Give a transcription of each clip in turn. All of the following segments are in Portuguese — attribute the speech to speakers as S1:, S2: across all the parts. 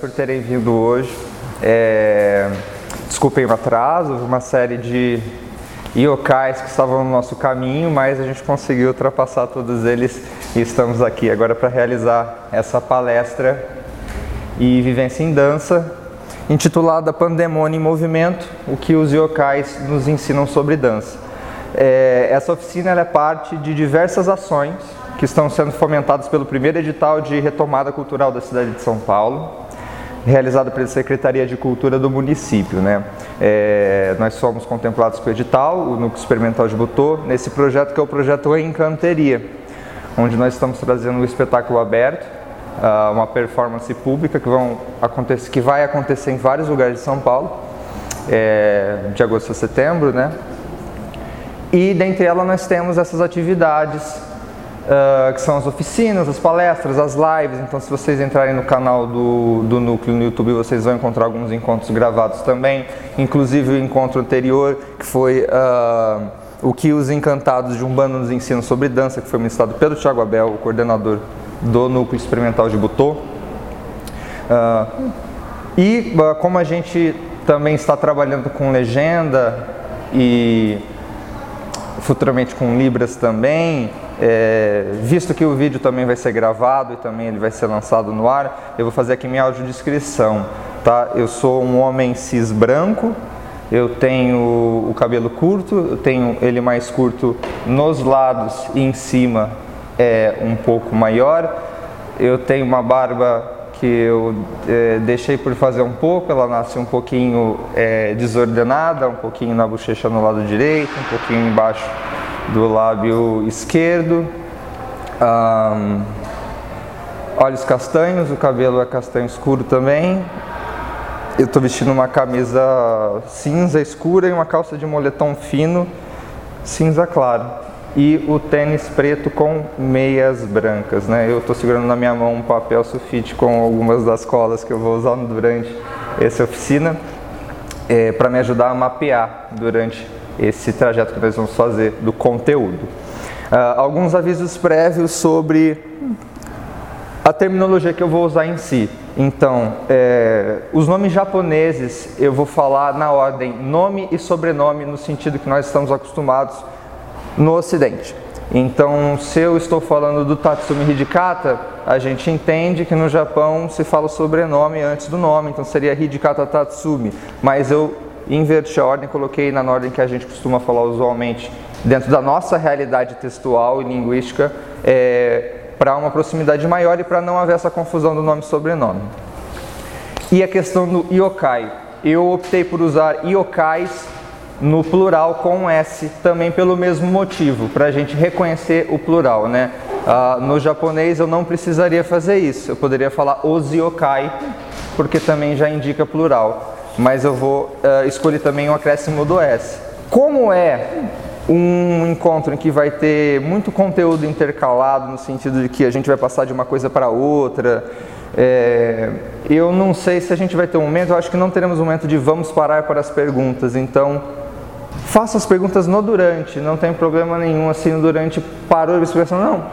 S1: por terem vindo hoje. É... Desculpem o atraso, uma série de yokais que estavam no nosso caminho, mas a gente conseguiu ultrapassar todos eles e estamos aqui agora para realizar essa palestra e vivência em dança, intitulada Pandemônio em Movimento, o que os yokais nos ensinam sobre dança. É... Essa oficina é parte de diversas ações que estão sendo fomentadas pelo primeiro edital de retomada cultural da cidade de São Paulo, realizado pela Secretaria de Cultura do município. Né? É, nós somos contemplados com o edital, o Núcleo Experimental de Butô, nesse projeto que é o projeto Encanteria, onde nós estamos trazendo um espetáculo aberto, uh, uma performance pública que, vão acontecer, que vai acontecer em vários lugares de São Paulo, é, de agosto a setembro, né? E dentre elas nós temos essas atividades Uh, que são as oficinas, as palestras, as lives. Então, se vocês entrarem no canal do, do Núcleo no YouTube, vocês vão encontrar alguns encontros gravados também, inclusive o encontro anterior, que foi uh, o que os encantados de um bando nos ensinam sobre dança, que foi ministrado pelo Tiago Abel, o coordenador do Núcleo Experimental de Butô. Uh, e como a gente também está trabalhando com legenda e futuramente com Libras também, é, visto que o vídeo também vai ser gravado e também ele vai ser lançado no ar, eu vou fazer aqui minha audiodescrição. Tá? Eu sou um homem cis branco, eu tenho o cabelo curto, eu tenho ele mais curto nos lados e em cima é um pouco maior. Eu tenho uma barba que eu é, deixei por fazer um pouco, ela nasce um pouquinho é, desordenada, um pouquinho na bochecha no lado direito, um pouquinho embaixo do lábio esquerdo. Um, olhos castanhos, o cabelo é castanho escuro também. Eu estou vestindo uma camisa cinza escura e uma calça de moletom fino, cinza claro. E o tênis preto com meias brancas. Né? Eu estou segurando na minha mão um papel sulfite com algumas das colas que eu vou usar durante essa oficina, é, para me ajudar a mapear durante esse trajeto que nós vamos fazer do conteúdo. Uh, alguns avisos prévios sobre a terminologia que eu vou usar em si. Então, é, os nomes japoneses eu vou falar na ordem nome e sobrenome, no sentido que nós estamos acostumados no Ocidente. Então, se eu estou falando do Tatsumi Hidikata, a gente entende que no Japão se fala o sobrenome antes do nome, então seria Hidikata Tatsumi. Mas eu inverti a ordem, coloquei na ordem que a gente costuma falar usualmente dentro da nossa realidade textual e linguística é, para uma proximidade maior e para não haver essa confusão do nome e sobrenome. E a questão do yokai. Eu optei por usar yokais no plural com S, também pelo mesmo motivo, para a gente reconhecer o plural. Né? Ah, no japonês eu não precisaria fazer isso, eu poderia falar os yokai, porque também já indica plural mas eu vou uh, escolher também o acréscimo do S. Como é um encontro em que vai ter muito conteúdo intercalado, no sentido de que a gente vai passar de uma coisa para outra, é, eu não sei se a gente vai ter um momento, eu acho que não teremos um momento de vamos parar para as perguntas, então faça as perguntas no durante, não tem problema nenhum assim no durante parou a explicação, não,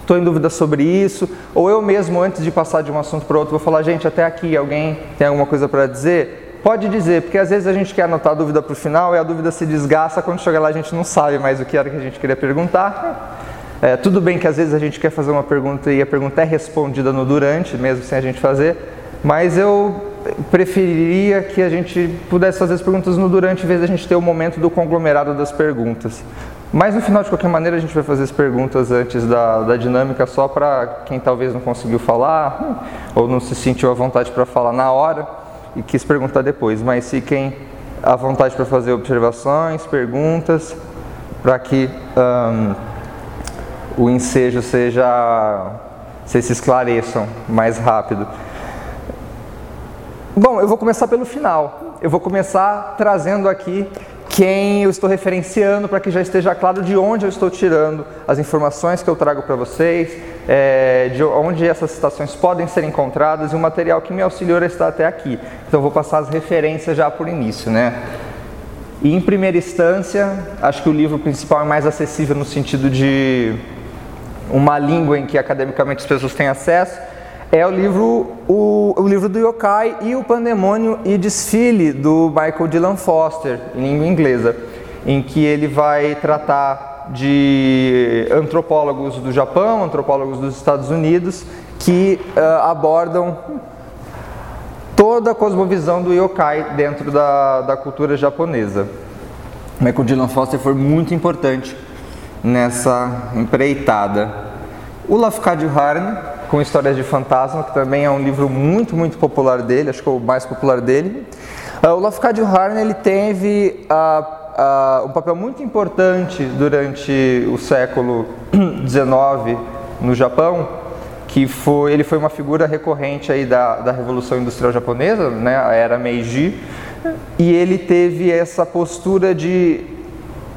S1: estou em dúvida sobre isso, ou eu mesmo antes de passar de um assunto para outro vou falar, gente, até aqui alguém tem alguma coisa para dizer? Pode dizer, porque às vezes a gente quer anotar a dúvida para o final e a dúvida se desgasta, quando chega lá a gente não sabe mais o que era que a gente queria perguntar. É, tudo bem que às vezes a gente quer fazer uma pergunta e a pergunta é respondida no durante, mesmo sem a gente fazer, mas eu preferiria que a gente pudesse fazer as perguntas no durante, em vez da gente ter o momento do conglomerado das perguntas. Mas no final, de qualquer maneira, a gente vai fazer as perguntas antes da, da dinâmica só para quem talvez não conseguiu falar ou não se sentiu à vontade para falar na hora e quis perguntar depois, mas fiquem à vontade para fazer observações, perguntas, para que um, o ensejo seja, vocês se esclareçam mais rápido. Bom, eu vou começar pelo final. Eu vou começar trazendo aqui quem eu estou referenciando para que já esteja claro de onde eu estou tirando as informações que eu trago para vocês, é, de onde essas citações podem ser encontradas e o material que me auxiliou a estar até aqui. Então, vou passar as referências já por início, né? E, em primeira instância, acho que o livro principal é mais acessível no sentido de uma língua em que academicamente as pessoas têm acesso, é o livro, o, o livro do Yokai e o Pandemônio e Desfile do Michael Dylan Foster, em língua inglesa, em que ele vai tratar de antropólogos do Japão, antropólogos dos Estados Unidos, que uh, abordam toda a cosmovisão do yokai dentro da, da cultura japonesa. Michael Dylan Foster foi muito importante nessa empreitada. O Lafcadio Harn, com Histórias de Fantasma, que também é um livro muito, muito popular dele, acho que é o mais popular dele. Uh, o Lafcadio Harn ele teve uh, uh, um papel muito importante durante o século XIX no Japão, que foi, ele foi uma figura recorrente aí da, da Revolução Industrial Japonesa, né, a era Meiji, e ele teve essa postura de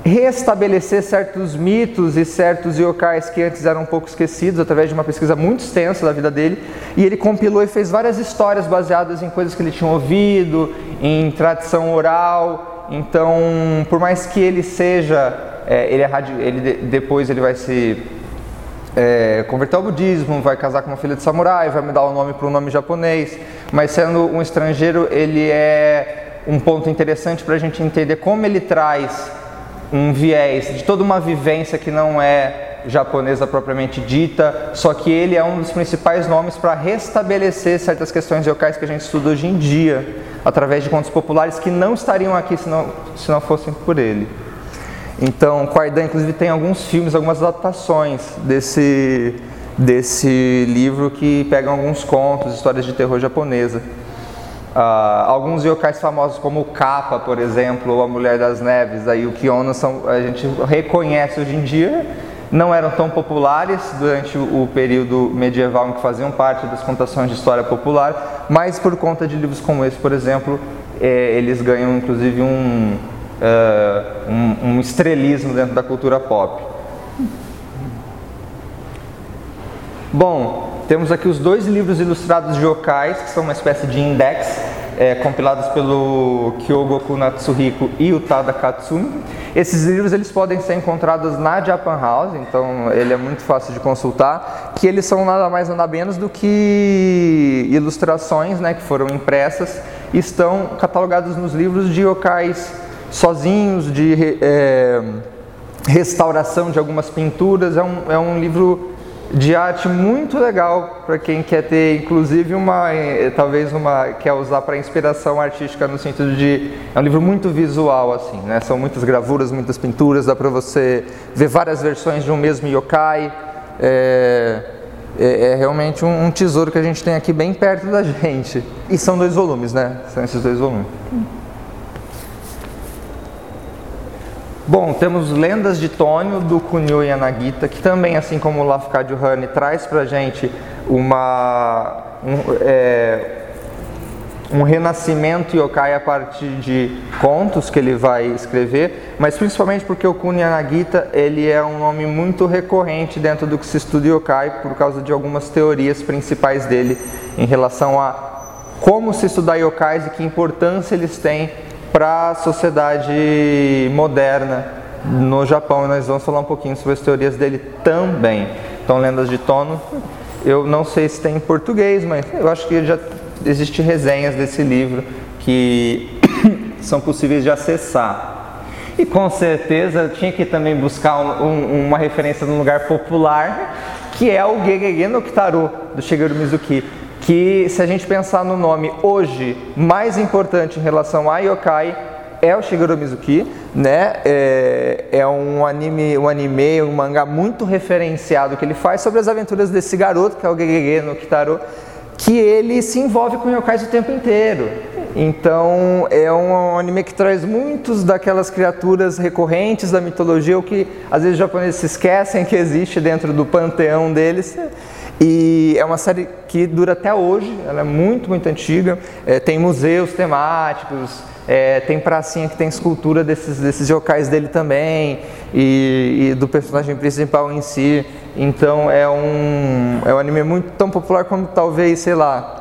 S1: restabelecer certos mitos e certos yokais que antes eram um pouco esquecidos através de uma pesquisa muito extensa da vida dele e ele compilou e fez várias histórias baseadas em coisas que ele tinha ouvido, em tradição oral. Então, por mais que ele seja, é, ele, é, ele depois ele vai se é, converter ao budismo, vai casar com uma filha de samurai, vai mudar o nome para um nome japonês, mas sendo um estrangeiro, ele é um ponto interessante para a gente entender como ele traz um viés de toda uma vivência que não é japonesa propriamente dita, só que ele é um dos principais nomes para restabelecer certas questões locais que a gente estuda hoje em dia, através de contos populares que não estariam aqui se não, se não fossem por ele. Então, Quardan, inclusive, tem alguns filmes, algumas adaptações desse, desse livro que pegam alguns contos, histórias de terror japonesa. Uh, alguns yokais famosos como o Kappa, por exemplo, ou a Mulher das Neves, aí o Kiona são, a gente reconhece hoje em dia, não eram tão populares durante o, o período medieval em que faziam parte das contações de história popular, mas por conta de livros como esse, por exemplo, é, eles ganham inclusive um, uh, um, um estrelismo dentro da cultura pop. Bom, temos aqui os dois livros ilustrados de yokais, que são uma espécie de index, é, compilados pelo Kyogoku Natsuhiko e o Tada Katsumi. Esses livros eles podem ser encontrados na Japan House, então ele é muito fácil de consultar, que eles são nada mais nada menos do que ilustrações né, que foram impressas e estão catalogados nos livros de yokais sozinhos, de é, restauração de algumas pinturas. É um, é um livro de arte muito legal para quem quer ter, inclusive, uma é, talvez uma quer usar para inspiração artística no sentido de é um livro muito visual assim, né? São muitas gravuras, muitas pinturas, dá para você ver várias versões de um mesmo yokai. É, é, é realmente um, um tesouro que a gente tem aqui bem perto da gente. E são dois volumes, né? São esses dois volumes. Bom, temos Lendas de Tônio, do Kunio Yanagita, que também, assim como o Lafcadio Hani, traz para gente uma, um, é, um renascimento yokai a partir de contos que ele vai escrever, mas principalmente porque o Kunio Yanagita ele é um nome muito recorrente dentro do que se estuda yokai por causa de algumas teorias principais dele em relação a como se estudar yokais e que importância eles têm para a sociedade moderna no Japão. E nós vamos falar um pouquinho sobre as teorias dele também. Então, Lendas de Tono, eu não sei se tem em português, mas eu acho que já existem resenhas desse livro que são possíveis de acessar. E com certeza eu tinha que também buscar um, um, uma referência num lugar popular, que é o Gegege no Kitaru, do Shigeru Mizuki que se a gente pensar no nome hoje mais importante em relação a yokai é o Shigeru Mizuki, né? É, é, um anime, um anime, um mangá muito referenciado que ele faz sobre as aventuras desse garoto que é o Gegege no Kitaro, que ele se envolve com yokais o tempo inteiro. Então é um anime que traz muitos daquelas criaturas recorrentes da mitologia, o que às vezes os japoneses se esquecem que existe dentro do panteão deles. E é uma série que dura até hoje, ela é muito, muito antiga. É, tem museus temáticos, é, tem pracinha que tem escultura desses, desses yokais dele também, e, e, do personagem principal em si. Então é um, é um anime muito tão popular como talvez, sei lá,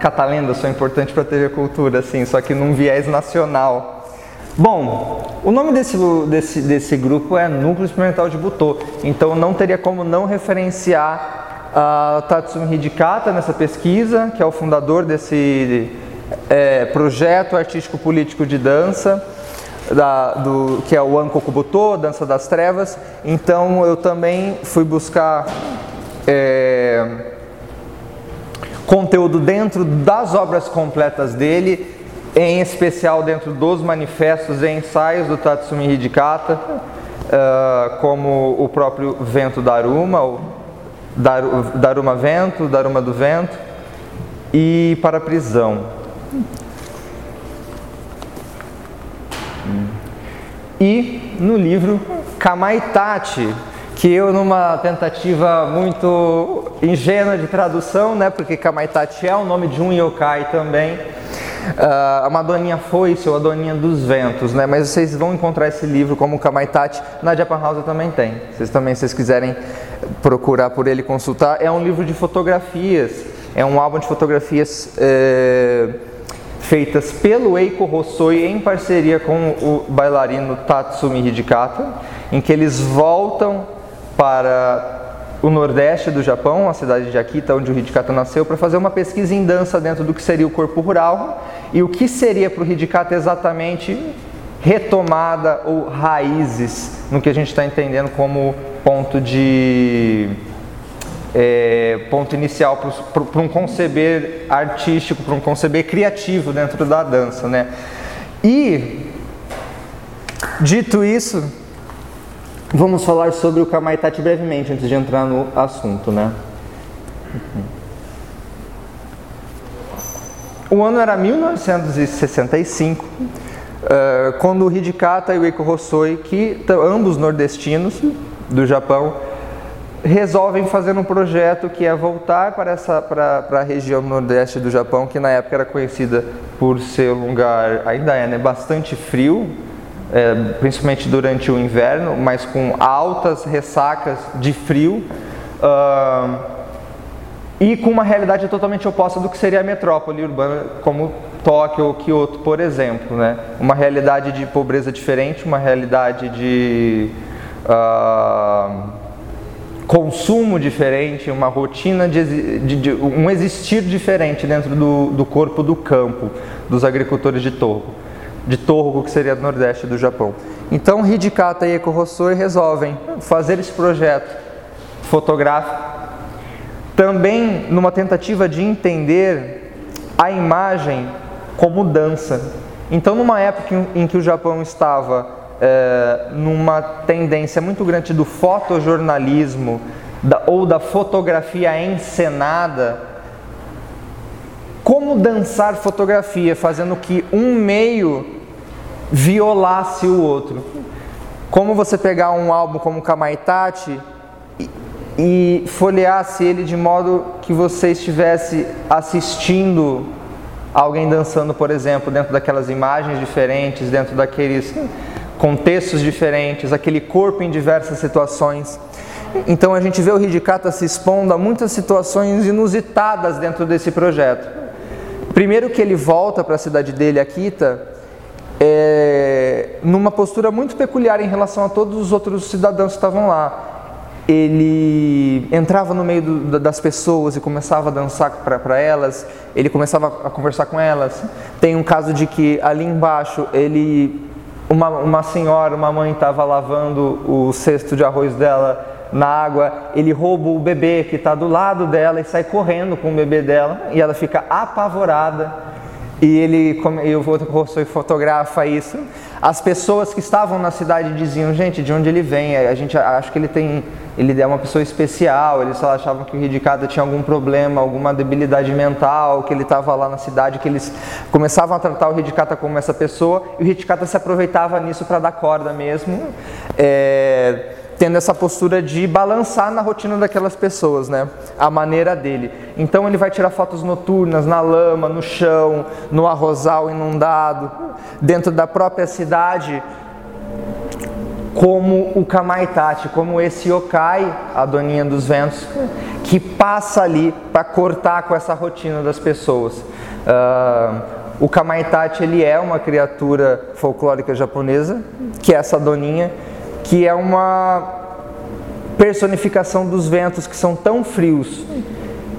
S1: Catalendas são importantes para a TV Cultura, assim, só que num viés nacional. Bom, o nome desse, desse, desse grupo é Núcleo Experimental de Butô, então não teria como não referenciar a Tatsumi Hidikata nessa pesquisa, que é o fundador desse é, projeto artístico-político de dança, da, do, que é o Anko Kubuto, Dança das Trevas. Então eu também fui buscar é, conteúdo dentro das obras completas dele, em especial dentro dos manifestos e ensaios do Tatsumi Hidikata, uh, como o próprio Vento Daruma, Daruma Vento, Daruma do Vento, e para a prisão. E no livro Kamaitachi, que eu numa tentativa muito ingênua de tradução, né, porque Kamaitachi é o nome de um yokai também, uh, a Madoninha Foice ou a Doninha dos Ventos, né, mas vocês vão encontrar esse livro como Kamaitachi, na Japan House também tem, vocês também, se vocês quiserem procurar por ele consultar, é um livro de fotografias, é um álbum de fotografias eh, feitas pelo Eiko Hossoi em parceria com o bailarino Tatsumi Hidikata, em que eles voltam para o nordeste do Japão, a cidade de Akita, onde o Hidikata nasceu, para fazer uma pesquisa em dança dentro do que seria o corpo rural e o que seria para o Hidikata exatamente retomada ou raízes no que a gente está entendendo como ponto de é, ponto inicial para um conceber artístico, para um conceber criativo dentro da dança, né? E dito isso, Vamos falar sobre o Kamaitachi brevemente antes de entrar no assunto, né? O ano era 1965, eh, quando o Hidikata e o Eiko Hossoi, que ambos nordestinos do Japão, resolvem fazer um projeto que é voltar para, essa, para, para a região nordeste do Japão, que na época era conhecida por ser um lugar, ainda é, né, bastante frio, é, principalmente durante o inverno, mas com altas ressacas de frio uh, e com uma realidade totalmente oposta do que seria a metrópole urbana como Tóquio ou Kyoto, por exemplo. Né? Uma realidade de pobreza diferente, uma realidade de uh, consumo diferente, uma rotina de, de, de, um existir diferente dentro do, do corpo do campo dos agricultores de Toho de Tohoku, que seria do nordeste do Japão. Então Hidikata e Eko Hossoi resolvem fazer esse projeto fotográfico, também numa tentativa de entender a imagem como dança. Então, numa época em que o Japão estava é, numa tendência muito grande do fotojornalismo da, ou da fotografia encenada, como dançar fotografia, fazendo que um meio violasse o outro. Como você pegar um álbum como Kamaitachi e, e folheasse ele de modo que você estivesse assistindo alguém dançando, por exemplo, dentro daquelas imagens diferentes, dentro daqueles contextos diferentes, aquele corpo em diversas situações. Então a gente vê o Hidikata se expondo a muitas situações inusitadas dentro desse projeto. Primeiro que ele volta para a cidade dele, Akita, é, numa postura muito peculiar em relação a todos os outros cidadãos que estavam lá. Ele entrava no meio do, das pessoas e começava a dançar para elas, ele começava a conversar com elas. Tem um caso de que ali embaixo ele, uma, uma senhora, uma mãe estava lavando o cesto de arroz dela na água, ele rouba o bebê que está do lado dela e sai correndo com o bebê dela e ela fica apavorada e ele, eu vou fotografa isso. As pessoas que estavam na cidade diziam, gente, de onde ele vem? A gente acha que ele tem, ele é uma pessoa especial. Eles só achavam que o Ridicata tinha algum problema, alguma debilidade mental, que ele estava lá na cidade, que eles começavam a tratar o Ridicata como essa pessoa. E o Ridicata se aproveitava nisso para dar corda mesmo. É, tendo essa postura de balançar na rotina daquelas pessoas, né? A maneira dele. Então ele vai tirar fotos noturnas na lama, no chão, no arrozal inundado, dentro da própria cidade, como o Kamaitachi, como esse yokai, a doninha dos ventos, que passa ali para cortar com essa rotina das pessoas. Uh, o Kamaitachi ele é uma criatura folclórica japonesa, que é essa doninha que é uma personificação dos ventos que são tão frios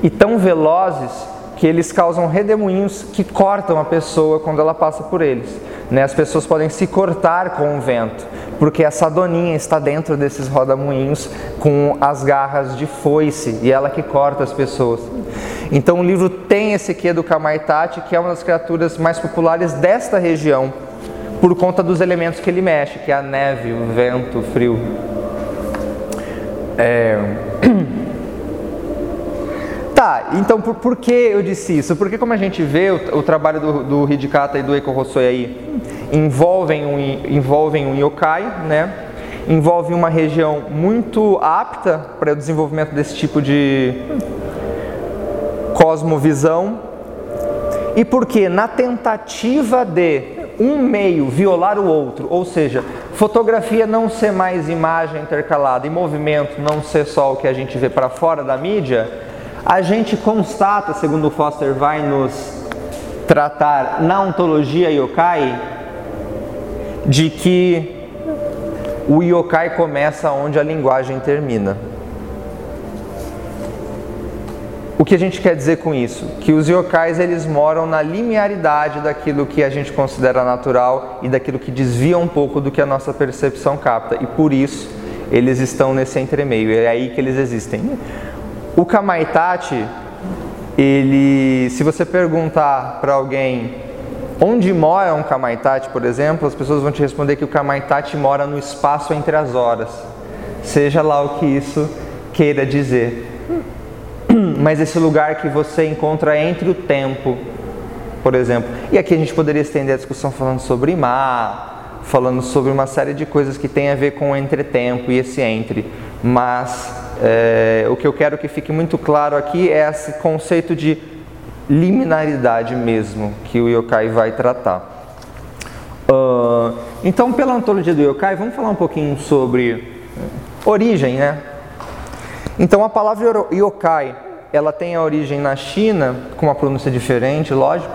S1: e tão velozes que eles causam redemoinhos que cortam a pessoa quando ela passa por eles. Né? As pessoas podem se cortar com o vento, porque essa doninha está dentro desses rodamuinhos com as garras de foice e ela que corta as pessoas. Então o livro tem esse quê do Kamaitati, que é uma das criaturas mais populares desta região, por conta dos elementos que ele mexe, que é a neve, o vento, o frio. É... Tá, então por, por, que eu disse isso? Porque como a gente vê, o, o trabalho do, do Hidikata e do Eiko Hosoe envolvem um, envolvem um yokai, né? envolve uma região muito apta para o desenvolvimento desse tipo de cosmovisão. E porque na tentativa de um meio violar o outro, ou seja, fotografia não ser mais imagem intercalada e movimento não ser só o que a gente vê para fora da mídia, a gente constata, segundo Foster vai nos tratar na ontologia yokai, de que o yokai começa onde a linguagem termina. O que a gente quer dizer com isso? Que os yokais eles moram na linearidade daquilo que a gente considera natural e daquilo que desvia um pouco do que a nossa percepção capta. E por isso eles estão nesse entremeio, é aí que eles existem. O Kamaitachi, ele, se você perguntar para alguém onde mora um Kamaitachi, por exemplo, as pessoas vão te responder que o Kamaitachi mora no espaço entre as horas. Seja lá o que isso queira dizer. Mas esse lugar que você encontra entre o tempo, por exemplo. E aqui a gente poderia estender a discussão falando sobre mar, falando sobre uma série de coisas que tem a ver com o entretempo e esse entre. Mas é, o que eu quero que fique muito claro aqui é esse conceito de liminaridade mesmo que o yokai vai tratar. Uh, então, pela antologia do yokai, vamos falar um pouquinho sobre origem, né? Então, a palavra yokai, ela tem a origem na China, com uma pronúncia diferente, lógico.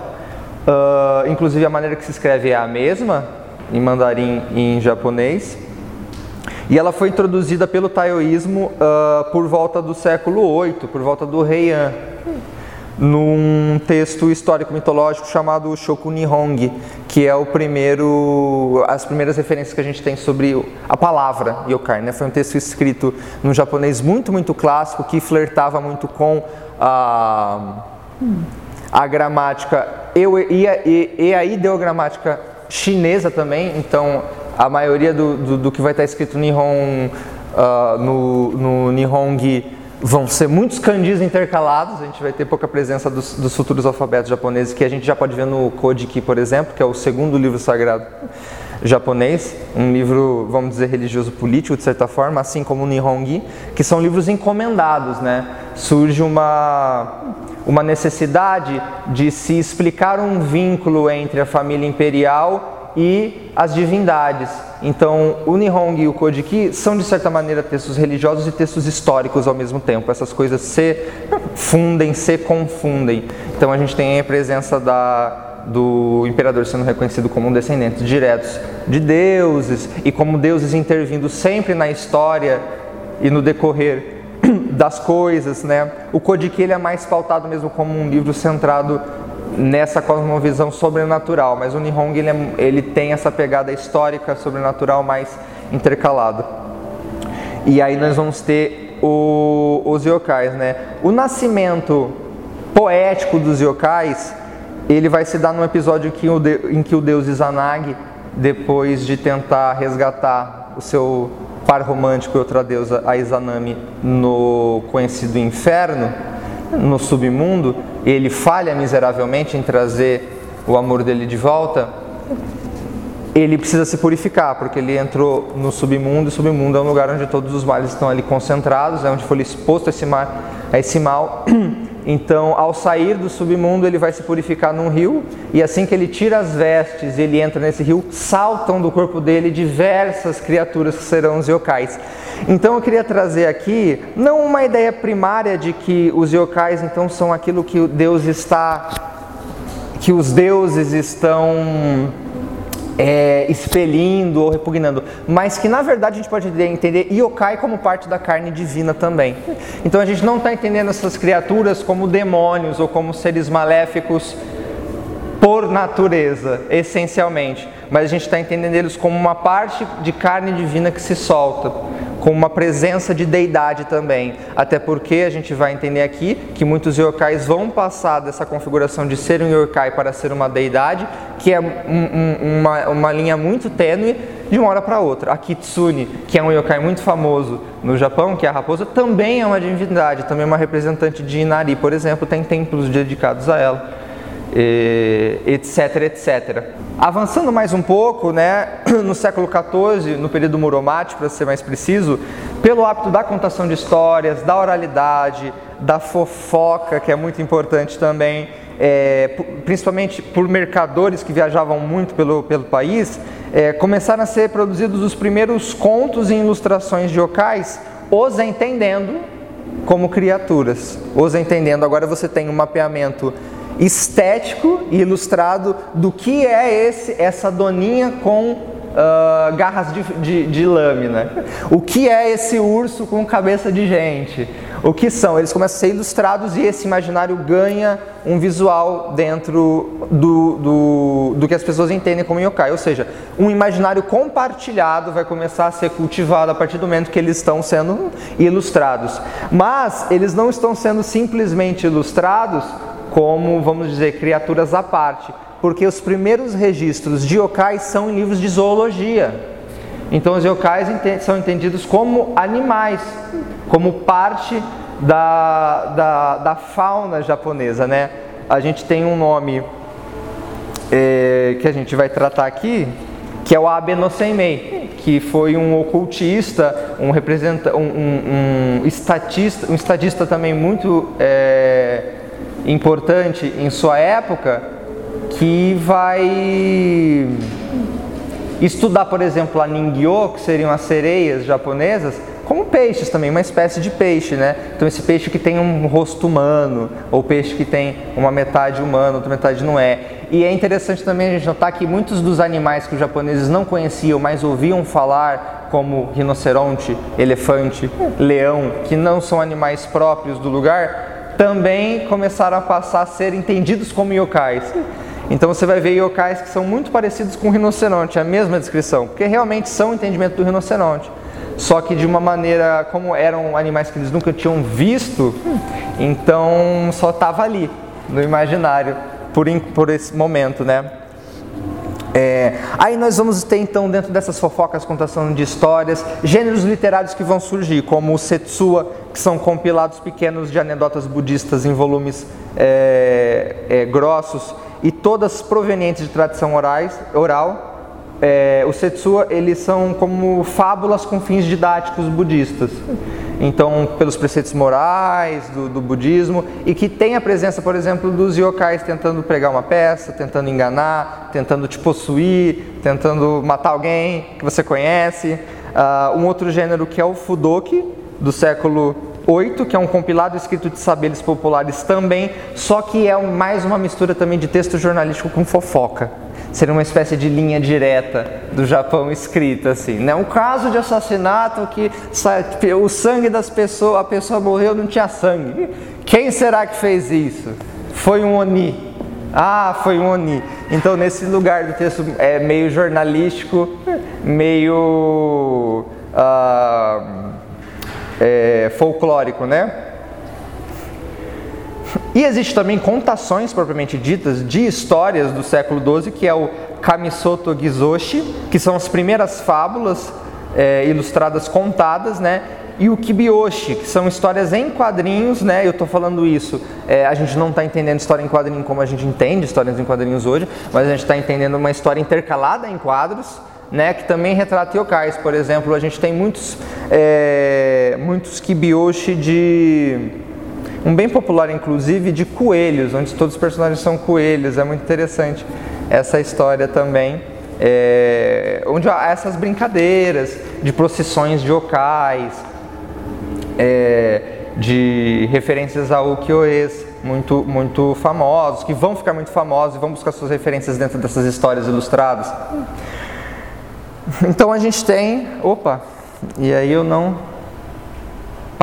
S1: Uh, inclusive, a maneira que se escreve é a mesma, em mandarim e em japonês. E ela foi introduzida pelo taoísmo uh, por volta do século VIII, por volta do Heian, num texto histórico mitológico chamado Shokunihongi, que é o primeiro, as primeiras referências que a gente tem sobre a palavra yokai. Né? Foi um texto escrito no japonês muito, muito clássico, que flertava muito com a, a gramática e, e, e a ideogramática chinesa também, então a maioria do, do, do, que vai estar escrito Nihon, uh, no, no Nihongi vão ser muitos kanjis intercalados, a gente vai ter pouca presença dos, dos, futuros alfabetos japoneses, que a gente já pode ver no Kojiki, por exemplo, que é o segundo livro sagrado japonês, um livro, vamos dizer, religioso político, de certa forma, assim como o Nihongi, que são livros encomendados, né? Surge uma, uma necessidade de se explicar um vínculo entre a família imperial e as divindades. Então, o Nihongi e o Kojiki são, de certa maneira, textos religiosos e textos históricos ao mesmo tempo. Essas coisas se fundem, se confundem. Então, a gente tem a presença da, do imperador sendo reconhecido como um descendente diretos de deuses e como deuses intervindo sempre na história e no decorrer das coisas, né? O Kojiki ele é mais pautado mesmo como um livro centrado nessa cosmovisão sobrenatural, mas o Nihongi ele, é, ele tem essa pegada histórica sobrenatural mais intercalada. E aí nós vamos ter o, os yokais, né? O nascimento poético dos yokais, ele vai se dar num episódio que o de, em que o deus Izanagi, depois de tentar resgatar o seu par romântico e outra deusa, a Izanami, no conhecido inferno, no submundo, ele falha miseravelmente em trazer o amor dele de volta, ele precisa se purificar, porque ele entrou no submundo, e o submundo é um lugar onde todos os males estão ali concentrados, é onde foi exposto a esse, a esse mal. Então, ao sair do submundo, ele vai se purificar num rio, e assim que ele tira as vestes e ele entra nesse rio, saltam do corpo dele diversas criaturas que serão os yokais. Então, eu queria trazer aqui, não uma ideia primária de que os yokais então são aquilo que Deus está que os deuses estão é, expelindo ou repugnando, mas que na verdade a gente pode entender yokai como parte da carne divina também. Então a gente não está entendendo essas criaturas como demônios ou como seres maléficos por natureza, essencialmente, mas a gente está entendendo eles como uma parte de carne divina que se solta, com uma presença de deidade também. Até porque a gente vai entender aqui que muitos yokais vão passar dessa configuração de ser um yokai para ser uma deidade, que é um, um, uma, uma linha muito tênue de uma hora para outra. A Kitsune, que é um yokai muito famoso no Japão, que é a raposa, também é uma divindade, também é uma representante de Inari, por exemplo, tem templos dedicados a ela etc, etc. Avançando mais um pouco, né, no século XIV, no período Muromachi, para ser mais preciso, pelo hábito da contação de histórias, da oralidade, da fofoca, que é muito importante também, é, principalmente por mercadores que viajavam muito pelo, pelo país, é, começaram a ser produzidos os primeiros contos e ilustrações de yokais, os entendendo como criaturas, os entendendo. Agora você tem um mapeamento estético e ilustrado do que é esse, essa doninha com uh, garras de, de, de, lâmina. O que é esse urso com cabeça de gente? O que são? Eles começam a ser ilustrados e esse imaginário ganha um visual dentro do, do, do que as pessoas entendem como yokai. Ou seja, um imaginário compartilhado vai começar a ser cultivado a partir do momento que eles estão sendo ilustrados. Mas eles não estão sendo simplesmente ilustrados como, vamos dizer, criaturas à parte, porque os primeiros registros de yokais são em livros de zoologia. Então os yokais são entendidos como animais, como parte da, da, da fauna japonesa, né? A gente tem um nome é, que a gente vai tratar aqui, que é o Abe no Senmei, que foi um ocultista, um representa, um, um, um estatista, um estadista também muito é, importante em sua época que vai estudar, por exemplo, a ningyo, que seriam as sereias japonesas, como peixes também, uma espécie de peixe, né? Então esse peixe que tem um rosto humano, ou peixe que tem uma metade humana, outra metade não é. E é interessante também a gente notar que muitos dos animais que os japoneses não conheciam, mas ouviam falar, como rinoceronte, elefante, leão, que não são animais próprios do lugar, também começaram a passar a ser entendidos como yokais. Então você vai ver yokais que são muito parecidos com o rinoceronte, a mesma descrição, porque realmente são o entendimento do rinoceronte. Só que de uma maneira, como eram animais que eles nunca tinham visto, então só estava ali, no imaginário, por, por esse momento, né? É, aí nós vamos ter então dentro dessas fofocas, contação de histórias, gêneros literários que vão surgir, como o Setsua, que são compilados pequenos de anedotas budistas em volumes é, é, grossos e todas provenientes de tradição orais, oral. É, o Setsua, eles são como fábulas com fins didáticos budistas. Então, pelos preceitos morais do, do, budismo e que tem a presença, por exemplo, dos yokais tentando pregar uma peça, tentando enganar, tentando te possuir, tentando matar alguém que você conhece. Uh, um outro gênero que é o Fudoki, do século 8, que é um compilado escrito de saberes populares também, só que é mais uma mistura também de texto jornalístico com fofoca. Seria uma espécie de linha direta do Japão escrita assim, né? Um caso de assassinato que o sangue das pessoas, a pessoa morreu não tinha sangue. Quem será que fez isso? Foi um oni. Ah, foi um oni. Então nesse lugar do texto é meio jornalístico, meio uh, é, folclórico, né? E existe também contações propriamente ditas de histórias do século XII, que é o Kamisoto Gizoshi, que são as primeiras fábulas é, ilustradas contadas, né? E o Kibyoshi, que são histórias em quadrinhos, né? Eu estou falando isso, é, a gente não está entendendo história em quadrinho como a gente entende histórias em quadrinhos hoje, mas a gente está entendendo uma história intercalada em quadros, né, que também retrata yokais. Por exemplo, a gente tem muitos, é, muitos kibyoshi de. Um bem popular, inclusive, de coelhos, onde todos os personagens são coelhos. É muito interessante essa história também. É, onde há essas brincadeiras de procissões de yokais, é, de referências ao ukiyo-e, muito, muito famosos, que vão ficar muito famosos e vão buscar suas referências dentro dessas histórias ilustradas. Então a gente tem, opa, e aí eu não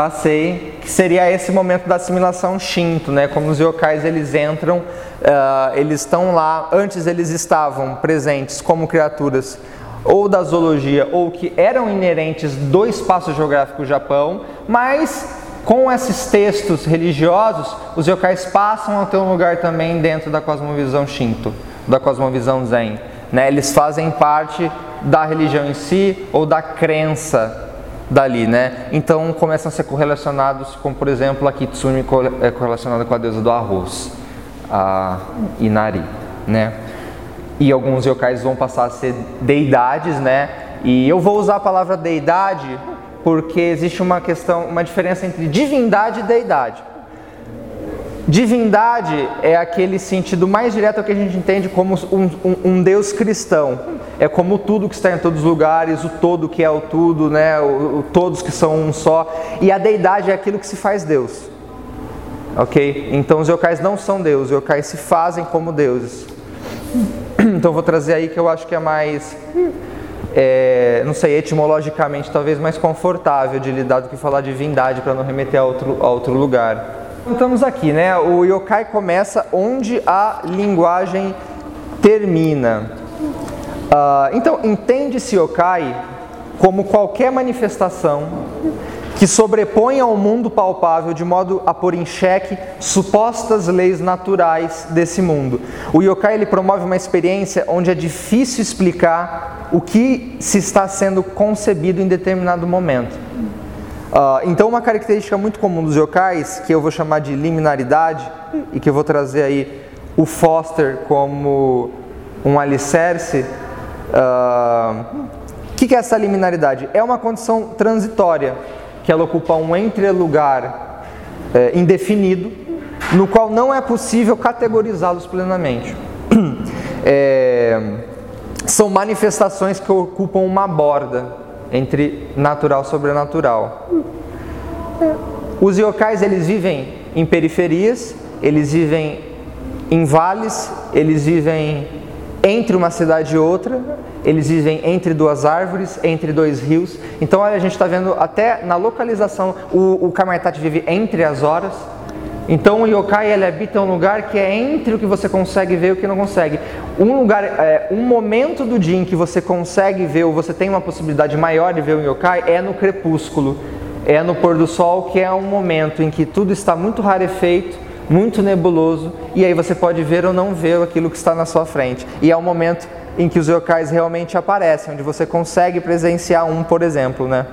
S1: passei, que seria esse momento da assimilação Shinto, né? Como os yokais eles entram, uh, eles estão lá, antes eles estavam presentes como criaturas ou da zoologia ou que eram inerentes do espaço geográfico Japão, mas com esses textos religiosos, os yokais passam a ter um lugar também dentro da cosmovisão Shinto, da cosmovisão Zen. Né? Eles fazem parte da religião em si ou da crença dali, né? Então começam a ser correlacionados com, por exemplo, a Kitsune é correlacionada com a deusa do arroz, a Inari, né? E alguns yokais vão passar a ser deidades, né? E eu vou usar a palavra deidade porque existe uma questão, uma diferença entre divindade e deidade. Divindade é aquele sentido mais direto que a gente entende como um, um, um, Deus cristão. É como tudo que está em todos os lugares, o todo que é o tudo, né? O, o, todos que são um só. E a deidade é aquilo que se faz Deus. Ok? Então os yokais não são Deus, os yokais se fazem como deuses. Então vou trazer aí que eu acho que é mais é, não sei, etimologicamente talvez mais confortável de lidar do que falar divindade para não remeter a outro, a outro lugar. Estamos aqui, né? O yokai começa onde a linguagem termina. Uh, então, entende-se yokai como qualquer manifestação que sobrepõe ao mundo palpável de modo a pôr em xeque supostas leis naturais desse mundo. O yokai ele promove uma experiência onde é difícil explicar o que se está sendo concebido em determinado momento. Uh, então, uma característica muito comum dos yokais, que eu vou chamar de liminaridade, e que eu vou trazer aí o Foster como um alicerce. O uh, que, que é essa liminaridade? É uma condição transitória que ela ocupa um entrelugar é, indefinido, no qual não é possível categorizá-los plenamente. É, são manifestações que ocupam uma borda entre natural e sobrenatural. Os yokais eles vivem em periferias, eles vivem em vales, eles vivem entre uma cidade e outra, eles vivem entre duas árvores, entre dois rios. Então olha, a gente está vendo até na localização, o, o vive entre as horas. Então o yokai ele habita um lugar que é entre o que você consegue ver e o que não consegue. Um lugar, é, um momento do dia em que você consegue ver ou você tem uma possibilidade maior de ver um yokai é no crepúsculo, é no pôr do sol, que é um momento em que tudo está muito rarefeito, muito nebuloso e aí você pode ver ou não ver aquilo que está na sua frente. E é o momento em que os yokais realmente aparecem, onde você consegue presenciar um, por exemplo, né,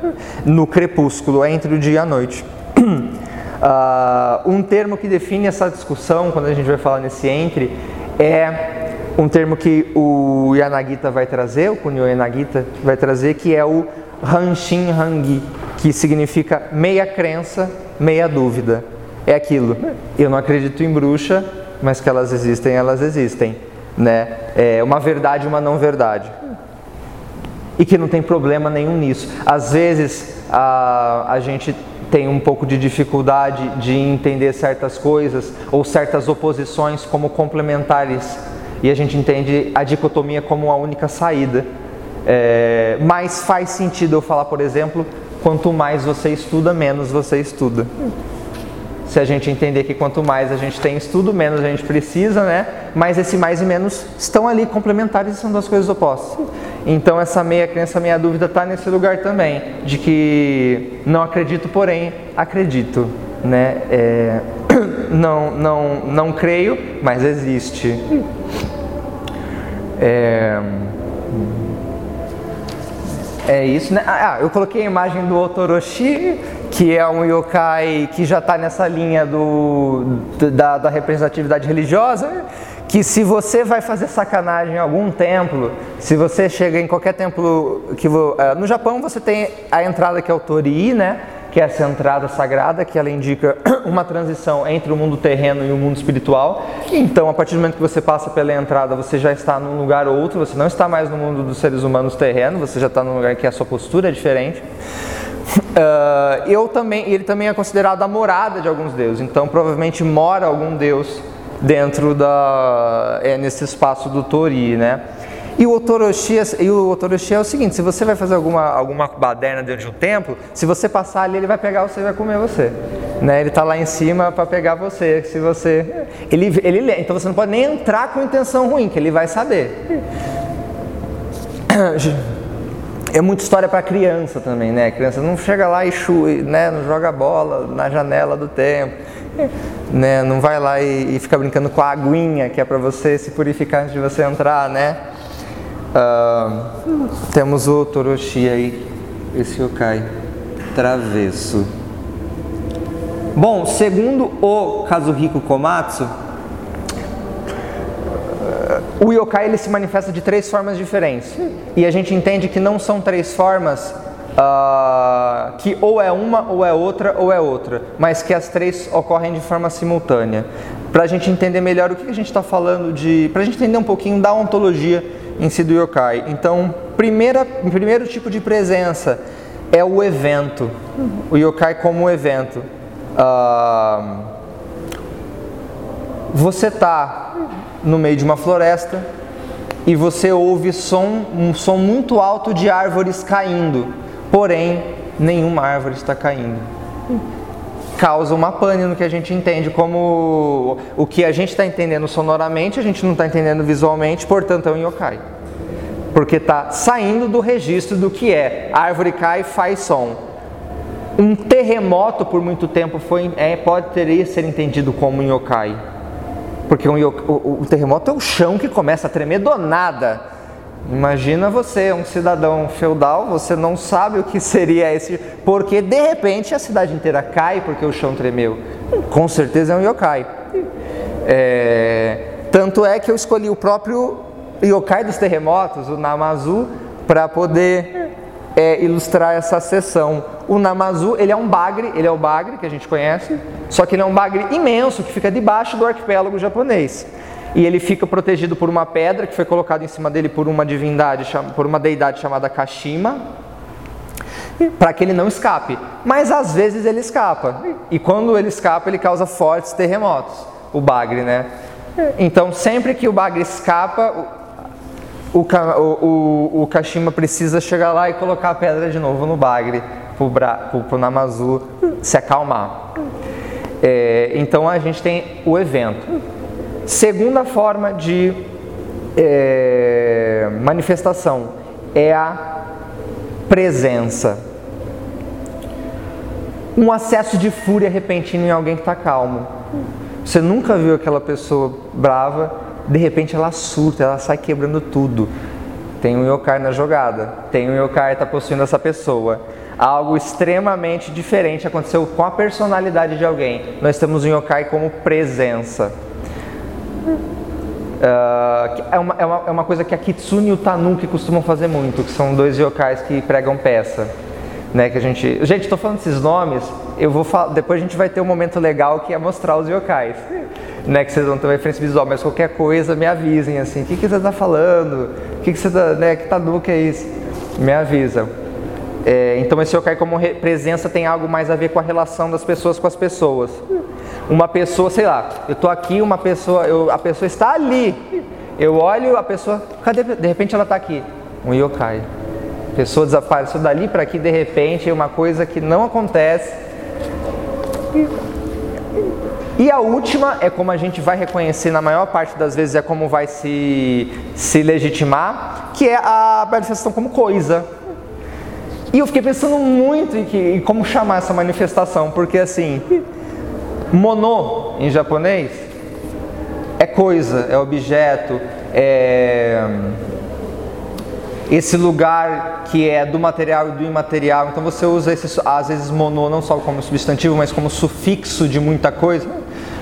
S1: no crepúsculo, entre o dia e a noite. Uh, um termo que define essa discussão, quando a gente vai falar nesse entre, tem um pouco de dificuldade de entender certas coisas ou certas oposições como complementares e a gente entende a dicotomia como a única saída. É, mas faz sentido eu falar, por exemplo, quanto mais você estuda, menos você estuda se a gente entender que quanto mais a gente tem estudo, menos a gente precisa, né? Mas esse mais e menos estão ali complementares e são duas coisas opostas. Então essa meia crença, meia dúvida está nesse lugar também, de que não acredito, porém acredito, né? É, não, não, não creio, mas existe. É, é isso, né? Ah, eu coloquei a imagem do Otoroshi que é um yokai que já está nessa linha do, da, da, representatividade religiosa, que se você vai fazer sacanagem em algum templo, se você chega em qualquer templo que é, no Japão você tem a entrada que é o torii, né? Que é essa entrada sagrada que ela indica uma transição entre o mundo terreno e o mundo espiritual. Então, a partir do momento que você passa pela entrada, você já está num lugar ou outro, você não está mais no mundo dos seres humanos terreno, você já está num lugar que a sua postura é diferente. Uh, eu também, ele também é considerado a morada de alguns deuses, então provavelmente mora algum deus dentro da é, nesse espaço do Tori, né? E o Otoroshi, e o Otoroshi é o seguinte: se você vai fazer alguma, alguma baderna dentro de um templo, se você passar ali, ele vai pegar você e vai comer você. Né? Ele está lá em cima para pegar você. Se você, ele, ele, então você não pode nem entrar com intenção ruim, que ele vai saber. É muita história para criança também, né? A criança não chega lá e chui, né? não joga bola na janela do templo, né? Não vai lá e, e fica brincando com a aguinha que é para você se purificar antes de você entrar, né? Uh, temos o Toroshi aí, esse yokai travesso. Bom, segundo o Kazuhiko Komatsu, o yokai ele se manifesta de três formas diferentes. E a gente entende que não são três formas uh, que ou é uma, ou é outra, ou é outra, mas que as três ocorrem de forma simultânea. Para a gente entender melhor o que a gente está falando de. Para a gente entender um pouquinho da ontologia em si do yokai. Então, primeira, primeiro tipo de presença é o evento. O yokai como evento. Uh, você está no meio de uma floresta e você ouve som, um som muito alto de árvores caindo, porém nenhuma árvore está caindo. Causa uma pane no que a gente entende como o que a gente está entendendo sonoramente, a gente não está entendendo visualmente, portanto é um yokai. Porque está saindo do registro do que é árvore cai faz som. Um terremoto por muito tempo foi, é, pode ter ser entendido como um yokai porque um, o, o, terremoto é o chão que começa a tremer do nada. Imagina você, um cidadão feudal, você não sabe o que seria esse, porque de repente a cidade inteira cai porque o chão tremeu. Com certeza é um yokai. É, tanto é que eu escolhi o próprio yokai dos terremotos, o Namazu, para poder é, ilustrar essa sessão. O Namazu, ele é um bagre, ele é o bagre que a gente conhece, só que ele é um bagre imenso que fica debaixo do arquipélago japonês. E ele fica protegido por uma pedra que foi colocada em cima dele por uma divindade, por uma deidade chamada Kashima, para que ele não escape. Mas às vezes ele escapa. E quando ele escapa, ele causa fortes terremotos. O bagre, né? Então, sempre que o bagre escapa, o, o, o, Kashima precisa chegar lá e colocar a pedra de novo no bagre para o Namazu se acalmar. É, então a gente tem o evento. Segunda forma de é, manifestação é a presença. Um acesso de fúria repentino em alguém que está calmo. Você nunca viu aquela pessoa brava de repente ela surta, ela sai quebrando tudo. Tem um yokai na jogada, tem um yokai está possuindo essa pessoa. Algo extremamente diferente aconteceu com a personalidade de alguém. Nós temos um yokai como presença. Uh, é, uma, é, uma, é uma coisa que a Kitsune e o Tanuki costumam fazer muito, que são dois yokais que pregam peça. Né, que a gente, gente, estou falando esses nomes, eu vou falar, depois a gente vai ter um momento legal que é mostrar os yokais né, que vocês vão ter uma referência visual, mas qualquer coisa me avisem assim, o que, que você está falando, o que, que você está, né, que tá é isso, me avisa. É, então esse yokai como presença tem algo mais a ver com a relação das pessoas com as pessoas. Uma pessoa, sei lá, eu estou aqui, uma pessoa, eu, a pessoa está ali, eu olho a pessoa, cadê? De repente ela está aqui, um yokai. A pessoa desapareceu dali para aqui, de repente, é uma coisa que não acontece. E a última é como a gente vai reconhecer na maior parte das vezes, é como vai se, se legitimar, que é a manifestação como coisa. E eu fiquei pensando muito em, que, em como chamar essa manifestação, porque assim, mono em japonês é coisa, é objeto, é esse lugar que é do material e do imaterial. Então você usa esse, às vezes mono não só como substantivo, mas como sufixo de muita coisa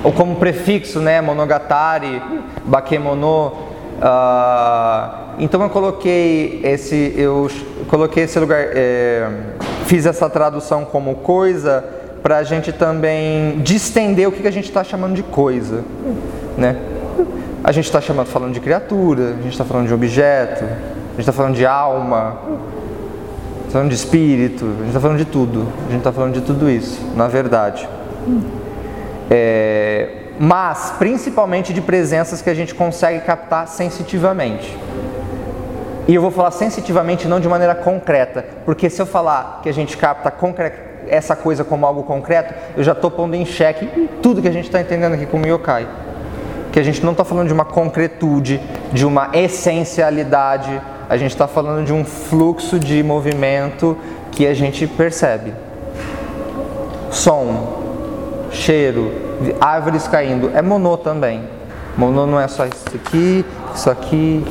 S1: ou como prefixo, né, monogatari, bakemono. Uh, então eu coloquei esse, eu coloquei esse lugar, é, fiz essa tradução como coisa para a gente também distender o que, a gente está chamando de coisa, né? A gente está chamando, falando de criatura, a gente está falando de objeto, gente está falando de alma. está falando de espírito, a gente está falando de tudo. A gente está falando de tudo isso, na verdade. É, mas principalmente de presenças que a gente consegue captar sensitivamente. E eu vou falar sensitivamente, não de maneira concreta, porque se eu falar que a gente capta essa coisa como algo concreto, eu já estou pondo em xeque tudo que a gente está entendendo aqui como yokai. Que a gente não está falando de uma concretude, de uma essencialidade, a gente está falando de um fluxo de movimento que a gente percebe. Som, cheiro, árvores caindo, é monô também. Monô não é só isso aqui, isso aqui,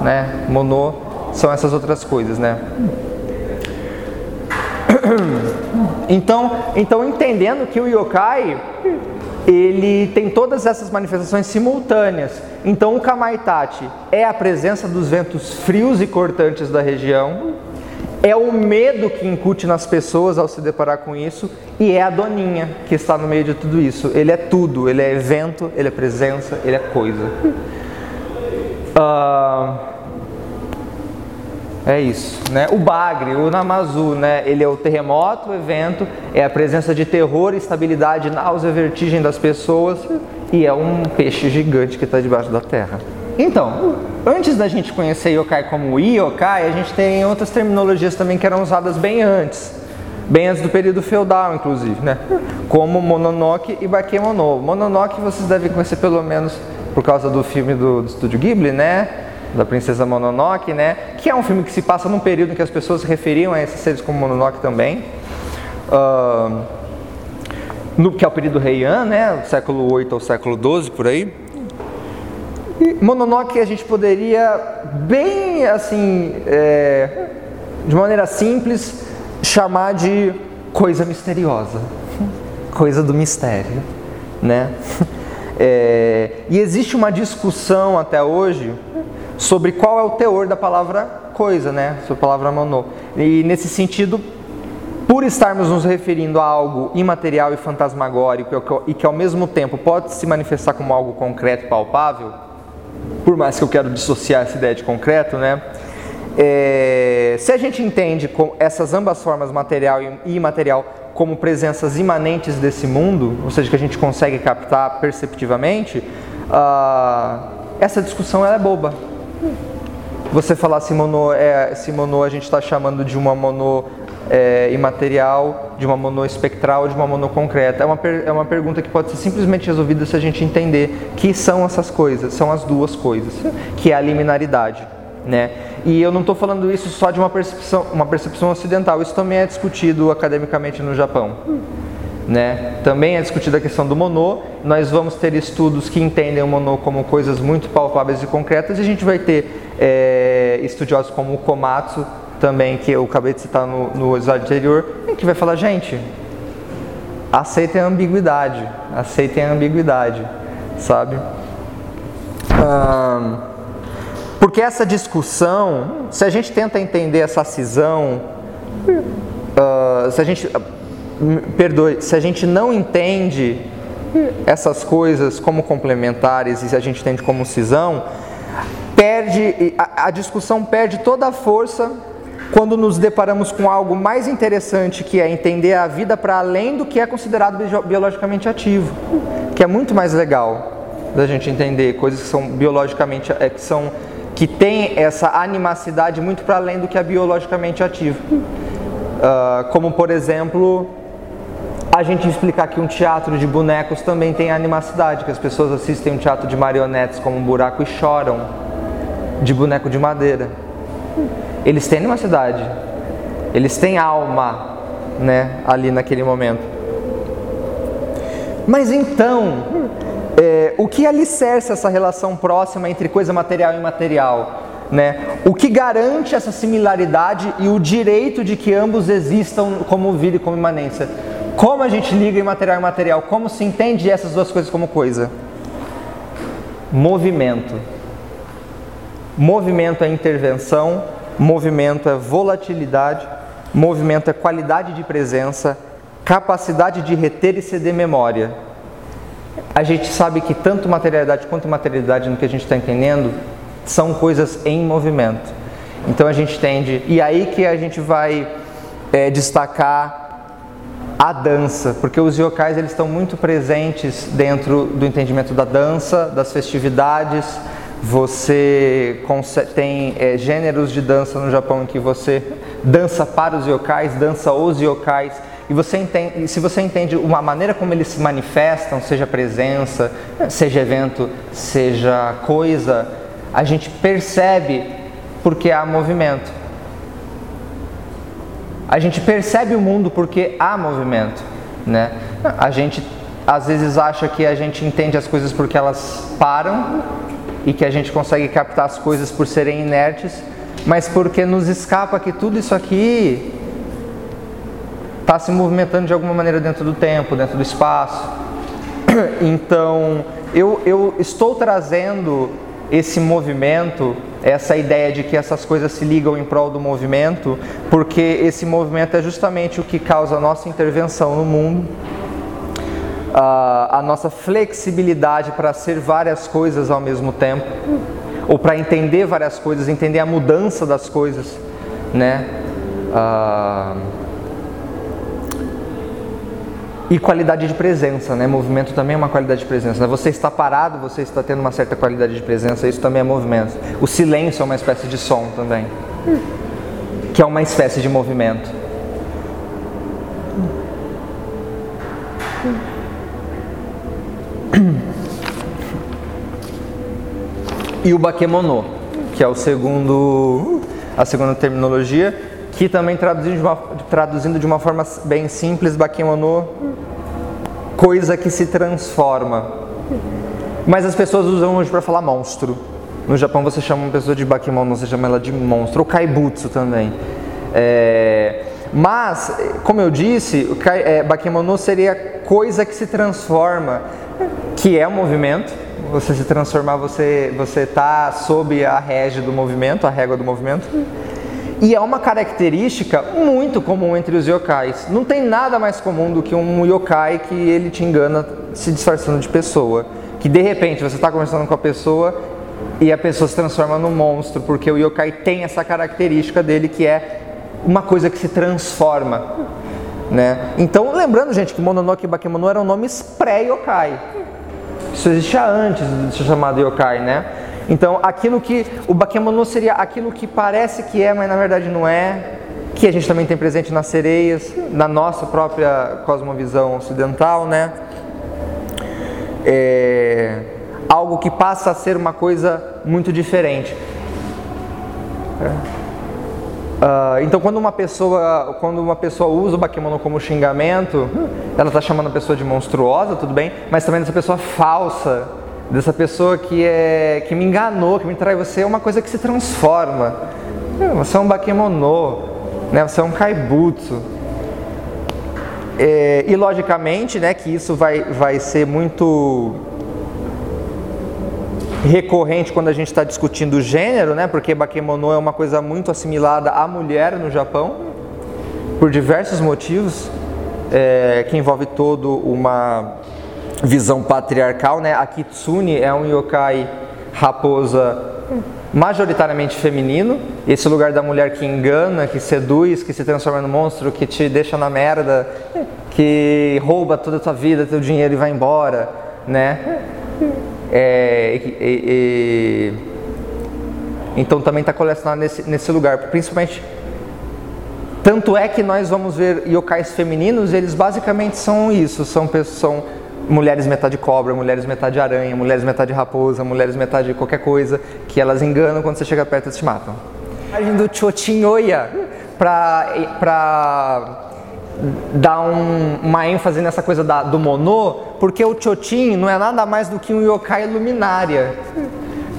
S1: né? Monô são essas outras coisas, né? Então, então entendendo que o yokai ele tem todas essas manifestações simultâneas. Então o Kamaitachi é a presença dos ventos frios e cortantes da região, é o medo que incute nas pessoas ao se deparar com isso e é a doninha que está no meio de tudo isso. Ele é tudo, ele é evento, ele é presença, ele é coisa. Uh, é isso, né? O Bagre, o Namazu, né? Ele é o terremoto, o evento, é a presença de terror, estabilidade, náusea, vertigem das pessoas e é um peixe gigante que está debaixo da terra. Então, antes da gente conhecer yokai como yokai, a gente tem outras terminologias também que eram usadas bem antes, bem antes do período feudal, inclusive, né? Como Mononoke e Bakemono. Mononoke vocês devem conhecer pelo menos por causa do filme do, do estúdio Ghibli, né? Da Princesa Mononoke, né? Que é um filme que se passa num período em que as pessoas se referiam a esses seres como Mononoke também. Uh, no, que é o período Heian, né? Século 8 ao século 12 por aí. Mononoke a gente poderia, bem assim, é, de maneira simples, chamar de coisa misteriosa, coisa do mistério, né? É, e existe uma discussão até hoje sobre qual é o teor da palavra coisa, né? Sobre a palavra mono. E nesse sentido, por estarmos nos referindo a algo imaterial e fantasmagórico e que ao mesmo tempo pode se manifestar como algo concreto e palpável, por mais que eu quero dissociar essa ideia de concreto, né? É, se a gente entende essas ambas formas, material e imaterial, como presenças imanentes desse mundo, ou seja, que a gente consegue captar perceptivamente, uh, essa discussão é boba. Você falar se mono, é, se mono a gente está chamando de uma mono é, imaterial, de uma monoespectral ou de uma monoconcreta? É uma, é uma pergunta que pode ser simplesmente resolvida se a gente entender que são essas coisas, são as duas coisas, que é a liminaridade. Né? E eu não estou falando isso só de uma percepção, uma percepção ocidental, isso também é discutido academicamente no Japão. Né? Também é discutida a questão do mono. Nós vamos ter estudos que entendem o mono como coisas muito palpáveis e concretas, e a gente vai ter é, estudiosos como o Komatsu, também, que eu acabei de citar no, no slide anterior, que vai falar, gente, aceitem a ambiguidade, aceitem a ambiguidade, sabe? porque essa discussão, se a gente tenta entender essa cisão, uh, se a gente, perdoe, se a gente não entende essas coisas como complementares e se a gente entende como cisão, perde a, a discussão perde toda a força quando nos deparamos com algo mais interessante que é entender a vida para além do que é considerado biologicamente ativo, que é muito mais legal da gente entender coisas que são biologicamente é, que são que tem essa animacidade muito para além do que é biologicamente ativo, uh, como por exemplo a gente explicar que um teatro de bonecos também tem animacidade, que as pessoas assistem um teatro de marionetes como um buraco e choram de boneco de madeira. Eles têm uma cidade, eles têm alma, né, ali naquele momento. Mas então, é, o que alicerça essa relação próxima entre coisa material e imaterial? Né? O que garante essa similaridade e o direito de que ambos existam como vida e como imanência? Como a gente liga imaterial e material? Como se entende essas duas coisas como coisa? Movimento. Movimento é intervenção, movimento é volatilidade, movimento é qualidade de presença, capacidade de reter e ceder memória. A gente sabe que tanto materialidade quanto materialidade no que a gente está entendendo são coisas em movimento. Então a gente tende. E aí que a gente vai é, destacar a dança, porque os yokais eles estão muito presentes dentro do entendimento da dança, das festividades. Você tem é, gêneros de dança no Japão em que você dança para os yokais, dança os yokais. E você entende, se você entende uma maneira como eles se manifestam, seja presença, seja evento, seja coisa, a gente percebe porque há movimento. A gente percebe o mundo porque há movimento, né? A gente às vezes acha que a gente entende as coisas porque elas param e que a gente consegue captar as coisas por serem inertes, mas porque nos escapa que tudo isso aqui está se movimentando de alguma maneira dentro do tempo, dentro do espaço. Então, eu, eu estou trazendo esse movimento essa ideia de que essas coisas se ligam em prol do movimento, porque esse movimento é justamente o que causa a nossa intervenção no mundo, a, nossa flexibilidade para ser várias coisas ao mesmo tempo, ou para entender várias coisas, entender a mudança das coisas, né? E qualidade de presença, né? Movimento também é uma qualidade de presença. Né? Você está parado, você está tendo uma certa qualidade de presença, isso também é movimento. O silêncio é uma espécie de som também, que é uma espécie de movimento. E o bakemono, que é o segundo, a segunda terminologia, que também traduzindo de uma, traduzindo de uma forma bem simples, bakemono, coisa que se transforma. Mas as pessoas usam hoje para falar monstro. No Japão você chama uma pessoa de bakemono, você chama ela de monstro, ou kaibutsu também. É, mas, como eu disse, o kai, é, bakemono seria coisa que se transforma, que é um movimento. Você se transformar, você você está sob a régia do movimento, a régua do movimento. E é uma característica muito comum entre os yokais. Não tem nada mais comum do que um yokai que ele te engana se disfarçando de pessoa. Que de repente você está conversando com a pessoa e a pessoa se transforma num monstro, porque o yokai tem essa característica dele que é uma coisa que se transforma. Né? Então, lembrando, gente, que Mononoke e Bakemono eram nomes pré-yokai. Isso existia antes de ser chamado yokai, né? Então, aquilo que o bakemono seria aquilo que parece que é, mas na verdade não é, que a gente também tem presente nas sereias, na nossa própria cosmovisão ocidental, né? É algo que passa a ser uma coisa muito diferente. Uh, então, quando uma pessoa, quando uma pessoa usa o bakemono como xingamento, ela está chamando a pessoa de monstruosa, tudo bem, mas também essa pessoa falsa, dessa pessoa que, é, que me enganou, que me traiu. Você é uma coisa que se transforma. Você é um bakemono, né? você é um kaibutsu. É, e logicamente né, que isso vai, vai ser muito recorrente quando a gente está discutindo gênero, né? Porque bakemono é uma coisa muito assimilada à mulher no Japão, por diversos motivos, é, que envolve todo uma visão patriarcal, né? A Kitsune é um yokai raposa majoritariamente feminino, esse lugar da mulher que engana, que seduz, que se transforma no monstro, que te deixa na merda, que rouba toda a tua vida, teu dinheiro e vai embora, né? É, e, e, então também está colecionado nesse, nesse lugar, principalmente tanto é que nós vamos ver yokais femininos, eles basicamente são isso, são, são mulheres metade cobra, mulheres metade aranha, mulheres metade raposa, mulheres metade qualquer coisa, que elas enganam quando você chega perto eles te matam. A imagem do Chochinhoya para dar um, uma ênfase nessa coisa da, do mono, porque o Chochin não é nada mais do que um yokai luminária.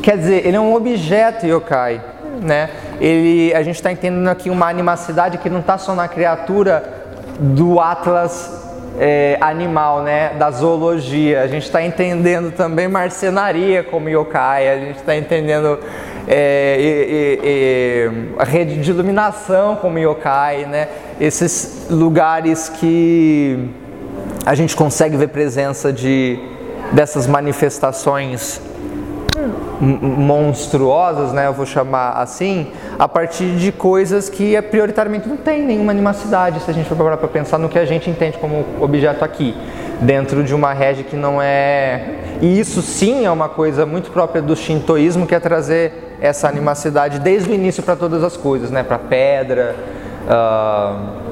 S1: Quer dizer, ele é um objeto yokai. Né? Ele, a gente está entendendo aqui uma animacidade que não está só na criatura do Atlas é, animal, né, da zoologia. A gente está entendendo também marcenaria como yokai, a gente está entendendo é, e, e, a rede de iluminação como yokai, né, esses lugares que a gente consegue ver presença de dessas manifestações monstruosas, né, eu vou chamar assim, a partir de coisas que é, prioritariamente não tem nenhuma animacidade, se a gente for parar para pensar no que a gente entende como objeto aqui, dentro de uma rede que não é. E isso sim é uma coisa muito própria do shintoísmo, que é trazer essa animacidade desde o início para todas as coisas, né, para pedra. Uh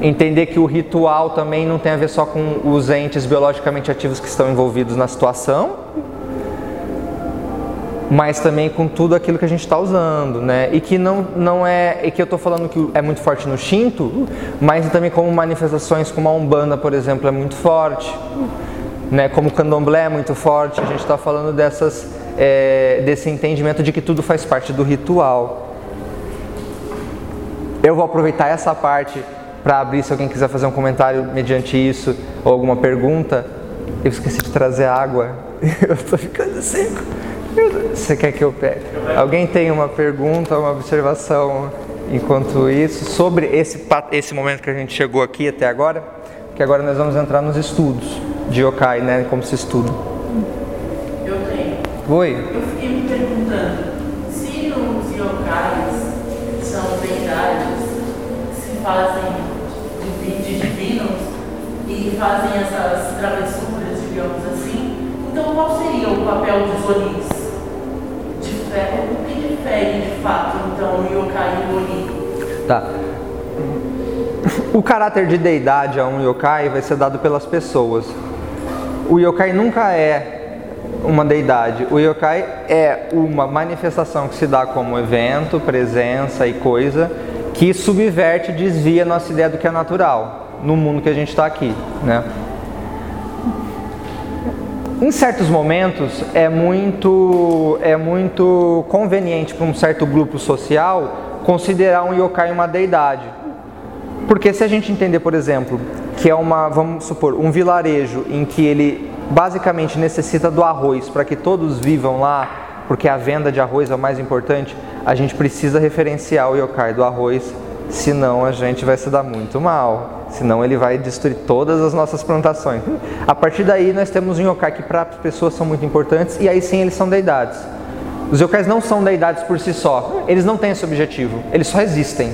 S1: entender que o ritual também não tem a ver só com os entes biologicamente ativos que estão envolvidos na situação, mas também com tudo aquilo que a gente está usando, né? E que não, não é, e que eu estou falando que é muito forte no Shinto, mas também como manifestações como a Umbanda, por exemplo, é muito forte, né? Como o Candomblé é muito forte, a gente está falando dessas, é, desse entendimento de que tudo faz parte do ritual. Eu vou aproveitar essa parte para abrir se alguém quiser fazer um comentário mediante isso ou alguma pergunta. Eu esqueci de trazer água. Eu estou ficando seco. Você quer que eu pegue? Alguém tem uma pergunta, uma observação enquanto isso sobre esse, esse momento que a gente chegou aqui até agora? Que agora nós vamos entrar nos estudos de yokai, né? Como se estuda.
S2: Eu tenho.
S1: Oi.
S2: Eu fiquei me perguntando se os yokais são verdades, se fazem e fazem essas travessuras, digamos assim. Então, qual seria o papel dos Onis? O que difere de fato, então, o yokai e o Oni?
S1: Tá. O caráter de deidade a um yokai vai ser dado pelas pessoas. O yokai nunca é uma deidade. O yokai é uma manifestação que se dá como evento, presença e coisa que subverte desvia nossa ideia do que é natural no mundo que a gente está aqui, né? Em certos momentos é muito é muito conveniente para um certo grupo social considerar um yokai uma deidade. Porque se a gente entender, por exemplo, que é uma, vamos supor, um vilarejo em que ele basicamente necessita do arroz para que todos vivam lá, porque a venda de arroz é o mais importante, a gente precisa referenciar o yokai do arroz, senão a gente vai se dar muito mal senão ele vai destruir todas as nossas plantações. A partir daí nós temos um yokai que para as pessoas são muito importantes e aí sim eles são deidades. Os yokais não são deidades por si só, eles não têm esse objetivo, eles só existem.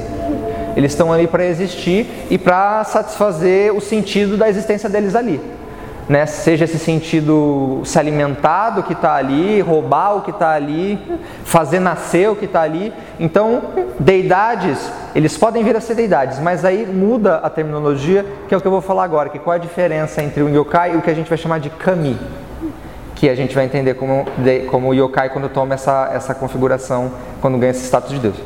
S1: Eles estão ali para existir e para satisfazer o sentido da existência deles ali né? seja esse sentido se alimentar do que está ali, roubar o que está ali, fazer nascer o que está ali. Então, deidades, eles podem vir a ser deidades, mas aí muda a terminologia, que é o que eu vou falar agora, que qual é a diferença entre o yokai e o que a gente vai chamar de kami, que a gente vai entender como, como yokai quando toma essa, essa configuração, quando ganha esse status de Deus.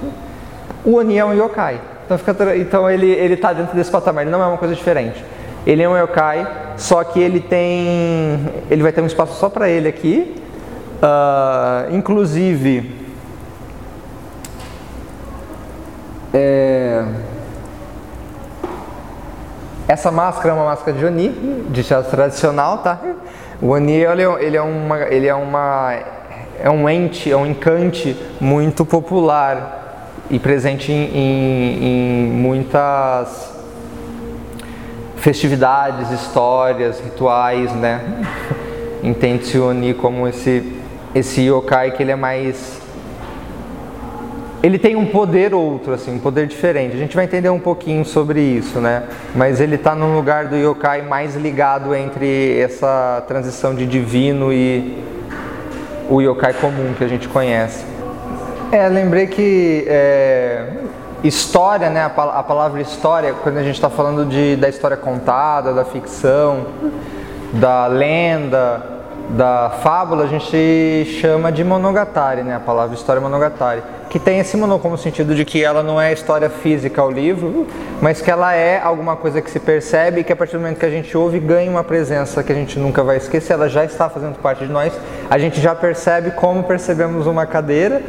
S1: O Oni é um yokai, então, fica, então ele está dentro desse patamar, ele não é uma coisa diferente. Ele é um yokai, só que ele tem, ele vai ter um espaço só para ele aqui. Uh, inclusive, é, essa máscara é uma máscara de Oni, de teatro tradicional, tá? O Oni ele é, ele é uma, ele é uma, é um ente, é um encante muito popular e presente em, em, em muitas festividades, histórias, rituais, né? Entende-se Oni como esse, esse yokai que ele é mais. Ele tem um poder outro, assim, um poder diferente. A gente vai entender um pouquinho sobre isso, né? Mas ele está num lugar do yokai mais ligado entre essa transição de divino e o yokai comum que a gente conhece. É, lembrei que é, História, né, a, palavra história, quando a gente está falando de, da história contada, da ficção, da lenda, da fábula, a gente chama de monogatari, né, a palavra história monogatari, que tem esse mono como sentido de que ela não é história física ao livro, mas que ela é alguma coisa que se percebe e que a partir do momento que a gente ouve ganha uma presença que a gente nunca vai esquecer, ela já está fazendo parte de nós, a gente já percebe como percebemos uma cadeira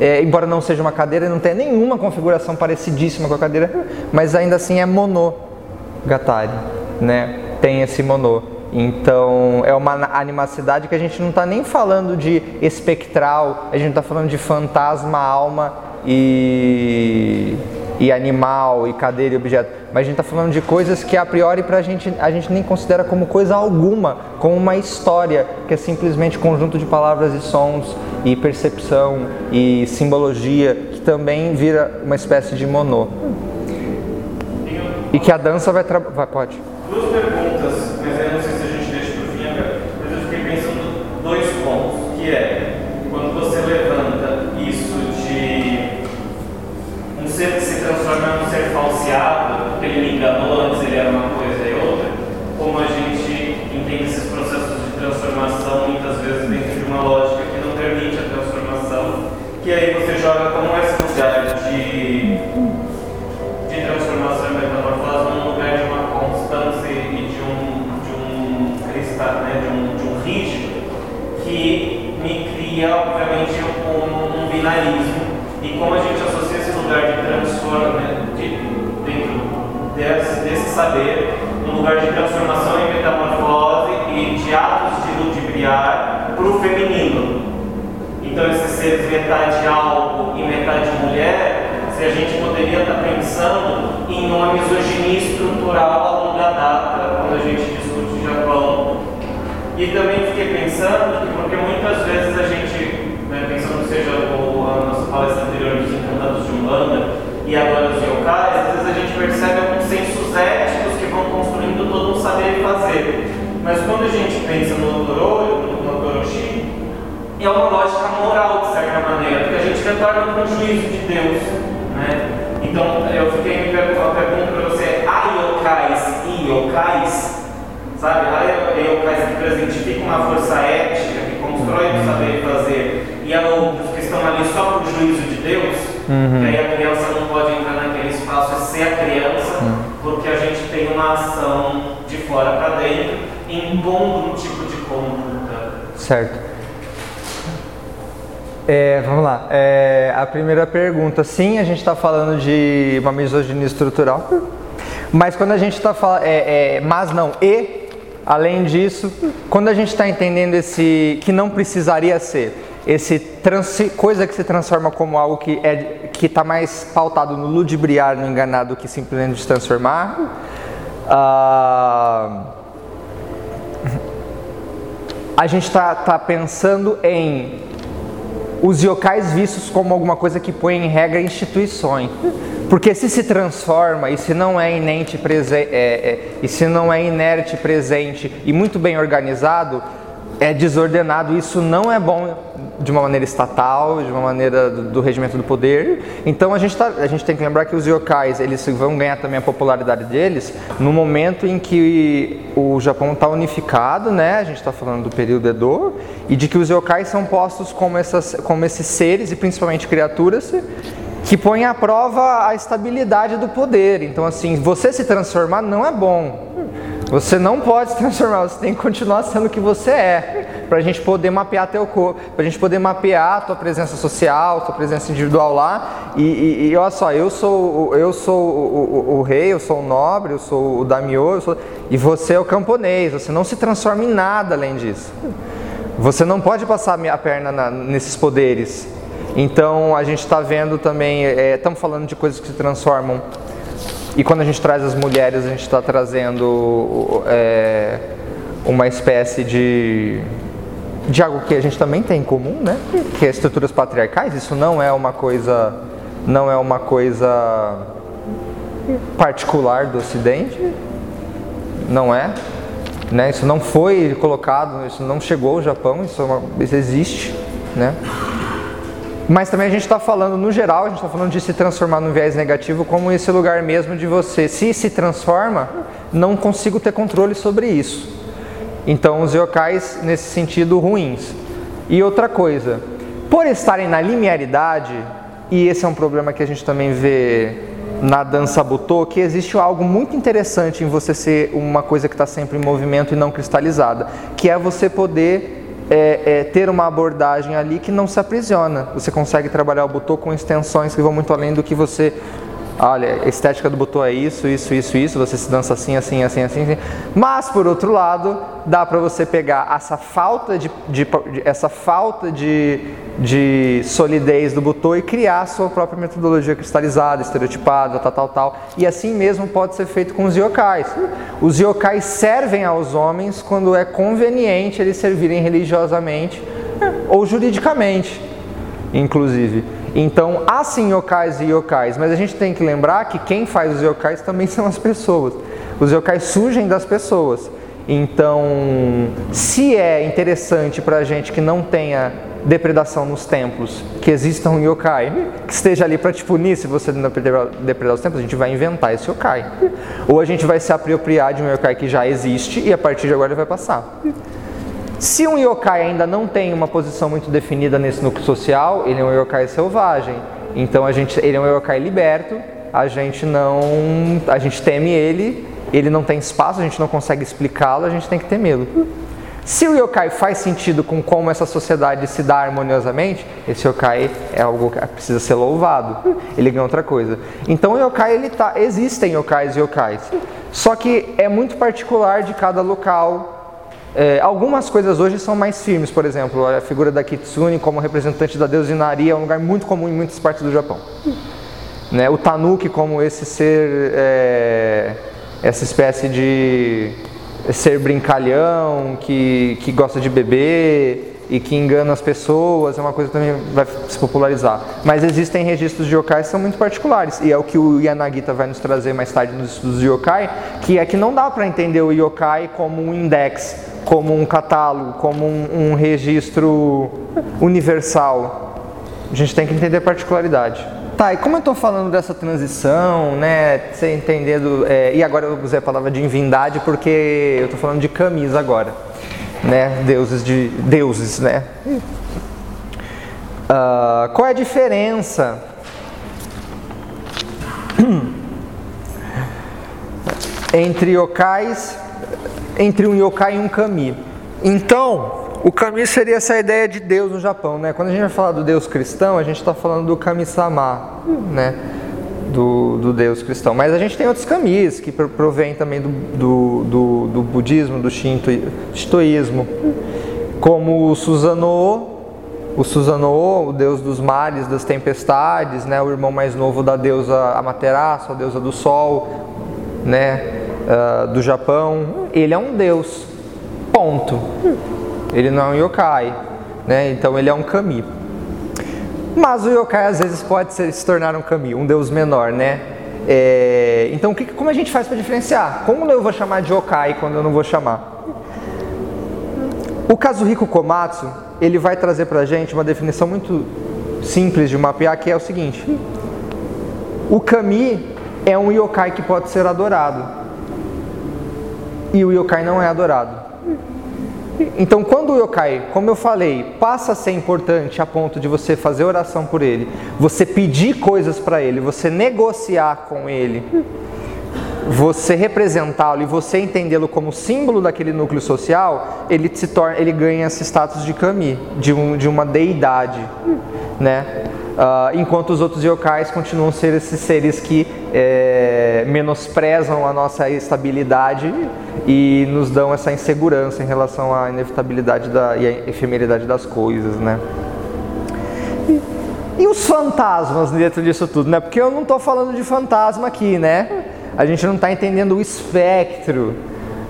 S1: é, embora não seja uma cadeira, não tenha nenhuma configuração parecidíssima com a cadeira, mas ainda assim é monogatari, né? Tem esse mono. Então é uma animacidade que a gente não está nem falando de espectral, a gente está falando de fantasma, alma e e animal, e cadeira e objeto, mas a gente está falando de coisas que a priori para a gente a gente nem considera como coisa alguma, como uma história, que é simplesmente conjunto de palavras e sons e percepção e simbologia, que também vira uma espécie de monô. E que a dança vai trabalhar. Pode.
S3: Duas perguntas, mas eu não sei se a gente deixa para o fim, mas eu fiquei pensando dois pontos, que é quando você levanta isso de um ser que se transforma em um ser falseado, antes ele era uma coisa e outra, como a gente entende esses processos de transformação muitas vezes dentro de uma lógica que não permite a transformação, que aí você joga como esse lugar de, de transformação e metamorfose num lugar de uma constância e de um, de um cristal, né, de um, de um rígido, que me cria, obviamente, um, um binarismo. E como a gente associa esse lugar de transformação, né, desse, desse saber, um lugar de transformação e metamorfose e de atos de ludibriar para o feminino. Então, esses seres metade algo e metade mulher, se a gente poderia estar pensando em uma misoginia estrutural a longa data, quando a gente discute Japão. E também fiquei pensando que, porque muitas vezes a gente, né, pensando seja o, a nossa palestra anterior dos encantados de Umbanda e agora os yokais, às vezes percebe alguns sensos éticos que vão construindo todo um saber e fazer. Mas quando a gente pensa no Odoro, no Odoroshi, é uma lógica moral, de certa maneira, porque a gente retorna para o juízo de Deus. Né? Então, eu fiquei me perguntando, pergunta para você, há yokais e yokais? Sabe, há yokais que presentificam uma força ética, que constrói o saber fazer, e há outros estão ali só o juízo de Deus,
S1: Uhum.
S3: que aí a criança não pode entrar naquele espaço e ser a criança,
S1: Uhum.
S3: porque a gente tem uma ação de fora para dentro, impondo um tipo de conduta.
S1: Certo. É, vamos lá. É, a primeira pergunta, sim, a gente está falando de uma misoginia estrutural, mas quando a gente está falando, é, é, mas não, e, além disso, quando a gente está entendendo esse, que não precisaria ser, esse transi, coisa que se transforma como algo que é que está mais pautado no ludibriar, no enganar, do que simplesmente se transformar, ah, a gente está tá pensando em os yokais vistos como alguma coisa que põe em regra instituições. Porque se se transforma e se não é inerte presente, é, é, e se não é inerte presente e muito bem organizado, é desordenado. Isso não é bom de uma maneira estatal, de uma maneira do, do regimento do poder. Então a gente, tá, a gente tem que lembrar que os yokais eles vão ganhar também a popularidade deles no momento em que o Japão está unificado, né? A gente está falando do período Edo e de que os yokais são postos como, essas, como esses seres e principalmente criaturas que põem à prova a estabilidade do poder. Então assim, você se transformar não é bom. Você não pode se transformar, você tem que continuar sendo o que você é, para a gente poder mapear teu corpo, para a gente poder mapear a tua presença social, tua presença individual lá. E, e, e olha só, eu sou, eu sou o, o, o, rei, eu sou o nobre, eu sou o daimyo, sou, e você é o camponês. Você não se transforma em nada além disso. Você não pode passar a perna na, nesses poderes. Então a gente está vendo também, estamos é, falando de coisas que se transformam e quando a gente traz as mulheres, a gente está trazendo é, uma espécie de, de algo que a gente também tem em comum, né? Que é estruturas patriarcais. Isso não é uma coisa, não é uma coisa particular do Ocidente, não é. Né? Isso não foi colocado, isso não chegou ao Japão, isso, é uma, isso existe, né? Mas também a gente está falando, no geral, a gente está falando de se transformar num viés negativo como esse lugar mesmo de você, se se transforma, não consigo ter controle sobre isso. Então os yokais, nesse sentido, ruins. E outra coisa, por estarem na linearidade, e esse é um problema que a gente também vê na dança butô, que existe algo muito interessante em você ser uma coisa que está sempre em movimento e não cristalizada, que é você poder é, é, ter uma abordagem ali que não se aprisiona. Você consegue trabalhar o botô com extensões que vão muito além do que você olha, a estética do botão é isso, isso, isso, isso, você se dança assim, assim, assim, assim, assim. Mas por outro lado, dá para você pegar essa falta de, de, essa falta de, de solidez do botão e criar a sua própria metodologia cristalizada, estereotipada, tal, tal, tal. E assim mesmo pode ser feito com os yokais. Os yokais servem aos homens quando é conveniente eles servirem religiosamente ou juridicamente, inclusive. Então, há sim yokais e yokais, mas a gente tem que lembrar que quem faz os yokais também são as pessoas. Os yokais surgem das pessoas. Então, se é interessante para a gente que não tenha depredação nos templos, que exista um yokai que esteja ali para te punir se você não depredar os templos, a gente vai inventar esse yokai. Ou a gente vai se apropriar de um yokai que já existe e a partir de agora ele vai passar. Se um yokai ainda não tem uma posição muito definida nesse núcleo social, ele é um yokai selvagem. Então a gente, ele é um yokai liberto, a gente não, a gente teme ele, ele não tem espaço, a gente não consegue explicá-lo, a gente tem que ter medo. Se o yokai faz sentido com como essa sociedade se dá harmoniosamente, esse yokai é algo que precisa ser louvado. Ele ganha outra coisa. Então o yokai ele tá, existem yokais e yokais. Só que é muito particular de cada local, é, algumas coisas hoje são mais firmes, por exemplo, a figura da Kitsune como representante da deusa Inari é um lugar muito comum em muitas partes do Japão. Né? O Tanuki como esse ser, é, essa espécie de ser brincalhão, que, que gosta de beber e que engana as pessoas, é uma coisa que também vai se popularizar. Mas existem registros de yokai que são muito particulares, e é o que o Yanagita vai nos trazer mais tarde nos estudos de yokai, que é que não dá para entender o yokai como um index como um catálogo, como um, um registro universal. A gente tem que entender a particularidade. Tá, e como eu estou falando dessa transição, né, você entendendo, é, e agora eu usei a palavra divindade porque eu estou falando de camisa agora, né, deuses de deuses, né. Uh, qual é a diferença entre yokais entre um yokai e um kami. Então, o kami seria essa ideia de Deus no Japão, né? Quando a gente vai falar do Deus cristão, a gente está falando do kami-sama, né? Do, do, Deus cristão. Mas a gente tem outros kamis que provém também do, do, do, do budismo, do shinto, shintoísmo, como o Susanoo, o Susanoo, o deus dos mares, das tempestades, né? O irmão mais novo da deusa Amaterasu, a deusa do sol, né? uh, do Japão, ele é um deus. Ponto. Ele não é um yokai, né? Então ele é um kami. Mas o yokai às vezes pode ser, se tornar um kami, um deus menor, né? É, então que, como a gente faz para diferenciar? Como eu vou chamar de yokai quando eu não vou chamar? O Kazuhiko Komatsu, ele vai trazer para a gente uma definição muito simples de mapear, que é o seguinte. O kami é um yokai que pode ser adorado e o yokai não é adorado. Então, quando o yokai, como eu falei, passa a ser importante a ponto de você fazer oração por ele, você pedir coisas para ele, você negociar com ele, você representá-lo e você entendê-lo como símbolo daquele núcleo social, ele se torna, ele ganha esse status de kami, de, um, de uma deidade, né? Uh, enquanto os outros yokais continuam ser esses seres que é, menosprezam a nossa estabilidade e nos dão essa insegurança em relação à inevitabilidade da, e à efemeridade das coisas, né? E, os fantasmas dentro disso tudo, né? Porque eu não estou falando de fantasma aqui, né? A gente não está entendendo o espectro,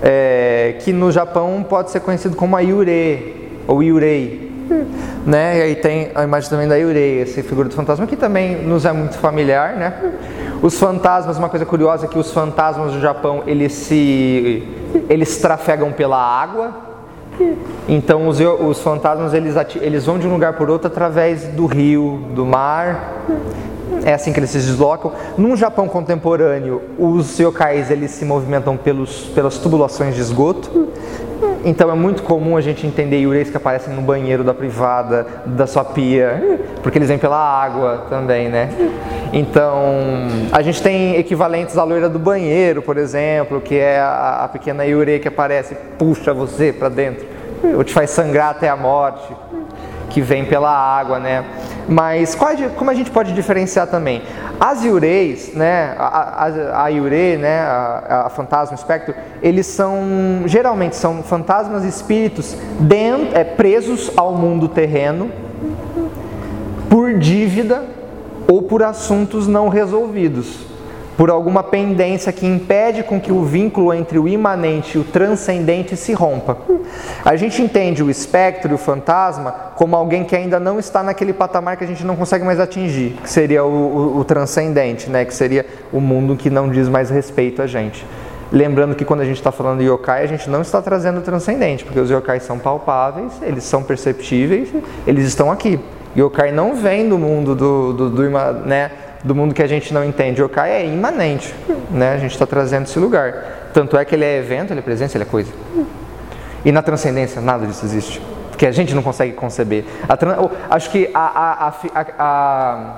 S1: é, que no Japão pode ser conhecido como a ou Yurei, né? E aí tem a imagem também da Yurei, essa figura do fantasma, que também nos é muito familiar, né? Os fantasmas, uma coisa curiosa é que os fantasmas do Japão, eles se eles trafegam pela água. Então os, os fantasmas eles, eles vão de um lugar por outro através do rio, do mar. É assim que eles se deslocam. No Japão contemporâneo, os yokais eles se movimentam pelos, pelas tubulações de esgoto. Então é muito comum a gente entender yureis que aparecem no banheiro da privada, da sua pia, porque eles vêm pela água também, né? Então a gente tem equivalentes à loira do banheiro, por exemplo, que é a, a pequena yurei que aparece, puxa você para dentro, ou te faz sangrar até a morte que vem pela água, né? Mas qual, como a gente pode diferenciar também? As Yureis, né, a, a, a Yure, né, a, a, fantasma, o espectro, eles são, geralmente são fantasmas espíritos dentro, é, presos ao mundo terreno por dívida ou por assuntos não resolvidos por alguma pendência que impede com que o vínculo entre o imanente e o transcendente se rompa. A gente entende o espectro e o fantasma como alguém que ainda não está naquele patamar que a gente não consegue mais atingir, que seria o, o, o transcendente, né? que seria o mundo que não diz mais respeito a gente. Lembrando que quando a gente está falando de yokai, a gente não está trazendo o transcendente, porque os yokai são palpáveis, eles são perceptíveis, eles estão aqui. Yokai não vem do mundo do, do, do né? Do mundo que a gente não entende. Yokai é imanente, né? A gente está trazendo esse lugar. Tanto é que ele é evento, ele é presença, ele é coisa. E na transcendência nada disso existe, porque a gente não consegue conceber. Acho que a, a, a,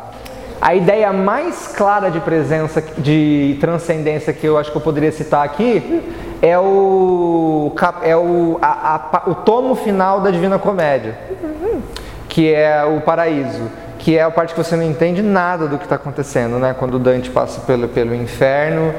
S1: a, ideia mais clara de presença, de transcendência que eu acho que eu poderia citar aqui é o, é o, o tomo final da Divina Comédia, que é o paraíso que é a parte que você não entende nada do que está acontecendo, né? Quando Dante passa pelo, pelo inferno,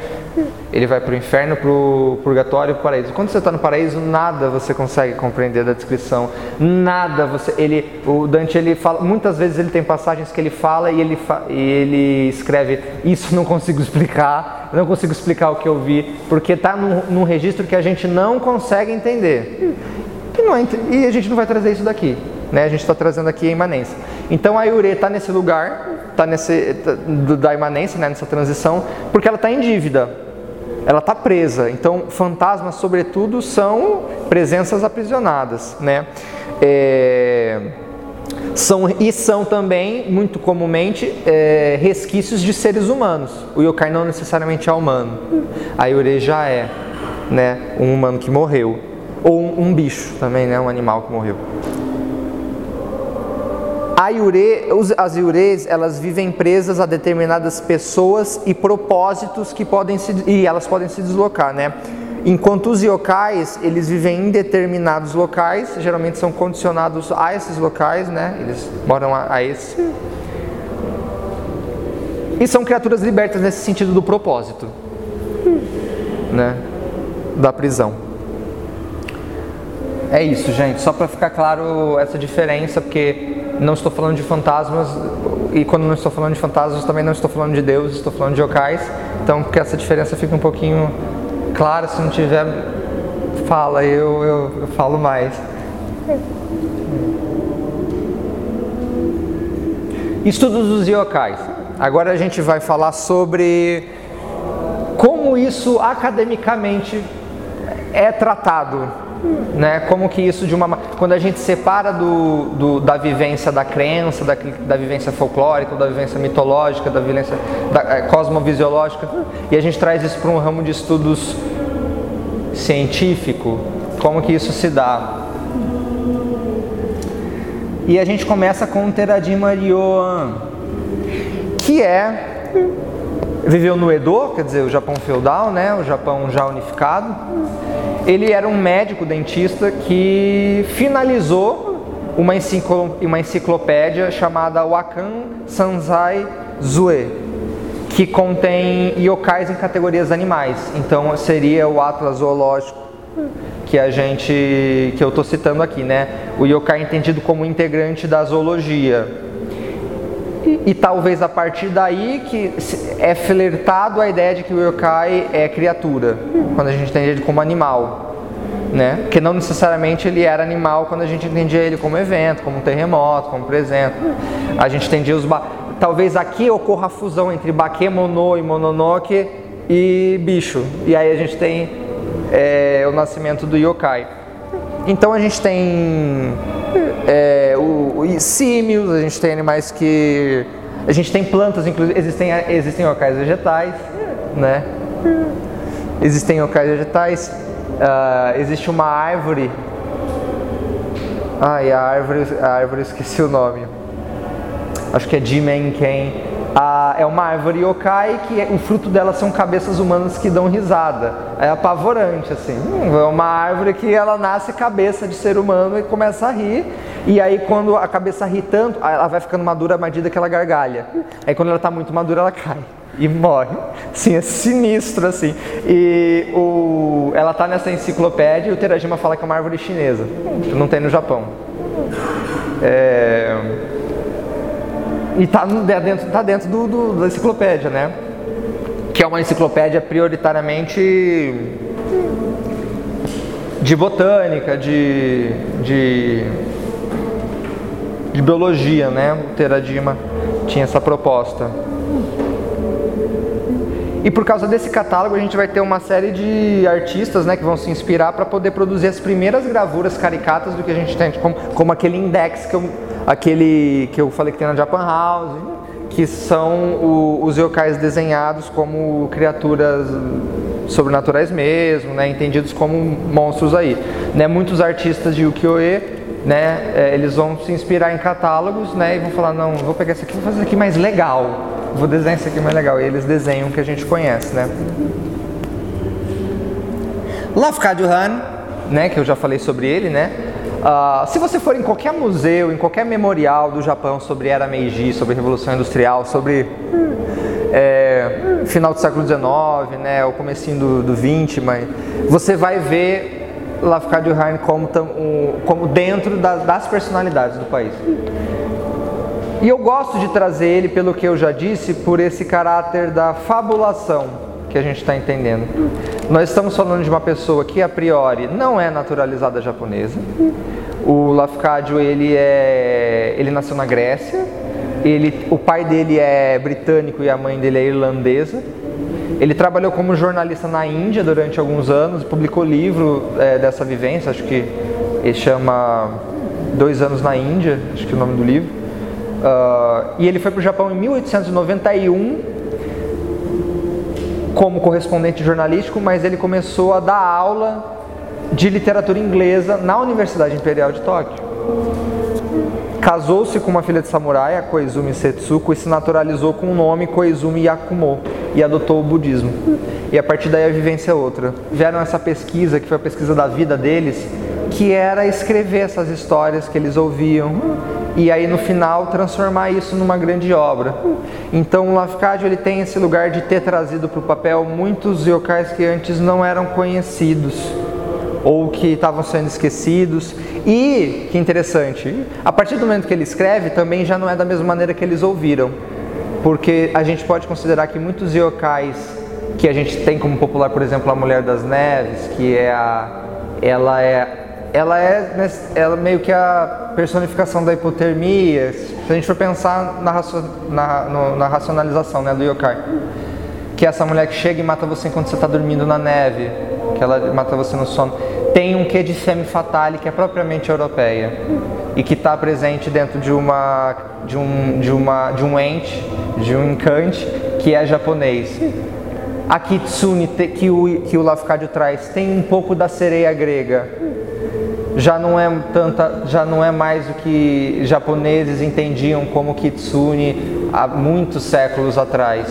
S1: ele vai para o inferno, para o purgatório para o paraíso. Quando você está no paraíso, nada você consegue compreender da descrição, nada você, ele, o Dante ele fala, muitas vezes ele tem passagens que ele fala e ele, e ele escreve, isso não consigo explicar, não consigo explicar o que eu vi, porque está num, num registro que a gente não consegue entender. E, não, é e a gente não vai trazer isso daqui. Né? A gente está trazendo aqui a imanência. Então a Iure está nesse lugar, está nesse tá, da imanência, né? nessa transição, porque ela está em dívida. Ela está presa. Então fantasmas, sobretudo, são presenças aprisionadas, né? É... São, e são também, muito comumente, é, resquícios de seres humanos. O yokai não necessariamente é humano. A Yure já é né, um humano que morreu. Ou um, um bicho também, né, um animal que morreu. Iure, as Iures, elas vivem presas a determinadas pessoas e propósitos que podem se, e elas podem se deslocar, né? Enquanto os yokais, eles vivem em determinados locais, geralmente são condicionados a esses locais, né? Eles moram a, a esse. E são criaturas libertas nesse sentido do propósito, né? Da prisão. É isso, gente. Só para ficar claro essa diferença, porque não estou falando de fantasmas, e quando não estou falando de fantasmas, também não estou falando de Deus, estou falando de yokais. Então, que essa diferença fica um pouquinho clara, se não tiver, fala, eu, eu, eu falo mais. Estudos dos yokais. Agora a gente vai falar sobre como isso academicamente é tratado né? Como que isso de uma quando a gente separa do, do da vivência da crença, da, da vivência folclórica, da vivência mitológica, da vivência da, é, cosmovisiológica e a gente traz isso para um ramo de estudos científico, como que isso se dá? E a gente começa com o Teradim Marioan, que é viveu no Edo, quer dizer, o Japão feudal, né? O Japão já unificado ele era um médico dentista que finalizou uma, uma enciclopédia chamada Wakan Sanzai Zue, que contém yokais em categorias animais. Então seria o Atlas Zoológico que a gente que eu estou citando aqui, né? O yokai é entendido como integrante da zoologia. E, e, talvez a partir daí que é flertado a ideia de que o yokai é criatura, quando a gente entende ele como animal. Né? Porque não necessariamente ele era animal quando a gente entendia ele como evento, como terremoto, como presente. A gente entendia os. Ba... Talvez aqui ocorra a fusão entre Bakemono e Mononoke e bicho. E aí a gente tem é, o nascimento do yokai. Então a gente tem é, o, o, símios, a gente tem animais que. A gente tem plantas, inclusive, existem, existem locais vegetais, né? Existem locais vegetais. Uh, existe uma árvore. Ai, a árvore, a árvore esqueci o nome. Acho que é Jimenken, é uma árvore yokai que é, o fruto dela são cabeças humanas que dão risada. É apavorante, assim. Hum, é uma árvore que ela nasce cabeça de ser humano e começa a rir. E aí quando a cabeça ri tanto, ela vai ficando madura à medida que ela gargalha. Aí quando ela está muito madura, ela cai e morre. Sim, é sinistro assim. E o, ela está nessa enciclopédia e o Terajima fala que é uma árvore chinesa. Não tem no Japão. É... E está dentro, tá dentro do, do, da enciclopédia, né? Que é uma enciclopédia prioritariamente de botânica, de, de, de biologia, né? O Terajima tinha essa proposta. E por causa desse catálogo a gente vai ter uma série de artistas né, que vão se inspirar para poder produzir as primeiras gravuras caricatas do que a gente tem, como, como aquele index que eu, aquele que eu falei que tem na Japan House, que são o, os yokais desenhados como criaturas sobrenaturais mesmo, né, entendidos como monstros aí. Né, muitos artistas de ukiyo-e né, é, eles vão se inspirar em catálogos né, e vão falar, não, vou pegar esse aqui, vou fazer isso aqui mais legal vou desenhar isso aqui mais legal. E eles desenham o que a gente conhece, né? Lafcadio Han, né, que eu já falei sobre ele, né? Uh, se você for em qualquer museu, em qualquer memorial do Japão sobre era Meiji, sobre Revolução Industrial, sobre é, final do século XIX, né, o comecinho do, do 20, mas você vai ver Lafcadio Han como, como dentro das, das personalidades do país. E eu gosto de trazer ele, pelo que eu já disse, por esse caráter da fabulação que a gente está entendendo. Nós estamos falando de uma pessoa que a priori não é naturalizada japonesa. O Lafcadio ele é, ele nasceu na Grécia. Ele, o pai dele é britânico e a mãe dele é irlandesa. Ele trabalhou como jornalista na Índia durante alguns anos, publicou livro é, dessa vivência, acho que ele chama Dois Anos na Índia, acho que é o nome do livro. Uh, e ele foi para o Japão em 1891 como correspondente jornalístico, mas ele começou a dar aula de literatura inglesa na Universidade Imperial de Tóquio. Casou-se com uma filha de samurai, a Koizumi Setsuko, e se naturalizou com o nome Koizumi Yakumo e adotou o budismo. E a partir daí a vivência é outra. Vieram essa pesquisa, que foi a pesquisa da vida deles, que era escrever essas histórias que eles ouviam e aí no final transformar isso numa grande obra. Então o Lafcadio ele tem esse lugar de ter trazido para o papel muitos yokais que antes não eram conhecidos ou que estavam sendo esquecidos. E, que interessante, a partir do momento que ele escreve, também já não é da mesma maneira que eles ouviram. Porque a gente pode considerar que muitos yokais que a gente tem como popular, por exemplo, a Mulher das Neves, que é a ela é ela é ela meio que a personificação da hipotermia. Se a gente for pensar na, na, no, na racionalização né, do yokai, que é essa mulher que chega e mata você enquanto você está dormindo na neve, que ela mata você no sono, tem um quê de femme fatale que é propriamente europeia e que está presente dentro de uma de um de uma de um ente, de um encante que é japonês. A kitsune que o que o Lafcadio traz tem um pouco da sereia grega já não é tanta, já não é mais o que japoneses entendiam como kitsune há muitos séculos atrás,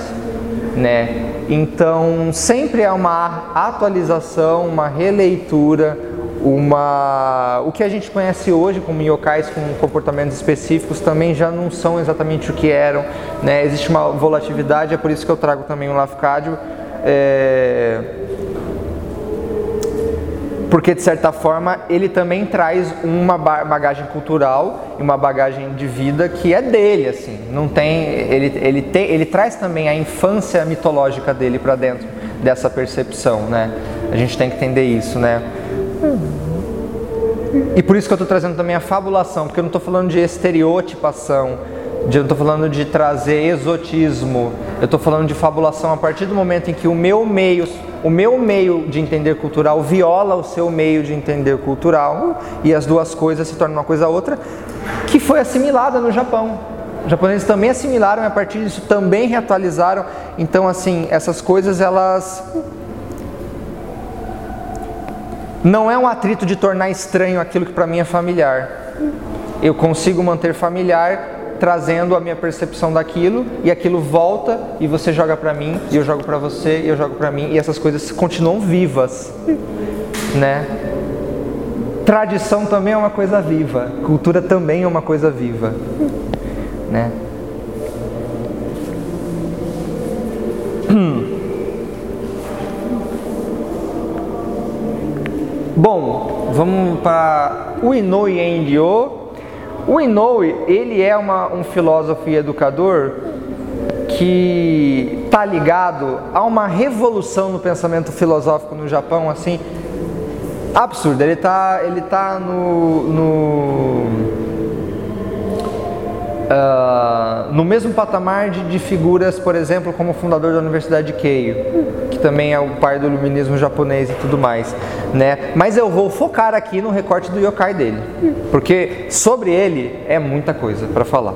S1: né? Então sempre é uma atualização, uma releitura, uma o que a gente conhece hoje como yokais com comportamentos específicos também já não são exatamente o que eram, né? Existe uma volatilidade, é por isso que eu trago também o Lafcadio. É porque de certa forma ele também traz uma bagagem cultural e uma bagagem de vida que é dele, assim. Não tem, ele, ele, tem, ele traz também a infância mitológica dele para dentro dessa percepção, né? A gente tem que entender isso, né? E por isso que eu estou trazendo também a fabulação, porque eu não estou falando de estereotipação, de, eu não estou falando de trazer exotismo, eu estou falando de fabulação a partir do momento em que o meu meio o meu meio de entender cultural viola o seu meio de entender cultural e as duas coisas se tornam uma coisa outra, que foi assimilada no Japão. Os japoneses também assimilaram e a partir disso também reatualizaram. Então, assim, essas coisas elas não é um atrito de tornar estranho aquilo que para mim é familiar. Eu consigo manter familiar trazendo a minha percepção daquilo e aquilo volta e você joga para mim e eu jogo para você e eu jogo para mim e essas coisas continuam vivas, né? Tradição também é uma coisa viva, cultura também é uma coisa viva, né? Bom, vamos para o Inoue Enryo. O Inoue, ele é uma, um filósofo e educador que está ligado a uma revolução no pensamento filosófico no Japão, assim, absurda. Ele está ele tá no, no Uh, no mesmo patamar de, de, figuras, por exemplo, como o fundador da Universidade de Keio, que também é o pai do iluminismo japonês e tudo mais, né? Mas eu vou focar aqui no recorte do yokai dele, porque sobre ele é muita coisa para falar.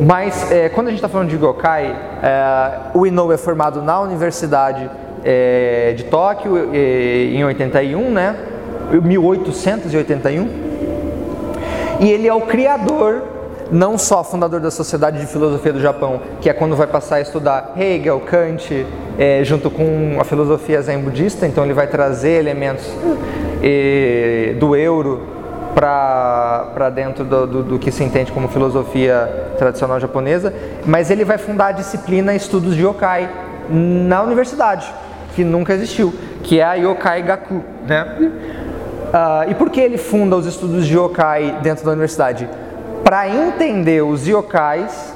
S1: Mas é, quando a gente está falando de yokai, é, o Inoue é formado na Universidade é, de Tóquio em 81, né? 1881, e ele é o criador não só fundador da Sociedade de Filosofia do Japão, que é quando vai passar a estudar Hegel, Kant, é, junto com a filosofia zen budista, então ele vai trazer elementos é, do euro para dentro do, do, do, que se entende como filosofia tradicional japonesa, mas ele vai fundar a disciplina Estudos de Yokai na universidade, que nunca existiu, que é a Yokai Gaku. Né? Uh, e por que ele funda os estudos de Yokai dentro da universidade? Para entender os yokais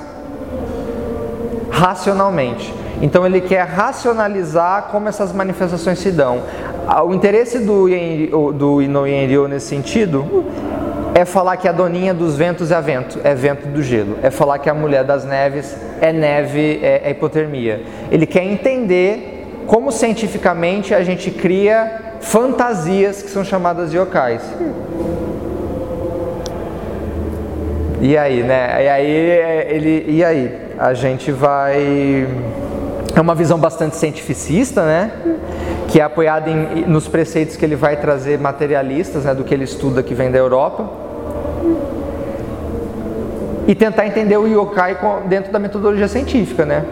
S1: racionalmente. Então ele quer racionalizar como essas manifestações se dão. Ah, o interesse do, do Inoyenryo nesse sentido é falar que a doninha dos ventos é vento, é vento do gelo. É falar que a mulher das neves é neve, é, é hipotermia. Ele quer entender como cientificamente a gente cria fantasias que são chamadas de. E aí, né? E aí, ele, e aí? A gente vai. É uma visão bastante cientificista, né? Que é apoiada em, nos preceitos que ele vai trazer materialistas, né? Do que ele estuda que vem da Europa. E tentar entender o yokai dentro da metodologia científica, né?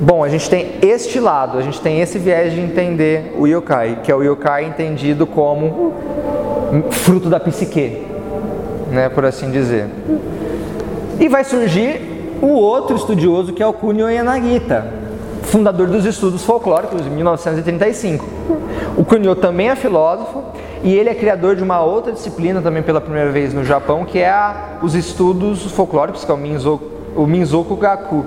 S1: Bom, a gente tem este lado, a gente tem esse viés de entender o yokai, que é o yokai entendido como fruto da psique, né, por assim dizer. E vai surgir o outro estudioso que é o Kunio Yanagita, fundador dos estudos folclóricos em 1935. O Kunio também é filósofo e ele é criador de uma outra disciplina também pela primeira vez no Japão, que é a, os estudos folclóricos, que é o o Minzoku Gaku,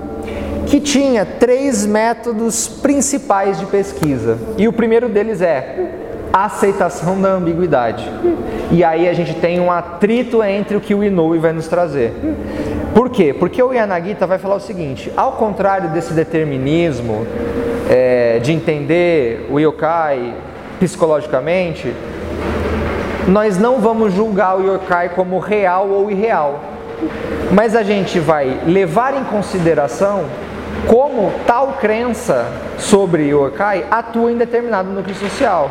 S1: que tinha três métodos principais de pesquisa. E o primeiro deles é aceitação da ambiguidade. E aí a gente tem um atrito entre o que o Inoue vai nos trazer. Por quê? Porque o Yanagita vai falar o seguinte: ao contrário desse determinismo é, de entender o yokai psicologicamente, nós não vamos julgar o yokai como real ou irreal, mas a gente vai levar em consideração como tal crença sobre yokai atua em determinado núcleo social.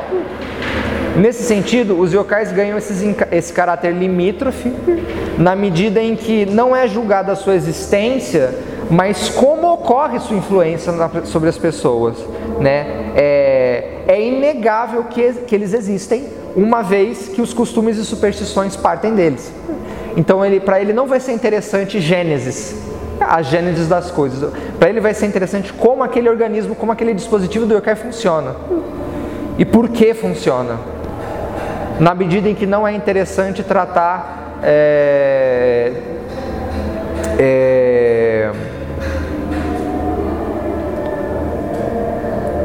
S1: Nesse sentido, os yokais ganham esses, esse caráter limítrofe na medida em que não é julgada a sua existência, mas como ocorre sua influência na, sobre as pessoas. Né? É, é inegável que, que eles existem, uma vez que os costumes e superstições partem deles. Então, para ele não vai ser interessante Gênesis, a gênese das coisas. Para ele vai ser interessante como aquele organismo, como aquele dispositivo do yokai funciona. E por que funciona. Na medida em que não é interessante tratar é, é,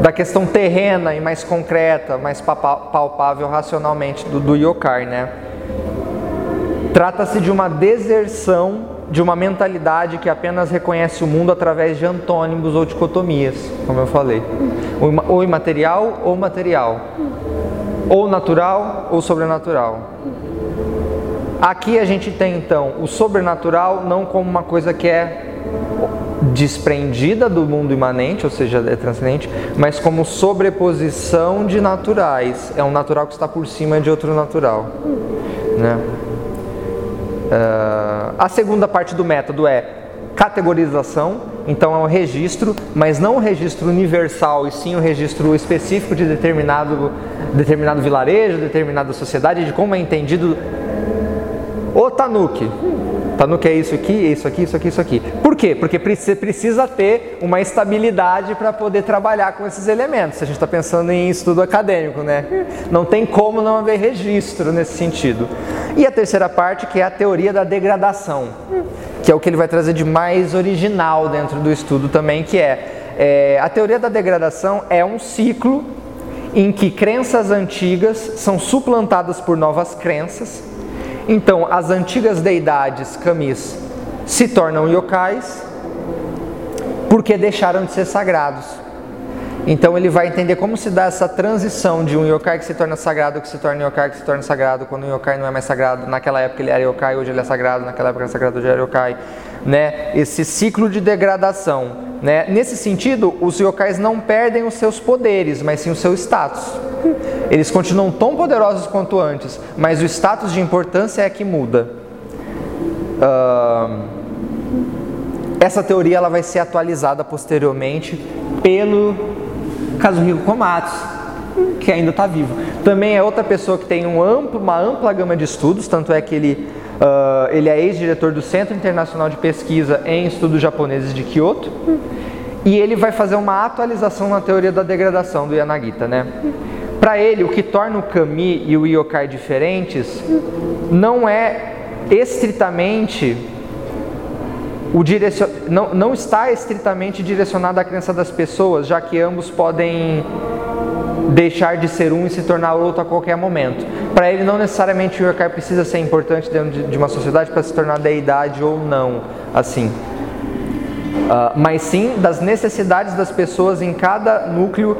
S1: da questão terrena e mais concreta, mais palpável racionalmente do, do né? Trata-se de uma deserção de uma mentalidade que apenas reconhece o mundo através de antônimos ou dicotomias, como eu falei. Ou imaterial ou material. Ou natural ou sobrenatural. Aqui a gente tem então o sobrenatural não como uma coisa que é desprendida do mundo imanente, ou seja, é transcendente, mas como sobreposição de naturais. É um natural que está por cima de outro natural. Né? Uh, a segunda parte do método é categorização, então é um registro, mas não um registro universal, e sim um registro específico de determinado, determinado vilarejo, determinada sociedade, de como é entendido o Tanuki. Tanuki é isso aqui, isso aqui, isso aqui, isso aqui. Por quê? Porque você precisa ter uma estabilidade para poder trabalhar com esses elementos. Se a gente está pensando em estudo acadêmico, né? Não tem como não haver registro nesse sentido. E a terceira parte, que é a teoria da degradação, que é o que ele vai trazer de mais original dentro do estudo também, que é, é a teoria da degradação é um ciclo em que crenças antigas são suplantadas por novas crenças então, as antigas deidades kamis se tornam yokais porque deixaram de ser sagrados. Então ele vai entender como se dá essa transição de um yokai que se torna sagrado, que se torna yokai, que se torna sagrado, quando um yokai não é mais sagrado. Naquela época ele era yokai, hoje ele é sagrado, naquela época era sagrado, hoje era yokai. Né? Esse ciclo de degradação. Né? Nesse sentido, os yokais não perdem os seus poderes, mas sim o seu status. Eles continuam tão poderosos quanto antes, mas o status de importância é que muda. Uh, essa teoria ela vai ser atualizada posteriormente pelo Kazuhiko Komatsu, que ainda está vivo. Também é outra pessoa que tem um amplo, uma ampla gama de estudos, tanto é que ele, uh, ele é ex-diretor do Centro Internacional de Pesquisa em Estudos Japoneses de Kyoto. E ele vai fazer uma atualização na teoria da degradação do Yanagita, né? Para ele, o que torna o Kami e o Yokai diferentes não é estritamente o direcion... não, não está estritamente direcionado à crença das pessoas, já que ambos podem deixar de ser um e se tornar outro a qualquer momento. Para ele, não necessariamente o yokai precisa ser importante dentro de, uma sociedade para se tornar deidade ou não, assim. Uh, mas sim das necessidades das pessoas em cada núcleo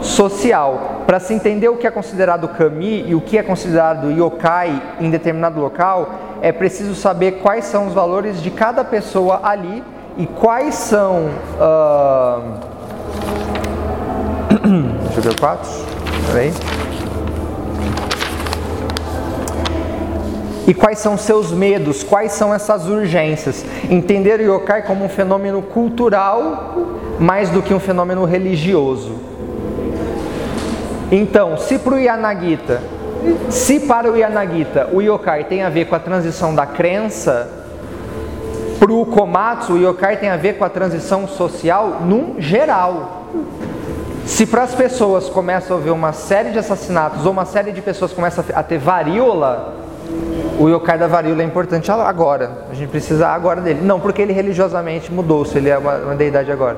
S1: social. Para se entender o que é considerado kami e o que é considerado yokai em determinado local, é preciso saber quais são os valores de cada pessoa ali e quais são. Uh... Deixa eu ver quatro. Peraí. E quais são seus medos, quais são essas urgências. Entender o yokai como um fenômeno cultural mais do que um fenômeno religioso. Então, se para o Yanagita, se para o Yanagita o yokai tem a ver com a transição da crença, para o Komatsu o yokai tem a ver com a transição social num geral. Se para as pessoas começa a haver uma série de assassinatos ou uma série de pessoas começa a ter varíola, o yokai da varíola é importante agora. A gente precisa agora dele. Não porque ele religiosamente mudou-se, ele é uma, uma deidade agora.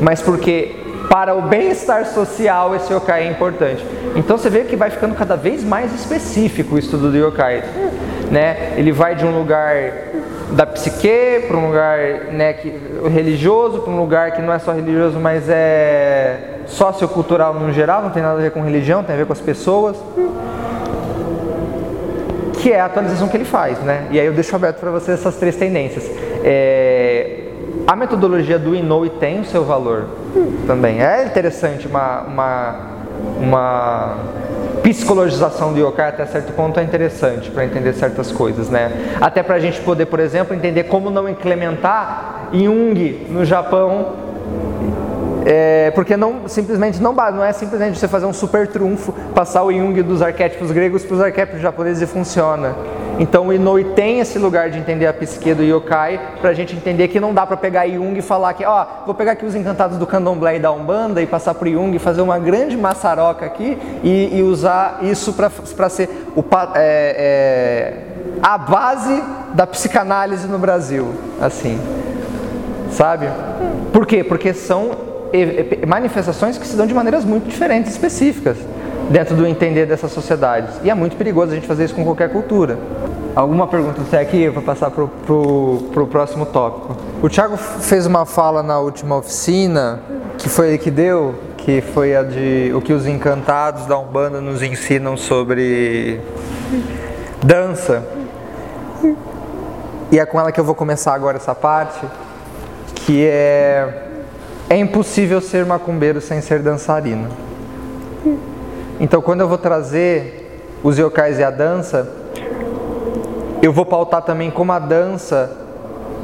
S1: Mas porque para o bem-estar social esse yokai é importante. Então você vê que vai ficando cada vez mais específico o estudo do yokai. Né? Ele vai de um lugar da psique para um lugar né, que, religioso, para um lugar que não é só religioso, mas é sociocultural no geral, não tem nada a ver com religião, tem a ver com as pessoas que é a atualização que ele faz, né? E aí eu deixo aberto para vocês essas três tendências. É, a metodologia do Inoue tem o seu valor também. É interessante uma, uma, uma psicologização do yokai até certo ponto é interessante para entender certas coisas, né? Até para a gente poder, por exemplo, entender como não implementar Jung no Japão é, porque não simplesmente não, não é simplesmente você fazer um super trunfo, passar o Jung dos arquétipos gregos para os arquétipos japoneses e funciona. Então o Inoue tem esse lugar de entender a psique do yokai para a gente entender que não dá para pegar Jung e falar que, ó, vou pegar aqui os encantados do candomblé e da umbanda e passar para Jung e fazer uma grande maçaroca aqui e, e usar isso para ser o, é, é, a base da psicanálise no Brasil, assim, sabe? Por quê? Porque são manifestações que se dão de maneiras muito diferentes, específicas, dentro do entender dessas sociedades. E é muito perigoso a gente fazer isso com qualquer cultura. Alguma pergunta até aqui para passar para o próximo tópico? O Thiago fez uma fala na última oficina, que foi ele que deu, que foi a de o que os encantados da Umbanda nos ensinam sobre dança. E é com ela que eu vou começar agora essa parte, que é é impossível ser macumbeiro sem ser dançarino. Então, quando eu vou trazer os yokais e a dança, eu vou pautar também como a dança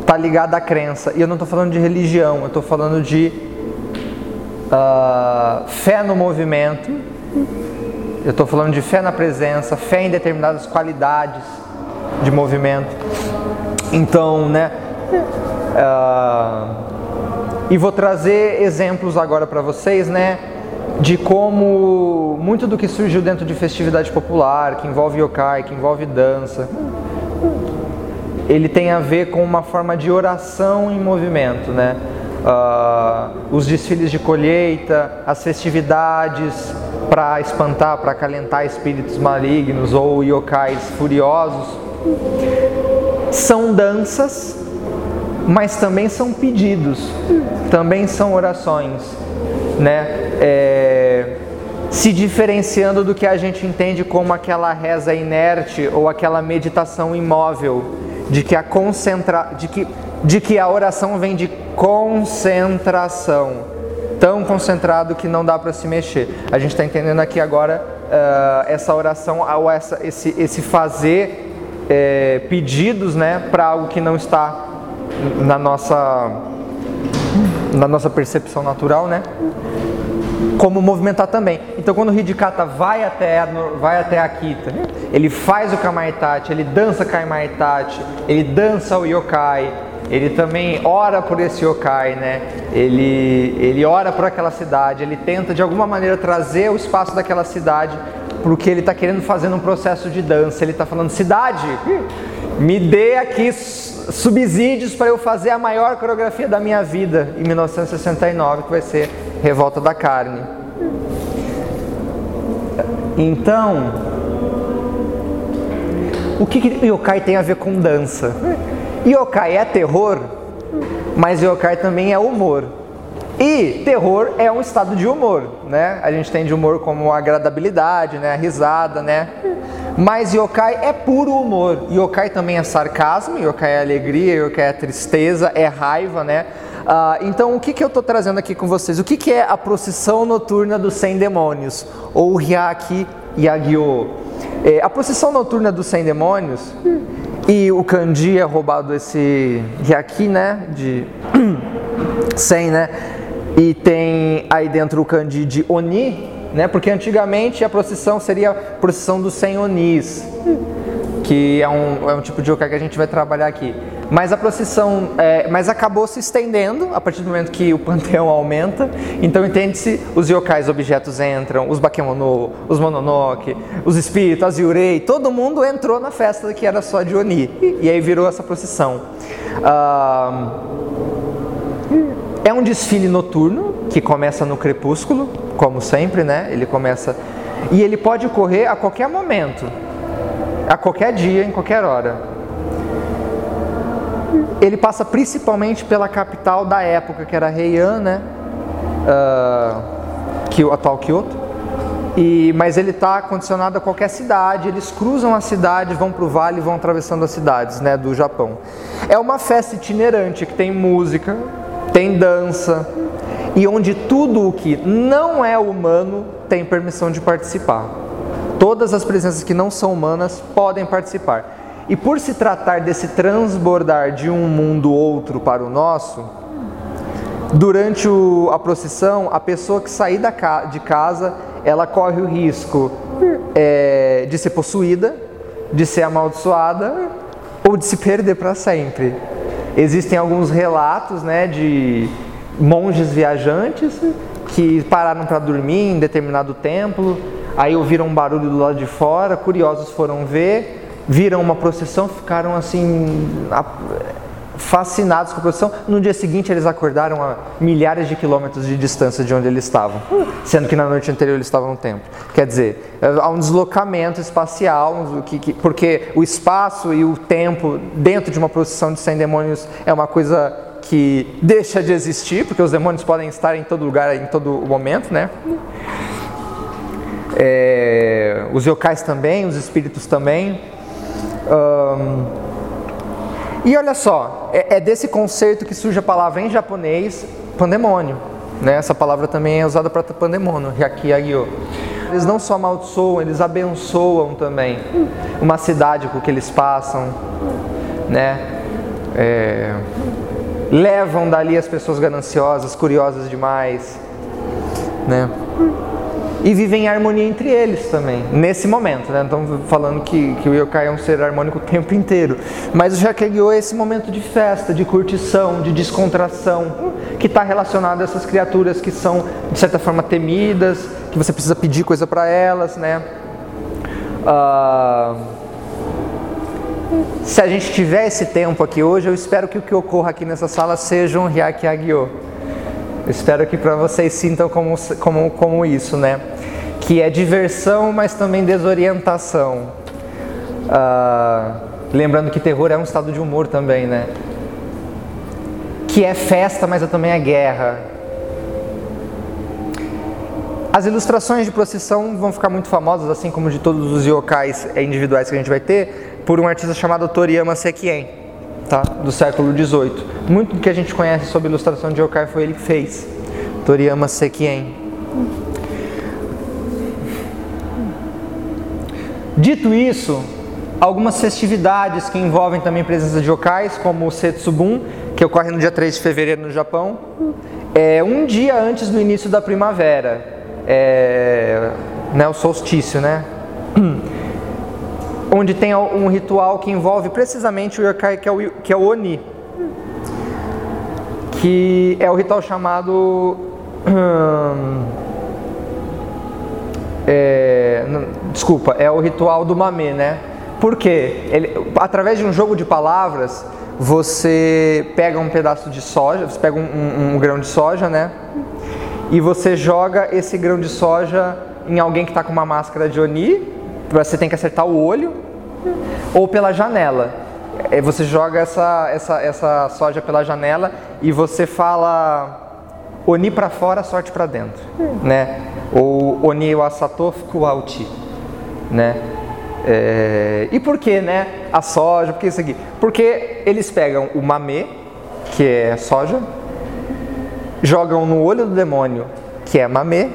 S1: está ligada à crença. E eu não estou falando de religião, eu estou falando de uh, fé no movimento, eu estou falando de fé na presença, fé em determinadas qualidades de movimento. Então, né? Uh, e vou trazer exemplos agora para vocês, né? De como muito do que surgiu dentro de festividade popular, que envolve yokai, que envolve dança, ele tem a ver com uma forma de oração em movimento, né? Uh, os desfiles de colheita, as festividades para espantar, para acalentar espíritos malignos ou yokais furiosos, são danças, mas também são pedidos, também são orações, né? É, se diferenciando do que a gente entende como aquela reza inerte ou aquela meditação imóvel de que a concentra, de que, de que a oração vem de concentração, tão concentrado que não dá para se mexer. A gente está entendendo aqui agora uh, essa oração, ou essa, esse, esse fazer é, pedidos, né, para algo que não está na nossa na nossa percepção natural, né? Como movimentar também. Então quando o Hidikata vai até, vai até a Kita, ele faz o Kamaitachi, ele dança Kamaitachi, ele dança o Yokai, ele também ora por esse yokai, né? Ele, ele ora por aquela cidade, ele tenta de alguma maneira trazer o espaço daquela cidade para o que ele está querendo fazer num processo de dança. Ele está falando, cidade, me dê aqui subsídios para eu fazer a maior coreografia da minha vida em 1969, que vai ser Revolta da Carne. Então, o que, que yokai tem a ver com dança? Yokai é terror, mas yokai também é humor. E terror é um estado de humor, né? A gente tem de humor como agradabilidade, né? A risada, né? Mas yokai é puro humor. Yokai também é sarcasmo, yokai é alegria, yokai é tristeza, é raiva, né? Ah, então, o que, que eu estou trazendo aqui com vocês? O que, que é a procissão noturna dos 100 demônios? Ou Hyaki Yagyo? É, a procissão noturna dos 100 demônios, e o kanji é roubado esse Hyaki, né? De 100, né? E tem aí dentro o kanji de Oni, né? Porque antigamente a procissão seria a procissão dos 100 Onis, que é um, é um tipo de yokai que a gente vai trabalhar aqui. Mas a procissão, é, mas acabou se estendendo a partir do momento que o panteão aumenta. Então entende-se, os yokais objetos entram, os bakemono, os mononoke, os espíritos, as yurei, todo mundo entrou na festa que era só de Oni. E aí virou essa procissão. Ah, é um desfile noturno que começa no crepúsculo, como sempre, né? Ele começa e ele pode ocorrer a qualquer momento, a qualquer dia, em qualquer hora. Ele passa principalmente pela capital da época, que era Heian, né? Uh, que o atual Kyoto. E, mas ele está condicionado a qualquer cidade. Eles cruzam a cidade, vão para o vale, vão atravessando as cidades, né, do Japão. É uma festa itinerante que tem música, tem dança e onde tudo o que não é humano tem permissão de participar. Todas as presenças que não são humanas podem participar. E por se tratar desse transbordar de um mundo outro para o nosso, durante o, a procissão, a pessoa que sair da, de casa, ela corre o risco é, de ser possuída, de ser amaldiçoada ou de se perder para sempre. Existem alguns relatos né, de monges viajantes que pararam para dormir em determinado templo, aí ouviram um barulho do lado de fora, curiosos foram ver, viram uma procissão, ficaram assim fascinados com a procissão. No dia seguinte eles acordaram a milhares de quilômetros de distância de onde eles estavam, sendo que na noite anterior eles estavam no templo. Quer dizer, há um deslocamento espacial, porque o espaço e o tempo dentro de uma procissão de 100 demônios é uma coisa que deixa de existir, porque os demônios podem estar em todo lugar, em todo momento, né? É, os yokais também, os espíritos também. Um, e olha só, é, é, desse conceito que surge a palavra em japonês pandemônio. Né? Essa palavra também é usada para pandemônio, hyaki agyo. Eles não só amaldiçoam, eles abençoam também uma cidade com o que eles passam, né? É, levam dali as pessoas gananciosas, curiosas demais, né? E vivem em harmonia entre eles também, nesse momento, né? Estamos falando que, que o yokai é um ser harmônico o tempo inteiro. Mas o Jakegyo é esse momento de festa, de curtição, de descontração, que está relacionado a essas criaturas que são, de certa forma, temidas, que você precisa pedir coisa para elas, né? Uh, se a gente tiver esse tempo aqui hoje, eu espero que o que ocorra aqui nessa sala seja um Hyakya Agyo. Espero que para vocês sintam como, como, como isso, né? Que é diversão, mas também desorientação. Uh, lembrando que terror é um estado de humor também, né? Que é festa, mas também é guerra. As ilustrações de procissão vão ficar muito famosas, assim como de todos os yokais individuais que a gente vai ter, por um artista chamado Toriyama Sekien tá? do século XVIII. Muito do que a gente conhece sobre ilustração de yokai foi ele que fez, Toriyama Sekien. Dito isso, algumas festividades que envolvem também presença de yokais, como o Setsubun, que ocorre no dia 3 de fevereiro no Japão, é um dia antes do início da primavera, é, né, o solstício, né? Onde tem um ritual que envolve precisamente o yokai, que é o, que é o Oni, que é o ritual chamado. Hum, é, desculpa, é o ritual do mame, né? Porque ele, através de um jogo de palavras, você pega um pedaço de soja, você pega um, um, um grão de soja, né? E você joga esse grão de soja em alguém que está com uma máscara de Oni, você tem que acertar o olho ou pela janela. É, você joga essa, essa, essa soja pela janela e você fala Oni para fora, sorte para dentro, né? Ou Oni wasato fukuauti, né? É, e por que, né? A soja, por que isso aqui? Porque eles pegam o mame, que é soja, jogam no olho do demônio, que é mame,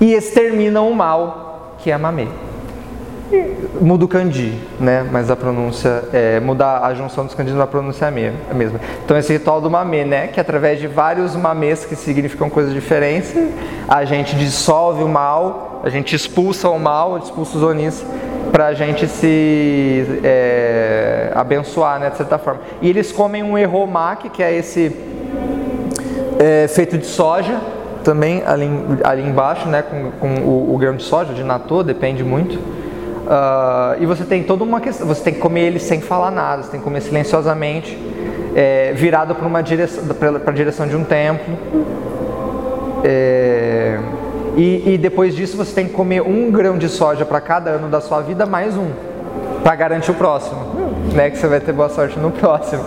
S1: e exterminam o mal, que é mame muda o kanji, né? Mas a pronúncia é mudar a junção dos kanjis na pronúncia é a mesma. Então esse ritual do mame, né? Que através de vários mames que significam coisas diferentes, a gente dissolve o mal, a gente expulsa o mal, expulsa os onis para a gente se é, abençoar, né? De certa forma. E eles comem um eromaki, que é esse é, feito de soja, também ali, ali embaixo, né? Com, com o, o grão de soja, de natô, depende muito. Uh, e você tem toda uma questão, você tem que comer ele sem falar nada, você tem que comer silenciosamente, é, virado para uma direção, para a direção de um templo. É, e, e, depois disso você tem que comer um grão de soja para cada ano da sua vida, mais um, para garantir o próximo, né? Que você vai ter boa sorte no próximo.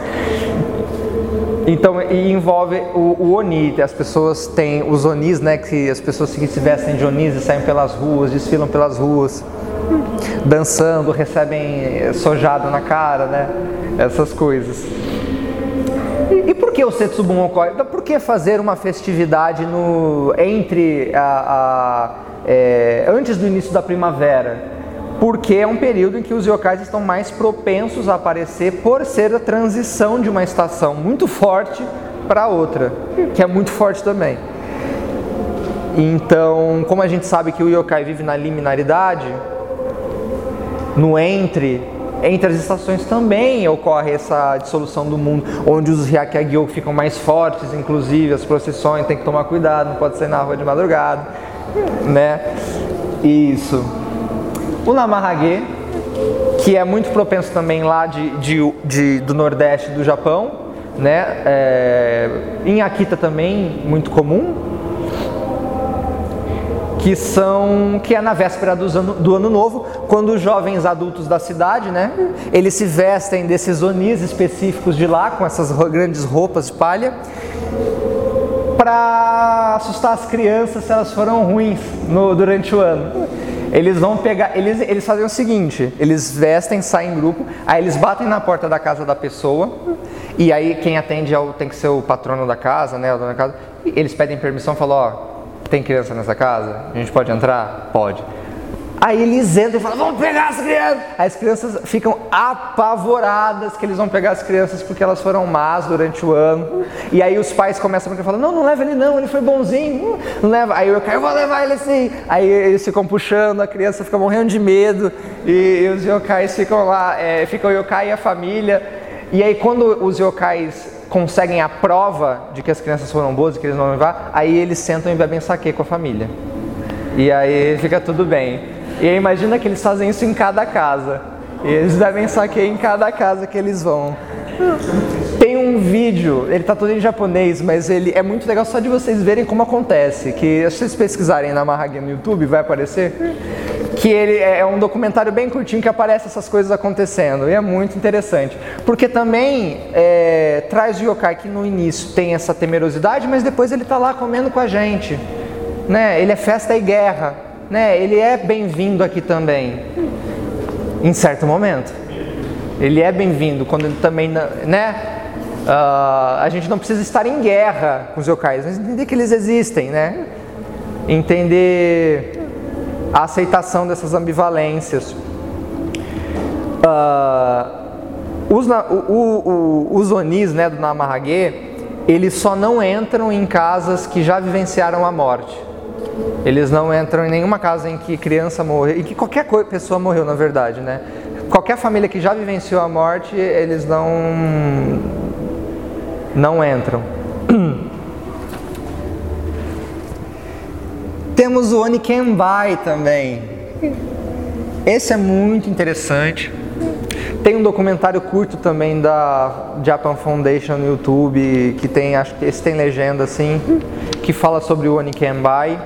S1: Então, e envolve o, o, Oni, as pessoas têm os Onis, né? Que as pessoas que se vestem de Onis e saem pelas ruas, desfilam pelas ruas dançando, recebem sojado na cara, né? Essas coisas. E, e por que o Setsubun ocorre? Então, por que fazer uma festividade no, entre a, a é, antes do início da primavera? Porque é um período em que os yokais estão mais propensos a aparecer por ser a transição de uma estação muito forte para outra, que é muito forte também. Então, como a gente sabe que o yokai vive na liminaridade, no entre, entre as estações também ocorre essa dissolução do mundo, onde os Hyakyagyo ficam mais fortes, inclusive as procissões, tem que tomar cuidado, não pode sair na rua de madrugada, né? Isso. O Namahage, que é muito propenso também lá de, de, de do Nordeste do Japão, né? É, em Akita também, muito comum, que são que é na véspera do ano, do ano novo, quando os jovens adultos da cidade, né, eles se vestem desses onis específicos de lá, com essas grandes roupas de palha, para assustar as crianças se elas foram ruins no, durante o ano. Eles vão pegar, eles, eles fazem o seguinte: eles vestem, saem em grupo, aí eles batem na porta da casa da pessoa, e aí quem atende é o, tem que ser o patrono da casa, né, da casa, eles pedem permissão, falam: ó, tem criança nessa casa? A gente pode entrar? Pode. Aí eles entram e falam, vamos pegar as crianças. As crianças ficam apavoradas que eles vão pegar as crianças porque elas foram más durante o ano. E aí os pais começam a falar, não, não leva ele não, ele foi bonzinho, não leva. Aí eu, eu vou levar ele sim. Aí eles ficam puxando, a criança fica morrendo de medo. E, e os yokais ficam lá, é, ficam o yokai e a família. E aí quando os yokais conseguem a prova de que as crianças foram boas e que eles vão levar, aí eles sentam e bebem saque com a família. E aí fica tudo bem. E imagina que eles fazem isso em cada casa. E eles devem saquear em cada casa que eles vão. Tem um vídeo, ele tá todo em japonês, mas ele é muito legal só de vocês verem como acontece. Que se vocês pesquisarem na Mahagi no YouTube, vai aparecer. Que ele é, é um documentário bem curtinho que aparece essas coisas acontecendo. E é muito interessante. Porque também é, traz o yokai que no início tem essa temerosidade, mas depois ele tá lá comendo com a gente. Né? Ele é festa e guerra né, ele é bem-vindo aqui também, em certo momento. Ele é bem-vindo quando também, né? Uh, a gente não precisa estar em guerra com os yokais, mas entender que eles existem, né? Entender a aceitação dessas ambivalências. Uh, os, o, o, os onis né, do Namahage, eles só não entram em casas que já vivenciaram a morte. Eles não entram em nenhuma casa em que criança morreu, e que qualquer pessoa morreu, na verdade, né? Qualquer família que já vivenciou a morte, eles não não entram. Temos o Onikenbai também. Esse é muito interessante. Tem um documentário curto também da Japan Foundation no YouTube que tem, acho que esse tem legenda assim, que fala sobre o Onikenbai.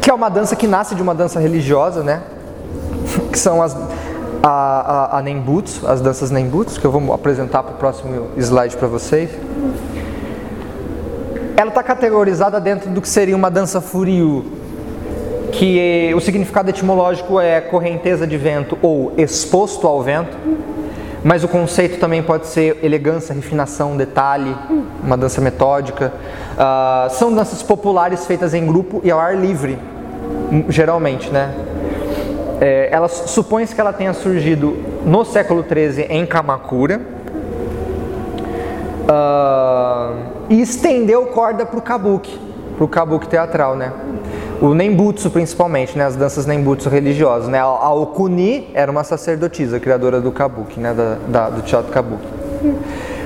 S1: Que é uma dança que nasce de uma dança religiosa, né? Que são as a, a, a Nembutsu, as danças Nembutsu, que eu vou apresentar para o próximo slide para vocês. Ela está categorizada dentro do que seria uma dança furiu, que o significado etimológico é correnteza de vento ou exposto ao vento. Mas o conceito também pode ser elegância, refinação, detalhe, uma dança metódica. Uh, são danças populares feitas em grupo e ao ar livre, geralmente, né? É, ela supõe-se que ela tenha surgido no século XIII em Kamakura uh, e estendeu corda para o kabuki, para o kabuki teatral, né? O Nembutsu principalmente, né, as danças Nembutsu religiosas, né, a Okuni era uma sacerdotisa, criadora do Kabuki, né, da, da, do teatro Kabuki.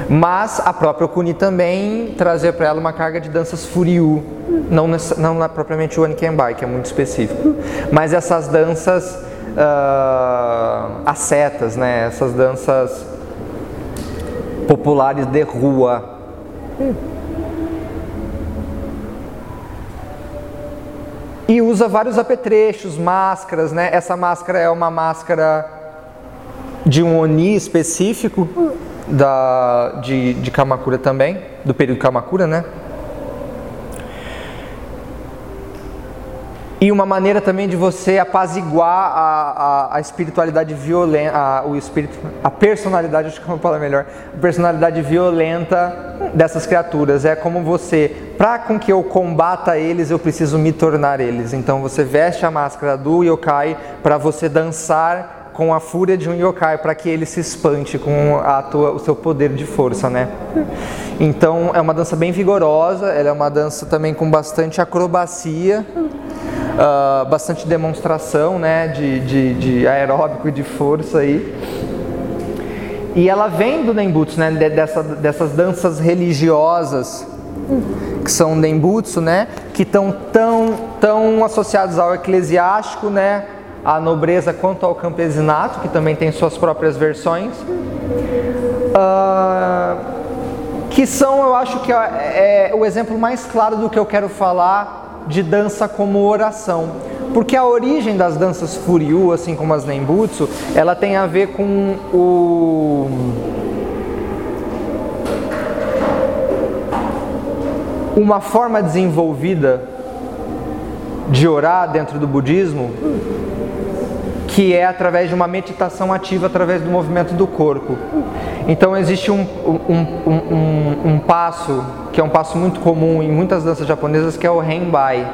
S1: Mas a própria Okuni também trazia para ela uma carga de danças Furyu, não, não propriamente o Onikenbai, que é muito específico, mas essas danças uh, ascetas, né, essas danças populares de rua. E usa vários apetrechos, máscaras, né? Essa máscara é uma máscara de um Oni específico da, de, de Kamakura também, do período Kamakura, né? E uma maneira também de você apaziguar a, a, a espiritualidade violenta, a, o espírito, a personalidade, acho que é uma palavra melhor, a personalidade violenta dessas criaturas. É como você, para com que eu combata eles, eu preciso me tornar eles. Então você veste a máscara do yokai para você dançar com a fúria de um yokai para que ele se espante com a tua, o seu poder de força, né? Então é uma dança bem vigorosa, ela é uma dança também com bastante acrobacia uh, bastante demonstração né, de, de, de aeróbico e de força aí. E ela vem do Nembutsu, né, dessa, dessas danças religiosas que são Nembutsu, né, que estão tão, tão associados ao eclesiástico, né, à nobreza quanto ao campesinato, que também tem suas próprias versões. Uh, que são, eu acho que é, é o exemplo mais claro do que eu quero falar de dança como oração. Porque a origem das danças Furyu, assim como as Nembutsu, ela tem a ver com o uma forma desenvolvida de orar dentro do budismo que é através de uma meditação ativa, através do movimento do corpo. Então existe um, um, um, um, passo, que é um passo muito comum em muitas danças japonesas, que é o Renbai,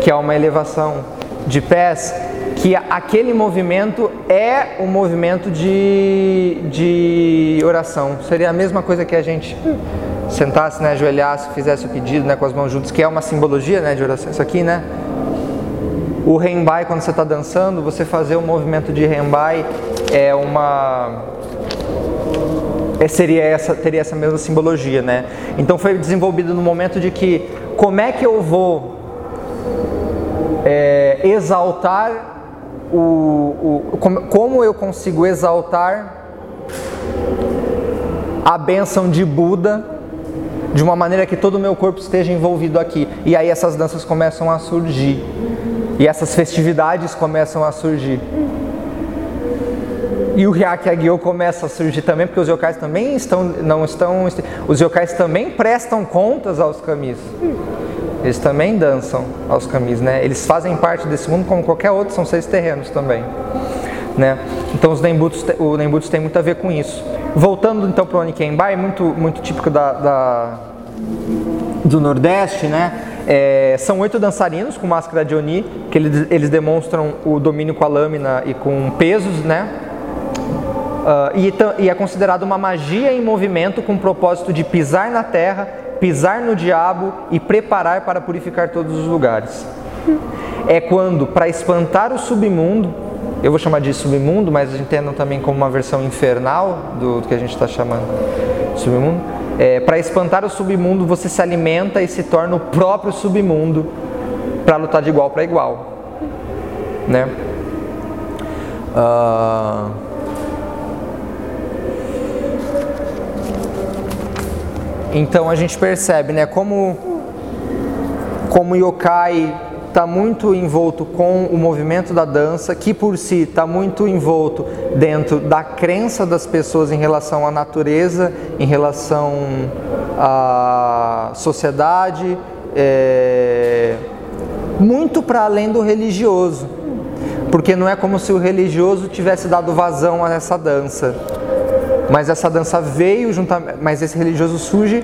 S1: que é uma elevação de pés, que aquele movimento é um movimento de, de oração. Seria a mesma coisa que a gente sentasse, né, ajoelhasse, fizesse o pedido né, com as mãos juntas, que é uma simbologia né, de oração. Isso aqui, né? O Renbai, quando você está dançando, você fazer um movimento de Renbai é uma. É, seria essa, teria essa mesma simbologia, né? Então foi desenvolvido no momento de que como é que eu vou é, exaltar o, o como, como eu consigo exaltar a bênção de Buda de uma maneira que todo o meu corpo esteja envolvido aqui. E aí essas danças começam a surgir. E essas festividades começam a surgir. E o Hyakyagyo começa a surgir também, porque os yokais também estão, não estão, os yokais também prestam contas aos kamis. Eles também dançam aos camis, né? Eles fazem parte desse mundo como qualquer outro, são seres terrenos também, né? Então os Nembutos, o Nembutos tem muito a ver com isso. Voltando então para o Onikenbai, muito, muito típico da, da, do Nordeste, né? É, são oito dançarinos com máscara de Oni, que eles, eles demonstram o domínio com a lâmina e com pesos, né? Uh, e, e é considerado uma magia em movimento com o propósito de pisar na terra pisar no diabo e preparar para purificar todos os lugares. É quando, para espantar o submundo, eu vou chamar de submundo, mas entendam também como uma versão infernal do, do que a gente está chamando submundo. É, para espantar o submundo, você se alimenta e se torna o próprio submundo para lutar de igual para igual, né? Uh... Então a gente percebe, né, como como yokai está muito envolto com o movimento da dança, que por si está muito envolto dentro da crença das pessoas em relação à natureza, em relação à sociedade, é, muito para além do religioso, porque não é como se o religioso tivesse dado vazão a essa dança. Mas essa dança veio juntamente, mas esse religioso surge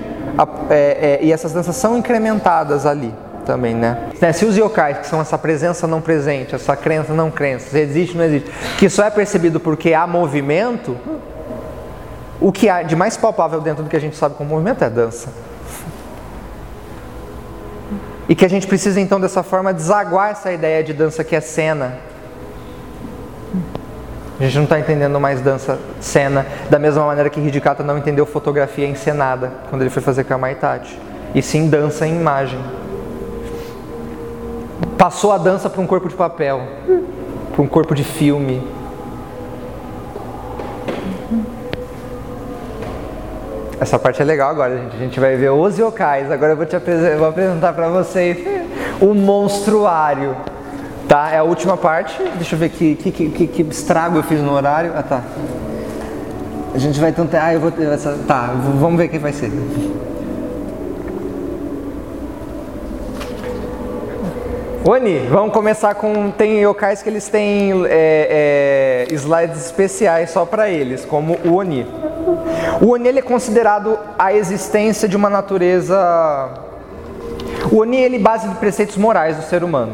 S1: é, é, e essas danças são incrementadas ali também, né? né? Se os yokais, que são essa presença não presente, essa crença não crença, se existe não existe, que só é percebido porque há movimento, o que há de mais palpável dentro do que a gente sabe como movimento é dança. E que a gente precisa então dessa forma desaguar essa ideia de dança que é cena, a gente não está entendendo mais dança cena da mesma maneira que Hidikata não entendeu fotografia encenada quando ele foi fazer Kamaitachi. E sim dança em imagem. Passou a dança para um corpo de papel, para um corpo de filme. Essa parte é legal agora, gente. A gente vai ver os yokais. Agora eu vou te apresentar, vou apresentar para vocês o monstruário. Tá, é a última parte. Deixa eu ver que, que, que, que estrago eu fiz no horário. Ah, tá. A gente vai tentar. Ah, eu vou. Essa, tá, vamos ver quem vai ser. Oni, vamos começar com. Tem yokais que eles têm é, é, slides especiais só para eles, como o Oni. O Oni ele é considerado a existência de uma natureza. O Oni ele é base de preceitos morais do ser humano.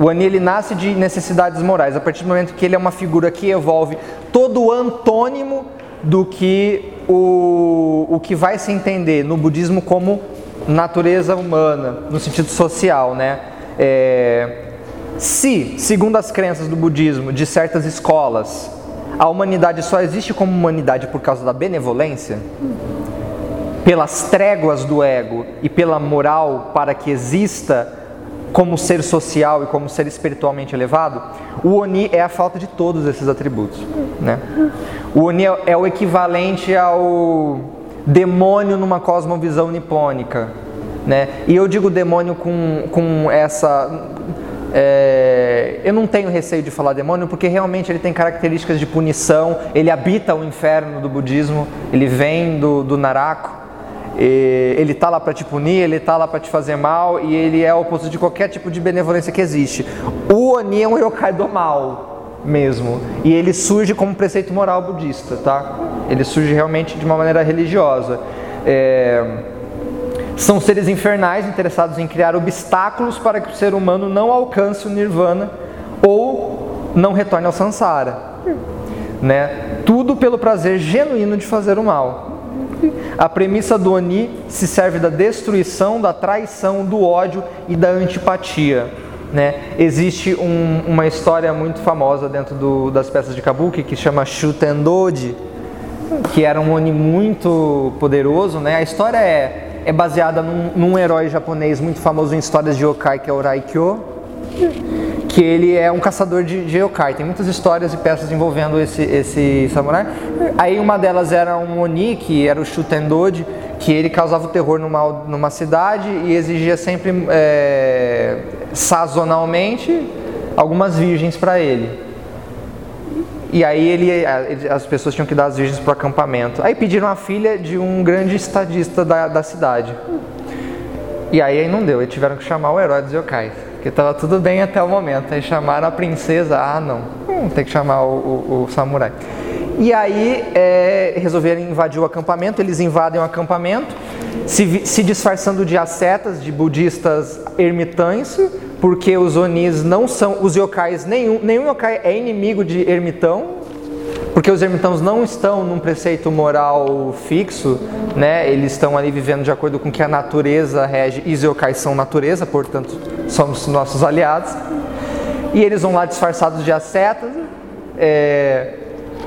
S1: O Ani ele nasce de necessidades morais. A partir do momento que ele é uma figura que evolve todo o antônimo do que o, o que vai se entender no budismo como natureza humana, no sentido social, né? É, se, segundo as crenças do budismo, de certas escolas, a humanidade só existe como humanidade por causa da benevolência, pelas tréguas do ego e pela moral para que exista como ser social e como ser espiritualmente elevado, o Oni é a falta de todos esses atributos. Né? O Oni é, é o equivalente ao demônio numa cosmovisão nipônica. Né? E eu digo demônio com, com essa. É, eu não tenho receio de falar demônio porque realmente ele tem características de punição, ele habita o inferno do budismo, ele vem do, do Narako ele está lá para te punir, ele está lá para te fazer mal e ele é oposto de qualquer tipo de benevolência que existe. O Oni é um yokai do mal. mesmo. E ele surge como preceito moral budista, tá? Ele surge realmente de uma maneira religiosa. É... São seres infernais interessados em criar obstáculos para que o ser humano não alcance o nirvana ou não retorne ao samsara. Né? Tudo pelo prazer genuíno de fazer o mal. A premissa do Oni se serve da destruição, da traição, do ódio e da antipatia. Né? Existe um, uma história muito famosa dentro do, das peças de Kabuki que chama Shutendoji, que era um Oni muito poderoso. Né? A história é, é baseada num, num herói japonês muito famoso em histórias de yokai, que é o Raikyo que ele é um caçador de, de yokai. Tem muitas histórias e peças envolvendo esse, esse samurai. Aí uma delas era um Oni, que era o Shutendoji, que ele causava o terror numa, numa cidade e exigia sempre é, sazonalmente algumas virgens para ele. E aí ele, as pessoas tinham que dar as virgens para o acampamento. Aí pediram a filha de um grande estadista da, da cidade. E aí não deu, eles tiveram que chamar o herói dos yokais. Porque estava tudo bem até o momento. Aí chamaram a princesa, ah não, hum, tem que chamar o, o, o samurai. E aí é, resolveram invadir o acampamento, eles invadem o acampamento, se, se disfarçando de ascetas, de budistas ermitães, porque os onis não são, os yokais, nenhum, nenhum yokai é inimigo de ermitão, porque os ermitãos não estão num preceito moral fixo, né? eles estão ali vivendo de acordo com o que a natureza rege, e os yokais são natureza, portanto somos nossos aliados. E eles vão lá disfarçados de ascetas, é,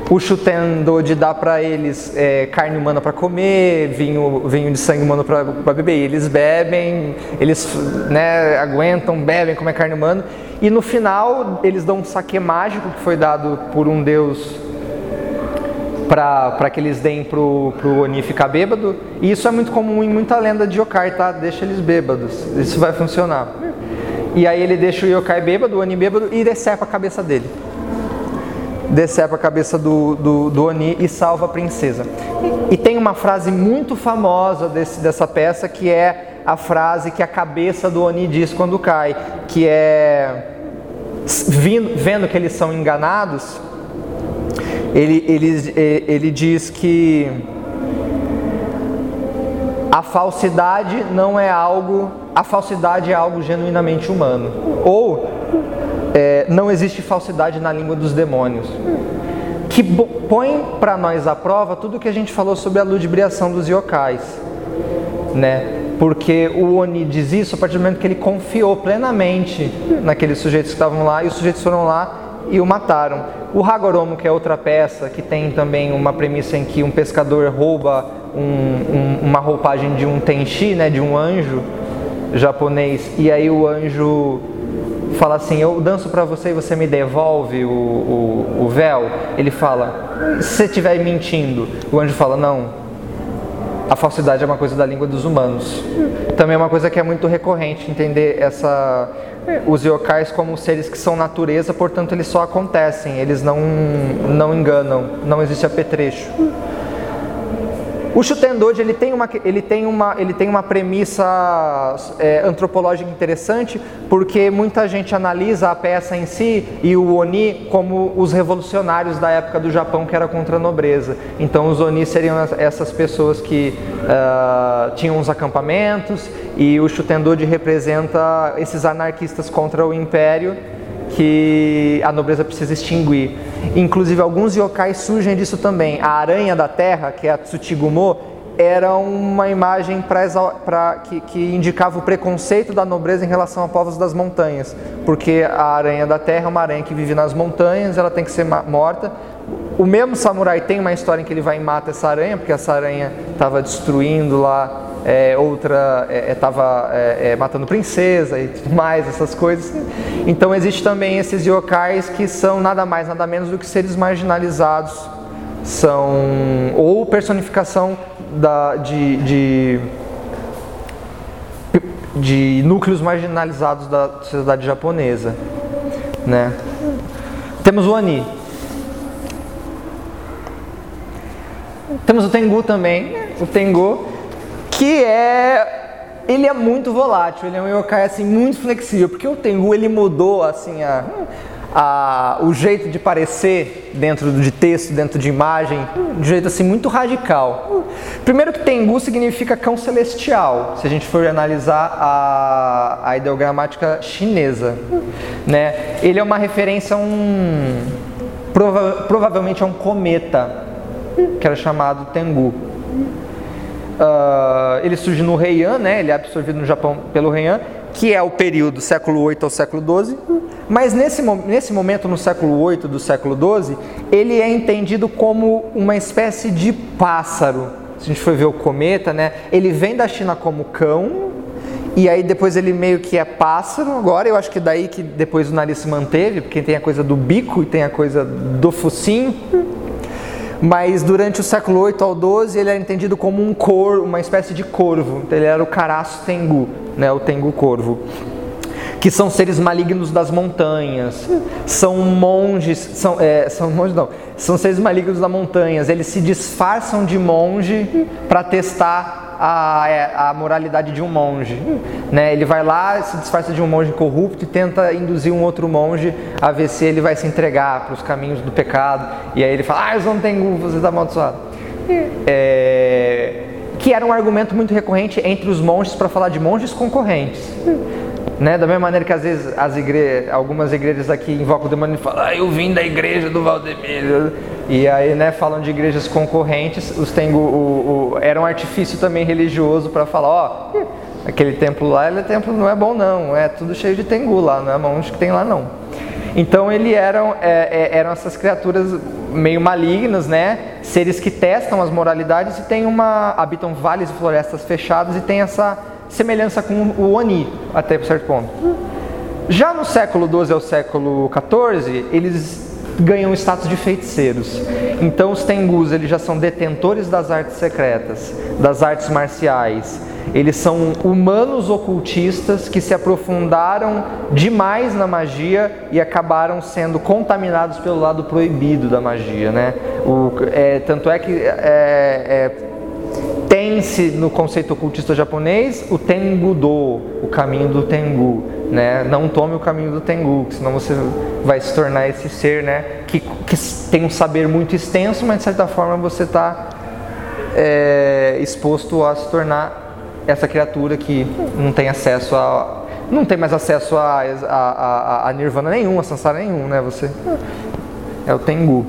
S1: o Shutendo dá para eles é, carne humana para comer, vinho, vinho de sangue humano para beber. E eles bebem, eles né, aguentam, bebem, comem carne humana. E no final eles dão um saque mágico que foi dado por um deus para que eles deem pro, pro Oni ficar bêbado. E isso é muito comum em muita lenda de yokai, tá? Deixa eles bêbados. Isso vai funcionar. E aí ele deixa o yokai bêbado, o Oni bêbado e decepa a cabeça dele decepa a cabeça do, do, do, Oni e salva a princesa. E tem uma frase muito famosa desse, dessa peça que é a frase que a cabeça do Oni diz quando cai, que é vendo que eles são enganados, ele, ele, ele diz que a falsidade não é algo, a falsidade é algo genuinamente humano. Ou é, não existe falsidade na língua dos demônios. Que põe para nós à prova tudo que a gente falou sobre a ludibriação dos yokais, né? Porque o Oni diz isso a partir do momento que ele confiou plenamente naqueles sujeitos que estavam lá e os sujeitos foram lá e o mataram. O Hagoromo, que é outra peça, que tem também uma premissa em que um pescador rouba um, um, uma roupagem de um tenshi, né, de um anjo japonês, e aí o anjo fala assim: Eu danço para você e você me devolve o, o, o véu. Ele fala: Se você estiver mentindo, o anjo fala: Não, a falsidade é uma coisa da língua dos humanos. Também é uma coisa que é muito recorrente entender essa os yokais como seres que são natureza, portanto eles só acontecem, eles não não enganam, não existe apetrecho. O Shutendoji ele tem uma, ele tem uma, ele tem uma premissa é, antropológica interessante, porque muita gente analisa a peça em si e o Oni como os revolucionários da época do Japão que era contra a nobreza. Então os Oni seriam essas pessoas que uh, tinham os acampamentos e o Shutendoji representa esses anarquistas contra o império que a nobreza precisa extinguir. Inclusive, alguns yokais surgem disso também. A aranha da terra, que é a Tsutigumo, era uma imagem pra, pra, que, que, indicava o preconceito da nobreza em relação a povos das montanhas, porque a aranha da terra é uma aranha que vive nas montanhas, ela tem que ser morta. O mesmo samurai tem uma história em que ele vai e mata essa aranha, porque essa aranha estava destruindo lá é, outra estava é, é, é, matando princesa e tudo mais, essas coisas. Então existe também esses yokais que são nada mais, nada menos do que seres marginalizados, são ou personificação da, de, de, de núcleos marginalizados da sociedade japonesa. Né? Temos o Ani. Temos o Tengu também. O Tengu que é ele é muito volátil, ele é um yokai assim muito flexível, porque o Tengu ele mudou assim a, a, o jeito de parecer dentro de texto, dentro de imagem, de jeito assim muito radical. Primeiro que Tengu significa cão celestial, se a gente for analisar a, a ideogramática chinesa. Né? Ele é uma referência a um. Prova, provavelmente a um cometa, que era chamado Tengu. Uh, ele surge no Heian, né? ele é absorvido no Japão pelo Heian, que é o período século 8 ao século 12. Mas nesse, nesse momento, no século 8 do século 12, ele é entendido como uma espécie de pássaro. Se a gente for ver o cometa, né? Ele vem da China como cão, e aí depois ele meio que é pássaro agora, eu acho que daí que depois o nariz se manteve, porque tem a coisa do bico e tem a coisa do focinho. Mas durante o século 8 ao 12 ele era entendido como um cor, uma espécie de corvo. Então ele era o caraço tengu, né, o tengu corvo. Que são seres malignos das montanhas, são monges, são, é, são monges não, são seres malignos das montanhas, eles se disfarçam de monge para testar a, é, a, moralidade de um monge. Né? Ele vai lá, se disfarça de um monge corrupto e tenta induzir um outro monge a ver se ele vai se entregar para os caminhos do pecado. E aí ele fala: Ah, eu não tenho, você está amaldiçoado. É, que era um argumento muito recorrente entre os monges para falar de monges concorrentes. Né? Da mesma maneira que às vezes as algumas igrejas aqui invocam o demônio e falam, ah, eu vim da igreja do Valdemir. E aí né, falam de igrejas concorrentes, os tengu, o, o, era um artifício também religioso para falar, ó, oh, aquele templo lá, ele é templo não é bom não, é tudo cheio de tengu lá, não é monge que tem lá não. Então ele eram, é, é, eram essas criaturas meio malignas, né? Seres que testam as moralidades e tem uma habitam vales e florestas fechadas e tem essa semelhança com o Oni, até certo ponto. Já no século XII ao século XIV, eles ganham status de feiticeiros. Então os Tengus eles já são detentores das artes secretas, das artes marciais. Eles são humanos ocultistas que se aprofundaram demais na magia e acabaram sendo contaminados pelo lado proibido da magia, né? O, é, tanto é que é, é, tem-se no conceito ocultista japonês o Tengu-do, o caminho do Tengu. Né? Não tome o caminho do Tengu, senão você vai se tornar esse ser né? que, que tem um saber muito extenso, mas de certa forma você está é, exposto a se tornar essa criatura que não tem acesso a. não tem mais acesso a, a, a, a nirvana nenhum, a samsara nenhum, né? Você é o Tengu.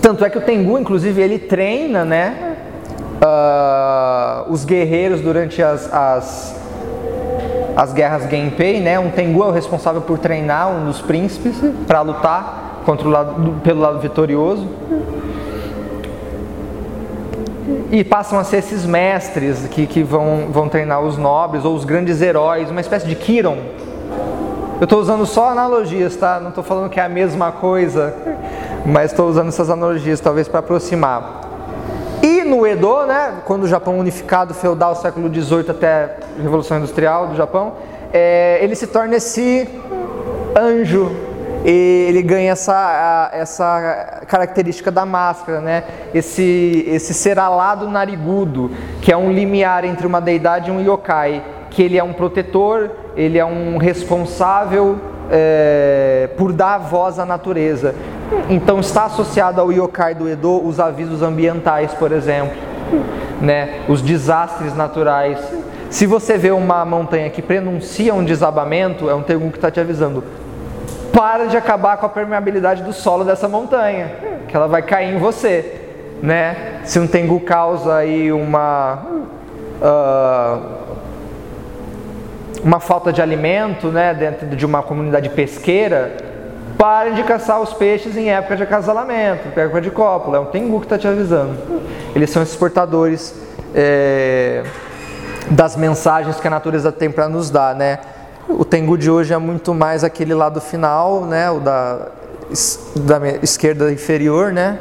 S1: Tanto é que o Tengu, inclusive, ele treina, né? Uh, os guerreiros durante as, as, as guerras Genpei, né? Um Tengu é o responsável por treinar um dos príncipes para lutar contra o lado, pelo lado vitorioso. E passam a ser esses mestres que, que vão, vão treinar os nobres ou os grandes heróis, uma espécie de Kiron. Eu estou usando só analogias, tá? Não estou falando que é a mesma coisa, mas estou usando essas analogias talvez para aproximar. No Edo, né, quando o Japão unificado, feudal, século XVIII até a Revolução Industrial do Japão, é, ele se torna esse anjo e ele ganha essa, essa característica da máscara, né? esse, esse ser alado narigudo, que é um limiar entre uma deidade e um yokai, que ele é um protetor, ele é um responsável é, por dar voz à natureza. Então está associado ao yokai do Edo os avisos ambientais, por exemplo, né? os desastres naturais. Se você vê uma montanha que prenuncia um desabamento, é um Tengu que está te avisando. Para de acabar com a permeabilidade do solo dessa montanha, que ela vai cair em você. Né? Se um Tengu causa aí uma, uh, uma falta de alimento né, dentro de uma comunidade pesqueira, Parem de caçar os peixes em época de acasalamento, em época de cópula. É um tengu que está te avisando. Eles são esses portadores é, das mensagens que a natureza tem para nos dar, né? O tengu de hoje é muito mais aquele lado final, né? O da, da esquerda inferior, né?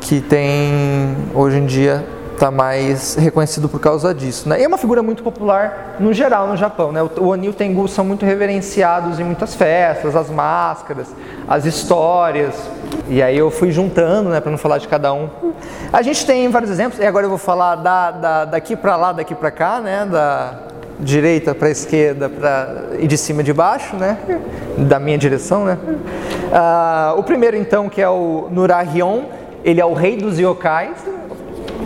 S1: Que tem hoje em dia está mais reconhecido por causa disso. Né? E é uma figura muito popular no geral no Japão. Né? O Oni e o Tengu são muito reverenciados em muitas festas, as máscaras, as histórias. E aí eu fui juntando, né, para não falar de cada um. A gente tem vários exemplos, e agora eu vou falar da, da daqui para lá, daqui para cá, né, da, direita para esquerda pra, e de cima de baixo, né? Da minha direção, né? Uh, o primeiro então que é o Nurahion, ele é o rei dos yokais.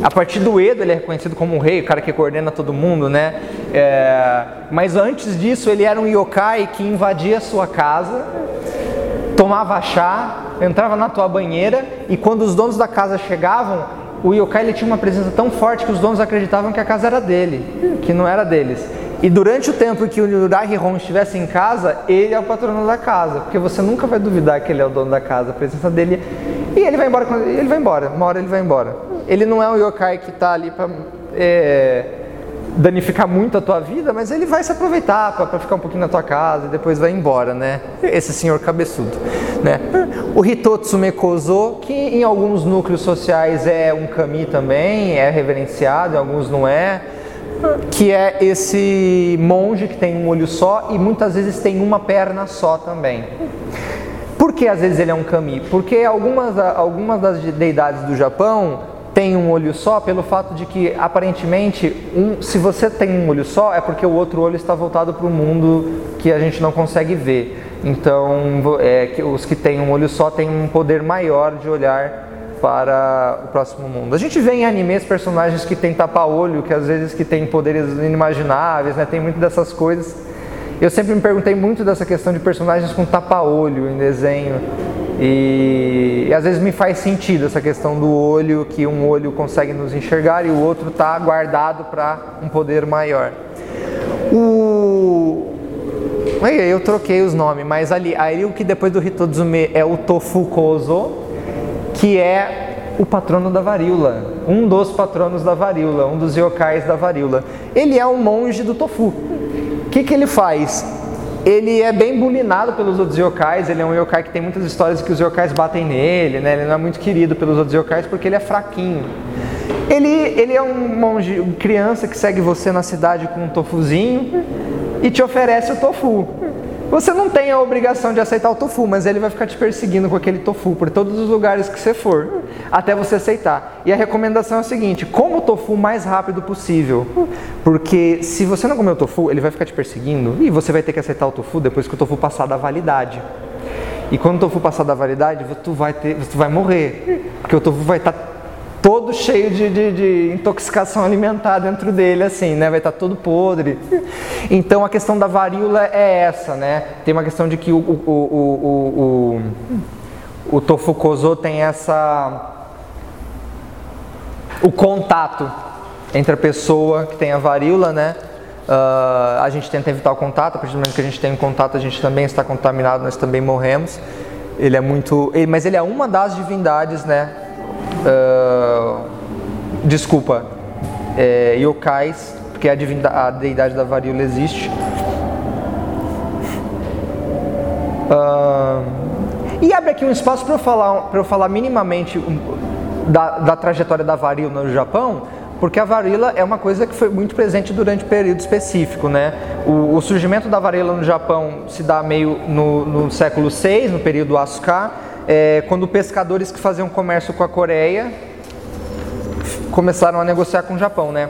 S1: A partir do Edo ele é reconhecido como um rei, o cara que coordena todo mundo, né? É, mas antes disso ele era um yokai que invadia a sua casa, tomava chá, entrava na tua banheira e quando os donos da casa chegavam, o yokai ele tinha uma presença tão forte que os donos acreditavam que a casa era dele, que não era deles. E durante o tempo que o Nurahihon estivesse em casa, ele é o patrono da casa, porque você nunca vai duvidar que ele é o dono da casa, a presença dele. E ele vai embora, ele vai embora, uma hora ele vai embora. Ele não é um yokai que está ali para é, danificar muito a tua vida, mas ele vai se aproveitar para ficar um pouquinho na tua casa e depois vai embora, né? Esse senhor cabeçudo, né? O Hitotsu Mekozo, que em alguns núcleos sociais é um kami também, é reverenciado, em alguns não é, que é esse monge que tem um olho só e muitas vezes tem uma perna só também. Por que às vezes ele é um kami? Porque algumas, algumas das deidades do Japão tem um olho só pelo fato de que aparentemente um, se você tem um olho só é porque o outro olho está voltado para o mundo que a gente não consegue ver. Então é, que os que têm um olho só têm um poder maior de olhar para o próximo mundo. A gente vê em animes personagens que têm tapa-olho, que às vezes que têm poderes inimagináveis, né? tem muito dessas coisas. Eu sempre me perguntei muito dessa questão de personagens com tapa-olho em desenho. E, e, às vezes me faz sentido essa questão do olho, que um olho consegue nos enxergar e o outro está guardado para um poder maior. O... Eu troquei os nomes, mas ali, aí o que depois do Hitotsume é o Tofu Kozo, que é o patrono da varíola, um dos patronos da varíola, um dos yokais da varíola. Ele é um monge do tofu. Que, que ele faz? ele é bem bulinado pelos outros yokais, ele é um yokai que tem muitas histórias que os yokais batem nele, né? Ele não é muito querido pelos outros yokais porque ele é fraquinho. Ele, ele é um monge, criança que segue você na cidade com um tofuzinho e te oferece o tofu. Você não tem a obrigação de aceitar o tofu, mas ele vai ficar te perseguindo com aquele tofu por todos os lugares que você for, até você aceitar. E a recomendação é a seguinte: coma o tofu o mais rápido possível, porque se você não comer o tofu, ele vai ficar te perseguindo e você vai ter que aceitar o tofu depois que o tofu passar da validade. E quando o tofu passar da validade, tu vai, ter, tu vai morrer, porque o tofu vai estar tá todo cheio de, de, de, intoxicação alimentar dentro dele, assim, né? Vai estar tá todo podre. Então a questão da varíola é essa, né? Tem uma questão de que o, o, o, o, o kozo tem essa. o contato entre a pessoa que tem a varíola, né? Uh, a gente tenta evitar o contato, a partir do momento que a gente tem um contato, a gente também está contaminado, nós também morremos. Ele é muito. Ele, mas ele é uma das divindades, né? Uh, desculpa, é, yokais, porque a, a deidade da varíola existe. Uh, e abre aqui um espaço para eu falar, eu falar minimamente um, da, da trajetória da varíola no Japão, porque a varíola é uma coisa que foi muito presente durante um período específico, né? O, o surgimento da varíola no Japão se dá meio no, no século VI, no período Asuka, é, quando pescadores que faziam comércio com a Coreia começaram a negociar com o Japão, né?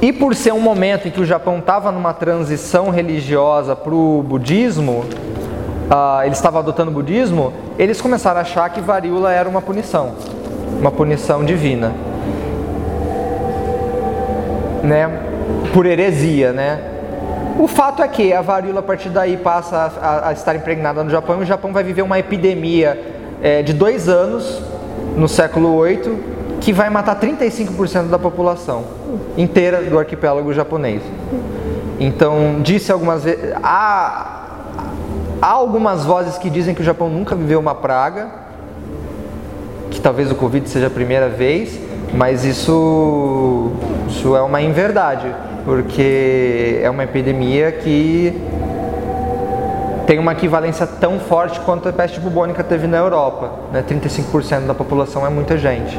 S1: E por ser um momento em que o Japão estava numa transição religiosa para o budismo, uh, eles estavam adotando o budismo, eles começaram a achar que varíola era uma punição, uma punição divina, né? Por heresia, né? O fato é que a varíola a partir daí passa a, a estar impregnada no Japão e o Japão vai viver uma epidemia é, de dois anos no século VIII que vai matar 35% da população inteira do arquipélago japonês. Então, disse algumas vezes. Há, há algumas vozes que dizem que o Japão nunca viveu uma praga, que talvez o Covid seja a primeira vez, mas isso, isso é uma inverdade porque é uma epidemia que tem uma equivalência tão forte quanto a peste bubônica teve na Europa. Né? 35% da população é muita gente.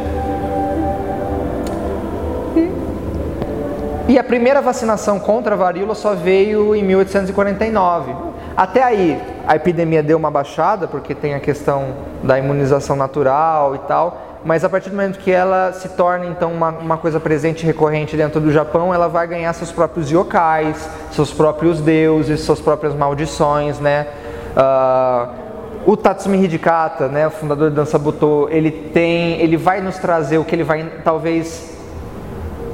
S1: E a primeira vacinação contra a varíola só veio em 1849. Até aí, a epidemia deu uma baixada, porque tem a questão da imunização natural e tal, mas a partir do momento que ela se torna então uma, uma coisa presente e recorrente dentro do Japão, ela vai ganhar seus próprios yokais, seus próprios deuses, suas próprias maldições, né? Uh, o Tatsumi Hidikata, né, o fundador do Dança Butô, ele tem, ele vai nos trazer o que ele vai talvez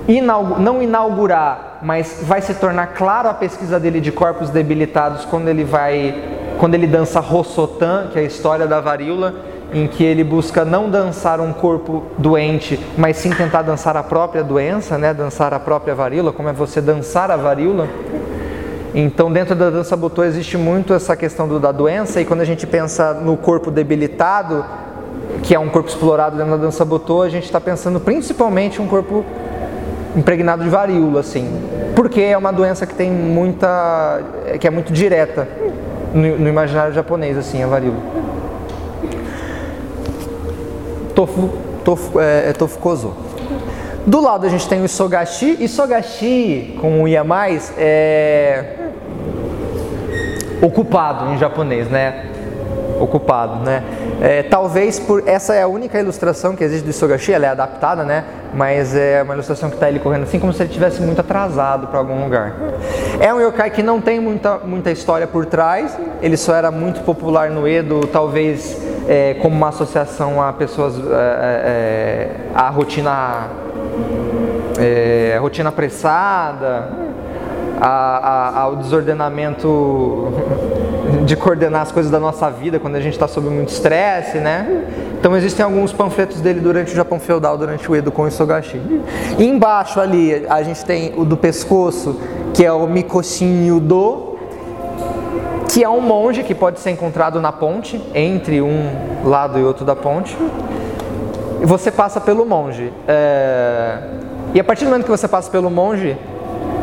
S1: inaugur, não inaugurar, mas vai se tornar claro a pesquisa dele de corpos debilitados quando ele vai, quando ele dança Rossotan, que é a história da varíola, em que ele busca não dançar um corpo doente, mas sim tentar dançar a própria doença, né? dançar a própria varíola, como é você dançar a varíola. Então, dentro da dança butô existe muito essa questão do, da doença, e quando a gente pensa no corpo debilitado, que é um corpo explorado dentro da dança butô, a gente está pensando principalmente um corpo impregnado de varíola, assim, porque é uma doença que tem muita, que é muito direta no, no imaginário japonês, assim, a varíola. Tofu, tofu, é, é tofu kozo. Do lado a gente tem o Isogashi. Isogashi, com o ia mais, é ocupado em japonês, né? Ocupado, né? É, talvez por essa é a única ilustração que existe do Isogashi, ela é adaptada, né? Mas é uma ilustração que está ele correndo assim como se ele estivesse muito atrasado para algum lugar. É um yokai que não tem muita, muita história por trás, ele só era muito popular no Edo, talvez é, como uma associação a pessoas, é, é, a rotina, é, rotina apressada, a, a, ao desordenamento de coordenar as coisas da nossa vida quando a gente está sob muito estresse, né? Então existem alguns panfletos dele durante o Japão feudal, durante o Edo com o Isogashi. E embaixo ali a gente tem o do pescoço, que é o Mikoshin Yudo, que é um monge que pode ser encontrado na ponte, entre um lado e outro da ponte. E você passa pelo monge. É... E a partir do momento que você passa pelo monge,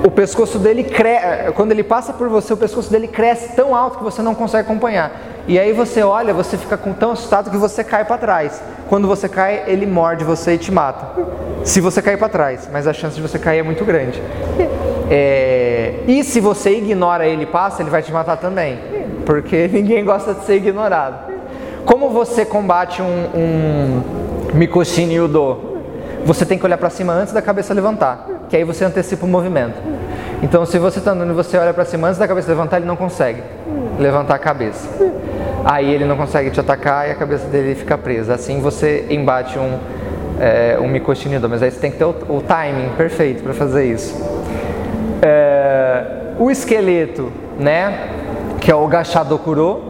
S1: o pescoço dele cresce, quando ele passa por você, o pescoço dele cresce tão alto que você não consegue acompanhar. E aí você olha, você fica tão assustado que você cai para trás. Quando você cai, ele morde você e te mata. Se você cair para trás, mas a chance de você cair é muito grande. É... E se você ignora ele e passa, ele vai te matar também, porque ninguém gosta de ser ignorado. Como você combate um, um Mikoshini Yudo? Você tem que olhar para cima antes da cabeça levantar que aí você antecipa o movimento. Então, se você está andando e você olha para cima antes da cabeça levantar, ele não consegue levantar a cabeça. Aí ele não consegue te atacar e a cabeça dele fica presa. Assim você embate um, é, um micostinidor, mas aí você tem que ter o, o timing perfeito para fazer isso. É, o esqueleto, né, que é o Gachadokuro,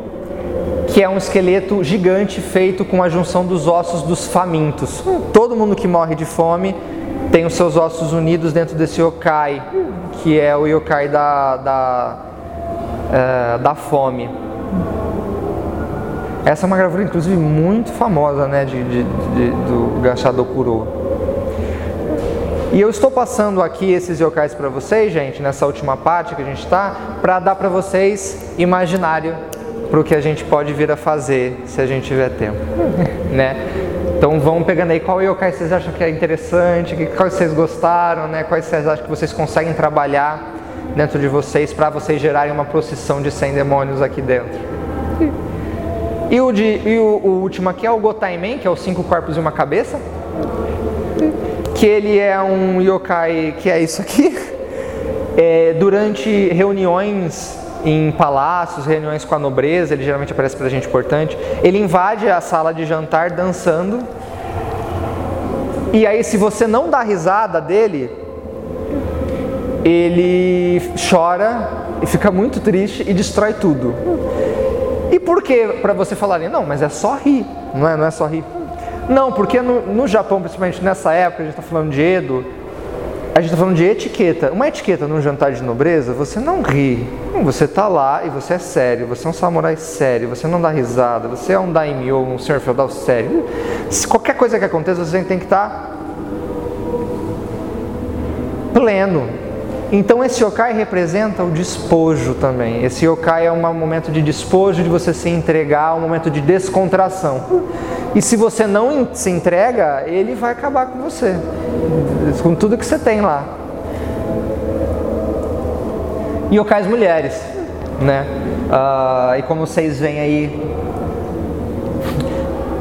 S1: que é um esqueleto gigante feito com a junção dos ossos dos famintos. Todo mundo que morre de fome tem os seus ossos unidos dentro desse yokai, que é o yokai da, da, é, da fome. Essa é uma gravura, inclusive, muito famosa né, de, de, de do Gachado Kuro. E eu estou passando aqui esses yokais para vocês, gente, nessa última parte que a gente está, para dar para vocês imaginário para o que a gente pode vir a fazer se a gente tiver tempo, né? Então vão pegando aí qual yokai vocês acham que é interessante, quais vocês gostaram, né? quais vocês acham que vocês conseguem trabalhar dentro de vocês para vocês gerarem uma procissão de 100 demônios aqui dentro. E o, de, e o, o último aqui é o Gotaimen, que é os cinco corpos e uma cabeça. Que ele é um yokai que é isso aqui. É, durante reuniões em palácios, reuniões com a nobreza, ele geralmente aparece para gente importante. Ele invade a sala de jantar dançando. E aí, se você não dá risada dele, ele chora e fica muito triste e destrói tudo. E por que para você falarem, não, mas é só rir, não é, não é só rir? Não, porque no, no Japão, principalmente nessa época, a gente está falando de Edo, a gente está falando de etiqueta. Uma etiqueta num jantar de nobreza, você não ri. Você está lá e você é sério, você é um samurai sério, você não dá risada, você é um daimyo, um senhor feudal sério. Se qualquer coisa que aconteça, você tem que estar tá pleno. Então esse yokai representa o despojo também. Esse yokai é um momento de despojo, de você se entregar, um momento de descontração. E se você não se entrega, ele vai acabar com você, com tudo que você tem lá. yokais mulheres, né? Uh, e como vocês veem aí,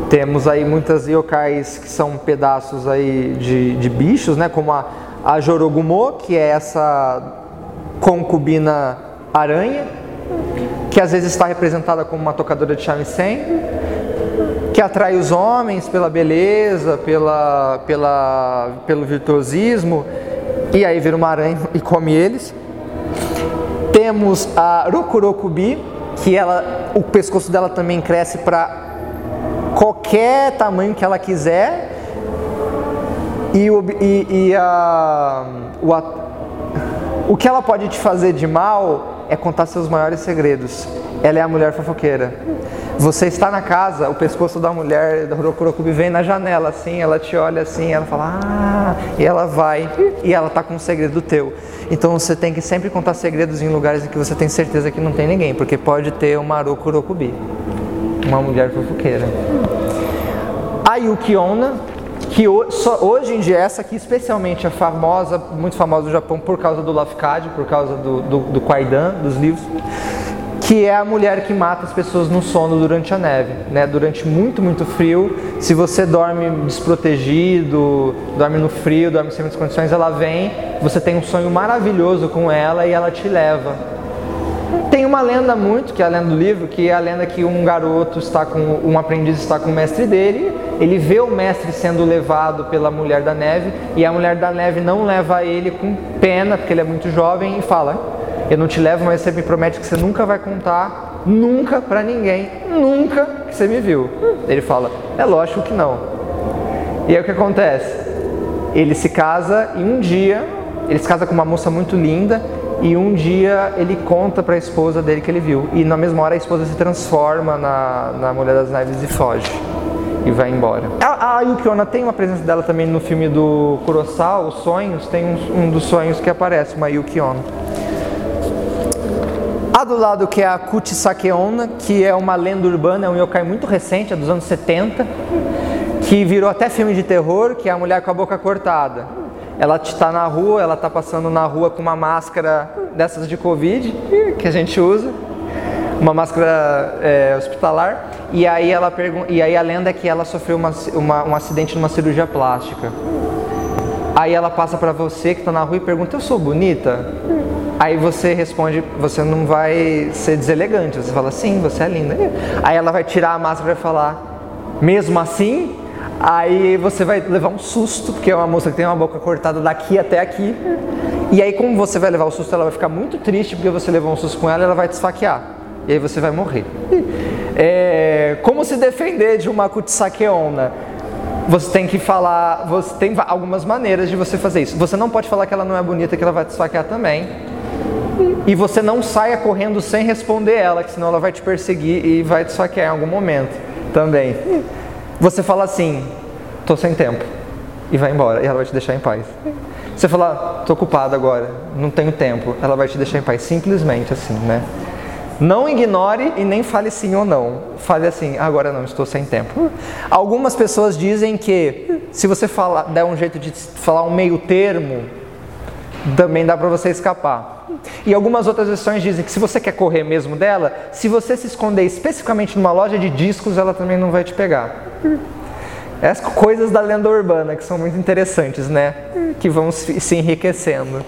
S1: temos aí muitas yokais que são pedaços aí de, de bichos, né? Como a, a Jorogumo, que é essa concubina aranha, que às vezes está representada como uma tocadora de shamisen, que atrai os homens pela beleza, pela, pela, pelo virtuosismo, e aí vira uma aranha e come eles. Temos a Rokurokubi, que ela, o pescoço dela também cresce para qualquer tamanho que ela quiser, e, o, e, e a, o, o que ela pode te fazer de mal é contar seus maiores segredos. Ela é a mulher fofoqueira. Você está na casa, o pescoço da mulher da Rokurokubi vem na janela assim, ela te olha assim, ela fala, ah, e ela vai, e ela está com um segredo teu. Então você tem que sempre contar segredos em lugares em que você tem certeza que não tem ninguém, porque pode ter uma Rokurokubi, uma mulher fofoqueira. A Yukiona, que hoje em dia essa aqui especialmente é famosa, muito famosa no Japão por causa do Lafcadio, por causa do, do, do dos livros que é a mulher que mata as pessoas no sono durante a neve, né? Durante muito, muito frio, se você dorme desprotegido, dorme no frio, dorme sem muitas condições, ela vem, você tem um sonho maravilhoso com ela e ela te leva. Tem uma lenda muito, que é a lenda do livro, que é a lenda que um garoto está com um aprendiz está com o mestre dele, ele vê o mestre sendo levado pela mulher da neve e a mulher da neve não leva ele com pena, porque ele é muito jovem e fala: eu não te levo, mas você me promete que você nunca vai contar, nunca para ninguém, nunca que você me viu. Ele fala: É lógico que não. E aí o que acontece? Ele se casa e um dia, ele se casa com uma moça muito linda e um dia ele conta para a esposa dele que ele viu. E na mesma hora a esposa se transforma na, na Mulher das Neves e foge. E vai embora. A, a tem uma presença dela também no filme do Kurosawa, Os Sonhos. Tem um, um dos sonhos que aparece, uma Yuki Onna. A do lado que é a Kuchisakeona, que é uma lenda urbana, é um yokai muito recente, é dos anos 70, que virou até filme de terror, que é a mulher com a boca cortada. Ela está na rua, ela está passando na rua com uma máscara dessas de Covid, que a gente usa, uma máscara é, hospitalar, e aí, ela e aí a lenda é que ela sofreu uma, uma, um acidente numa cirurgia plástica. Aí ela passa para você que está na rua e pergunta: Eu sou bonita? Aí você responde, você não vai ser deselegante, você fala, sim, você é linda. Aí ela vai tirar a máscara e falar, mesmo assim? Aí você vai levar um susto, porque é uma moça que tem uma boca cortada daqui até aqui. E aí, como você vai levar o susto, ela vai ficar muito triste porque você levou um susto com ela ela vai te esfaquear. E aí você vai morrer. É, como se defender de uma kutsakeona? Você tem que falar, você tem algumas maneiras de você fazer isso. Você não pode falar que ela não é bonita, que ela vai te esfaquear também e você não saia correndo sem responder ela, que senão ela vai te perseguir e vai te esfaquear em algum momento também. Você fala assim, tô sem tempo, e vai embora, e ela vai te deixar em paz. Você fala, tô ocupado agora, não tenho tempo, ela vai te deixar em paz, simplesmente assim, né? Não ignore e nem fale sim ou não. Fale assim, agora não, estou sem tempo. Algumas pessoas dizem que se você falar, der um jeito de falar um meio termo, também dá para você escapar. E algumas outras versões dizem que se você quer correr mesmo dela, se você se esconder especificamente numa loja de discos, ela também não vai te pegar. Essas coisas da lenda urbana que são muito interessantes, né? Que vão se enriquecendo.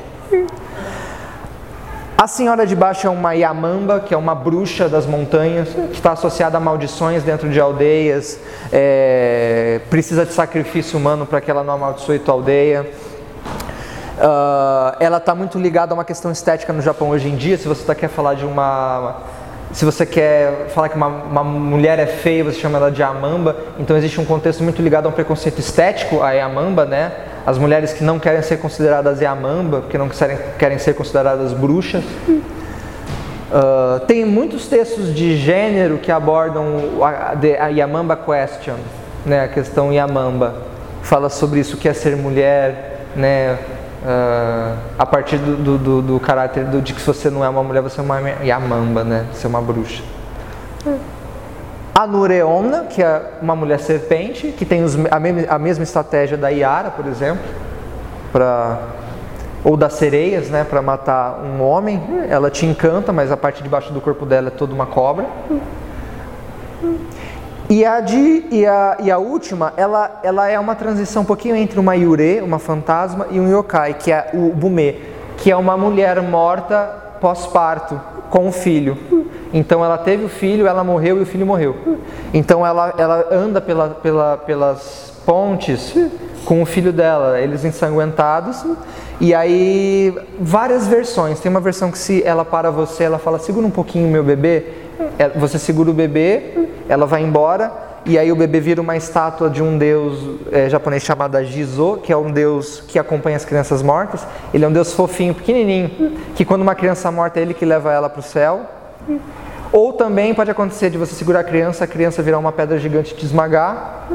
S1: A Senhora de Baixo é uma Yamamba, que é uma bruxa das montanhas, que está associada a maldições dentro de aldeias, é, precisa de sacrifício humano para que ela não amaldiçoe tua aldeia. Uh, ela está muito ligada a uma questão estética no Japão hoje em dia. Se você tá, quer falar de uma. Se você quer falar que uma, uma, mulher é feia, você chama ela de amamba. Então existe um contexto muito ligado a um preconceito estético, a amamba, né? As mulheres que não querem ser consideradas amamba, porque não querem, querem ser consideradas bruxas. Uh, tem muitos textos de gênero que abordam a, a Yamamba Question, né? a questão Yamamba. Fala sobre isso, o que é ser mulher, né? Uh, a partir do, do, do, caráter do, de que se você não é uma mulher, você é uma Yamamba, né? Você é uma bruxa. A Nureona, que é uma mulher serpente, que tem os, a, mesma, a mesma estratégia da Yara, por exemplo, para ou das sereias, né, para matar um homem. Ela te encanta, mas a parte de baixo do corpo dela é toda uma cobra. E a, de, e a, e a última, ela, ela é uma transição um pouquinho entre uma Yure, uma fantasma, e um yokai, que é o Bume, que é uma mulher morta pós-parto, com o filho. Então ela teve o filho, ela morreu e o filho morreu. Então ela, ela anda pela, pela, pelas pontes com o filho dela, eles ensanguentados. E aí, várias versões. Tem uma versão que se ela para você, ela fala, segura um pouquinho meu bebê. É, você segura o bebê, ela vai embora, e aí o bebê vira uma estátua de um deus é, japonês chamado Jizo, que é um deus que acompanha as crianças mortas. Ele é um deus fofinho, pequenininho, que quando uma criança morta é ele que leva ela para o céu. Ou também pode acontecer de você segurar a criança, a criança virar uma pedra gigante e te esmagar.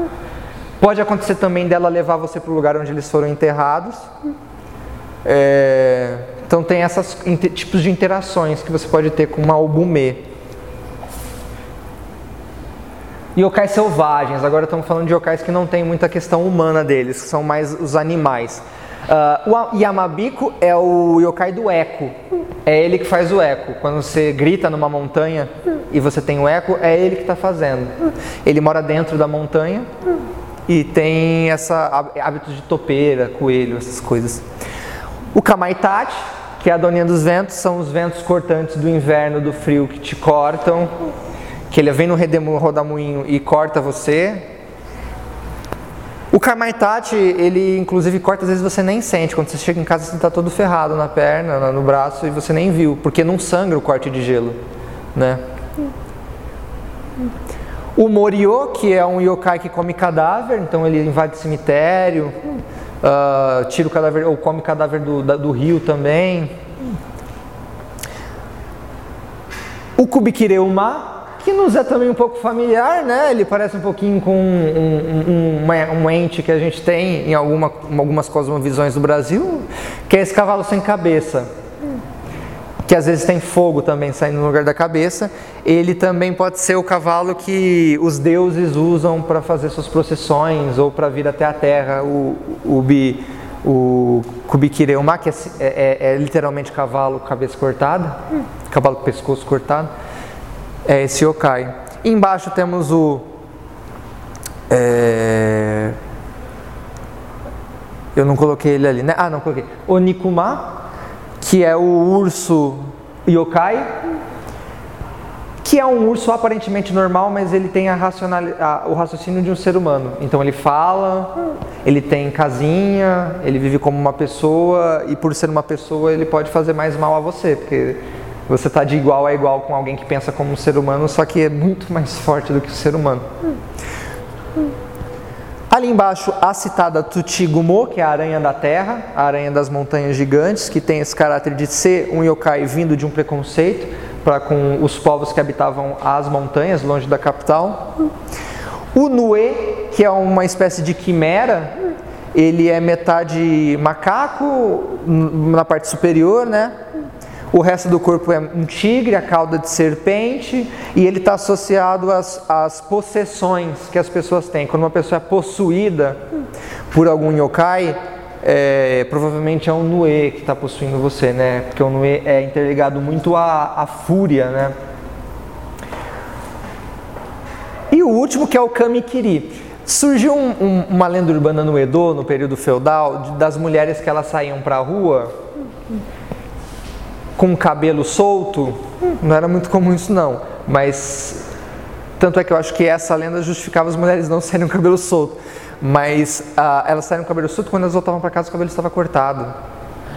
S1: Pode acontecer também dela levar você para o lugar onde eles foram enterrados. É, então tem esses tipos de interações que você pode ter com uma obume. Yokais selvagens, agora estamos falando de yokais que não tem muita questão humana deles, que são mais os animais. Uh, o Yamabiko é o yokai do eco, é ele que faz o eco. Quando você grita numa montanha e você tem o eco, é ele que está fazendo. Ele mora dentro da montanha e tem essa hábito de topeira, coelho, essas coisas. O Kamaitachi, que é a doninha dos ventos, são os ventos cortantes do inverno, do frio que te cortam, que ele vem no rodamuinho e corta você. O Kamaitachi, ele inclusive corta, às vezes você nem sente. Quando você chega em casa, você está todo ferrado na perna, no braço, e você nem viu, porque não sangra o corte de gelo, né? O Morio, que é um yokai que come cadáver, então ele invade cemitério, uh, tira o cadáver, ou come cadáver do, do rio também. O Kubikireuma, que nos é também um pouco familiar, né? Ele parece um pouquinho com um, um, um, ente que a gente tem em alguma, algumas cosmovisões do Brasil, que é esse cavalo sem cabeça, que às vezes tem fogo também saindo no lugar da cabeça. Ele também pode ser o cavalo que os deuses usam para fazer suas procissões ou para vir até a terra. O, o, bi, o Kubikireuma, que é, é, é, literalmente cavalo cabeça cortada, cavalo pescoço cortado é esse yokai. Embaixo temos o. É, eu não coloquei ele ali, né? Ah, não coloquei. O Nikuma, que é o urso yokai, que é um urso aparentemente normal, mas ele tem a a, o raciocínio de um ser humano. Então ele fala, ele tem casinha, ele vive como uma pessoa e por ser uma pessoa ele pode fazer mais mal a você, porque você está de igual a igual com alguém que pensa como um ser humano, só que é muito mais forte do que o ser humano. Ali embaixo, a citada Tutigumo, que é a aranha da terra, a aranha das montanhas gigantes, que tem esse caráter de ser um yokai vindo de um preconceito para com os povos que habitavam as montanhas, longe da capital. O Nue, que é uma espécie de quimera, ele é metade macaco na parte superior, né? O resto do corpo é um tigre, a cauda de serpente, e ele está associado às, às possessões que as pessoas têm. Quando uma pessoa é possuída por algum yokai, é, provavelmente é um Nue que está possuindo você, né? Porque o Nue é interligado muito à, à fúria, né? E o último que é o Kamikiri. Surgiu um, um, uma lenda urbana no Edo, no período feudal, de, das mulheres que elas saíam para a rua com cabelo solto, não era muito comum isso não, mas tanto é que eu acho que essa lenda justificava as mulheres não serem com cabelo solto, mas ah, elas saíram com cabelo solto quando elas voltavam para casa o cabelo estava cortado.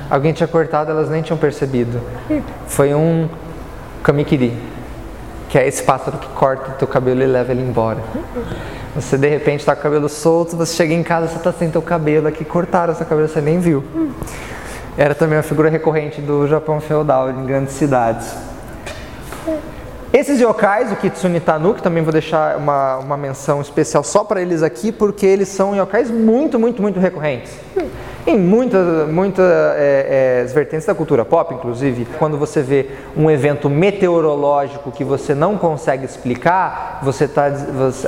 S1: Alguém tinha cortado, elas nem tinham percebido. Foi um kamikiri, que é esse pássaro que corta o teu cabelo e leva ele embora. Você de repente está com o cabelo solto, você chega em casa, você está sem teu cabelo aqui, cortaram seu cabelo, você nem viu era também uma figura recorrente do Japão feudal em grandes cidades. Esses yokais, o Kitsune Tanuki, também vou deixar uma, uma menção especial só para eles aqui, porque eles são yokais muito, muito, muito recorrentes. Em muitas, muitas é, é, vertentes da cultura pop, inclusive, quando você vê um evento meteorológico que você não consegue explicar, você tá,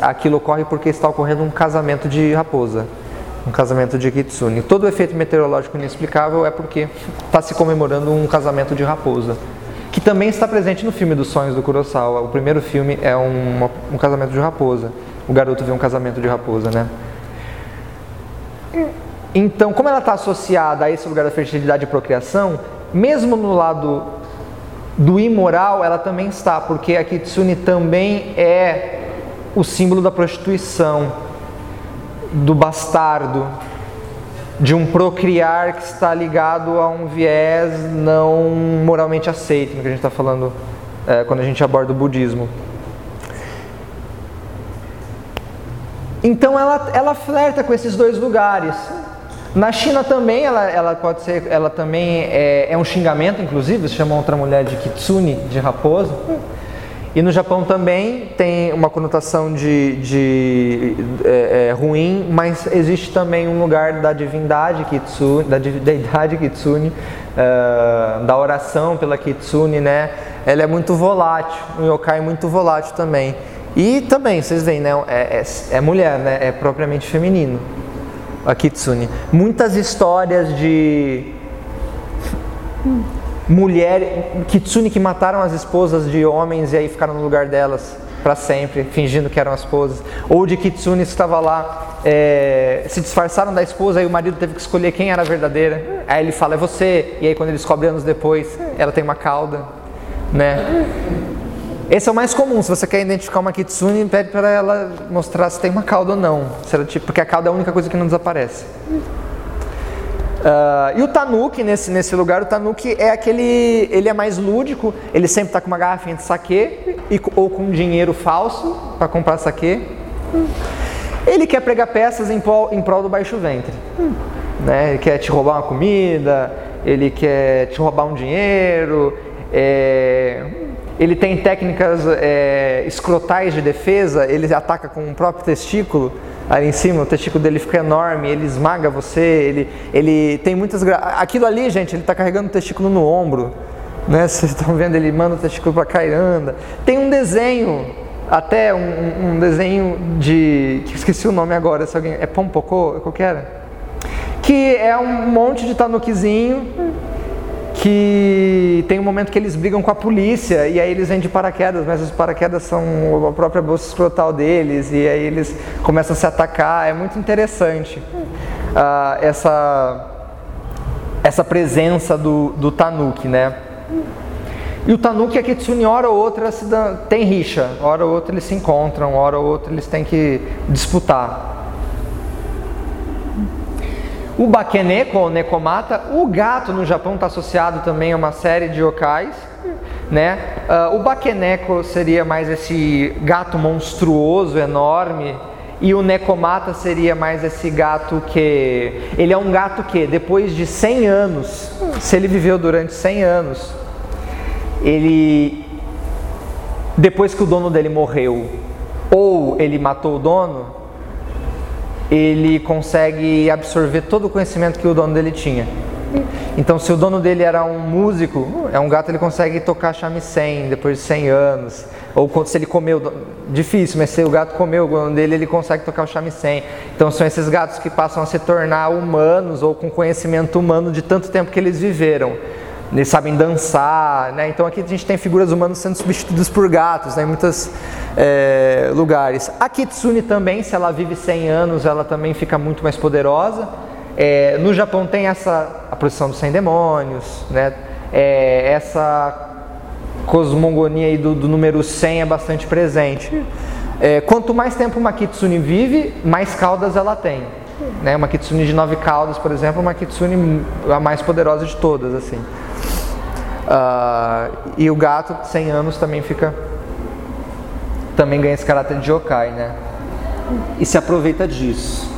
S1: aquilo ocorre porque está ocorrendo um casamento de raposa. Um casamento de kitsune. Todo o efeito meteorológico inexplicável é porque está se comemorando um casamento de raposa, que também está presente no filme dos sonhos do Kurosawa. O primeiro filme é um, um casamento de raposa. O garoto vê um casamento de raposa, né? Então, como ela está associada a esse lugar da fertilidade e procriação, mesmo no lado do imoral, ela também está, porque a kitsune também é o símbolo da prostituição, do bastardo, de um procriar que está ligado a um viés não moralmente aceito, no que a gente está falando é, quando a gente aborda o budismo. Então ela, ela flerta com esses dois lugares. Na China também ela, ela pode ser, ela também é, é um xingamento, inclusive, chama outra mulher de kitsune, de raposa. E no Japão também tem uma conotação de, de é, é, ruim, mas existe também um lugar da divindade kitsune, da deidade kitsune, uh, da oração pela kitsune, né? Ela é muito volátil, um yokai muito volátil também. E também, vocês veem, né? É, é, é mulher, né? É propriamente feminino a kitsune. Muitas histórias de mulher kitsune que mataram as esposas de homens e aí ficaram no lugar delas para sempre, fingindo que eram as esposas, ou de kitsune que estava lá, é, se disfarçaram da esposa e o marido teve que escolher quem era a verdadeira. Aí ele fala é você, e aí quando ele descobre anos depois, ela tem uma cauda, né? Esse é o mais comum. Se você quer identificar uma kitsune, pede para ela mostrar se tem uma cauda ou não. Porque a cauda é a única coisa que não desaparece. Uh, e o tanuki, nesse, nesse lugar, o tanuki é aquele. Ele é mais lúdico, ele sempre está com uma garrafinha de saquê ou com dinheiro falso para comprar saquê. Ele quer pregar peças em prol, em prol do baixo ventre. Né? Ele quer te roubar uma comida, ele quer te roubar um dinheiro. É, ele tem técnicas é, escrotais de defesa, ele ataca com o próprio testículo ali em cima, o testículo dele fica enorme, ele esmaga você, ele, ele tem muitas. Aquilo ali, gente, ele está carregando o testículo no ombro, né? Vocês estão vendo, ele manda o testículo para cá e anda. Tem um desenho, até um, um, desenho de. que esqueci o nome agora, se alguém. É Pompocô? Qual que era? Que é um monte de tanuquizinho que tem um momento que eles brigam com a polícia e aí eles vêm de paraquedas, mas os paraquedas são a própria bolsa escrotal deles e aí eles começam a se atacar. É muito interessante uh, essa, essa presença do, do Tanuki, né? E o Tanuki e a Kitsune, hora ou outra, tem rixa, hora ou outra eles se encontram, hora ou outra eles têm que disputar. O Bakeneko, ou Nekomata, o gato no Japão está associado também a uma série de yokais. Né? Uh, o Bakeneko seria mais esse gato monstruoso, enorme, e o Nekomata seria mais esse gato que. Ele é um gato que, depois de 100 anos, se ele viveu durante 100 anos, ele. Depois que o dono dele morreu, ou ele matou o dono, ele consegue absorver todo o conhecimento que o dono dele tinha. Então, se o dono dele era um músico, é um gato, ele consegue tocar shamisen depois de 100 anos. Ou se ele comeu, difícil, mas se o gato comeu o dono dele, ele consegue tocar o shamisen. Então, são esses gatos que passam a se tornar humanos ou com conhecimento humano de tanto tempo que eles viveram eles sabem dançar, né? Então aqui a gente tem figuras humanas sendo substituídas por gatos, né? em muitos é, lugares. A Kitsune também, se ela vive 100 anos, ela também fica muito mais poderosa. É, no Japão tem essa a procissão dos 100 demônios, né? É, essa cosmogonia do, do, número 100 é bastante presente. Quanto mais tempo uma Kitsune vive, mais caudas ela tem. Né? Uma Kitsune de nove caudas, por exemplo, é uma Kitsune a mais poderosa de todas, assim. Uh, e o gato, 100 anos, também fica. Também ganha esse caráter de yokai, né? E se aproveita disso.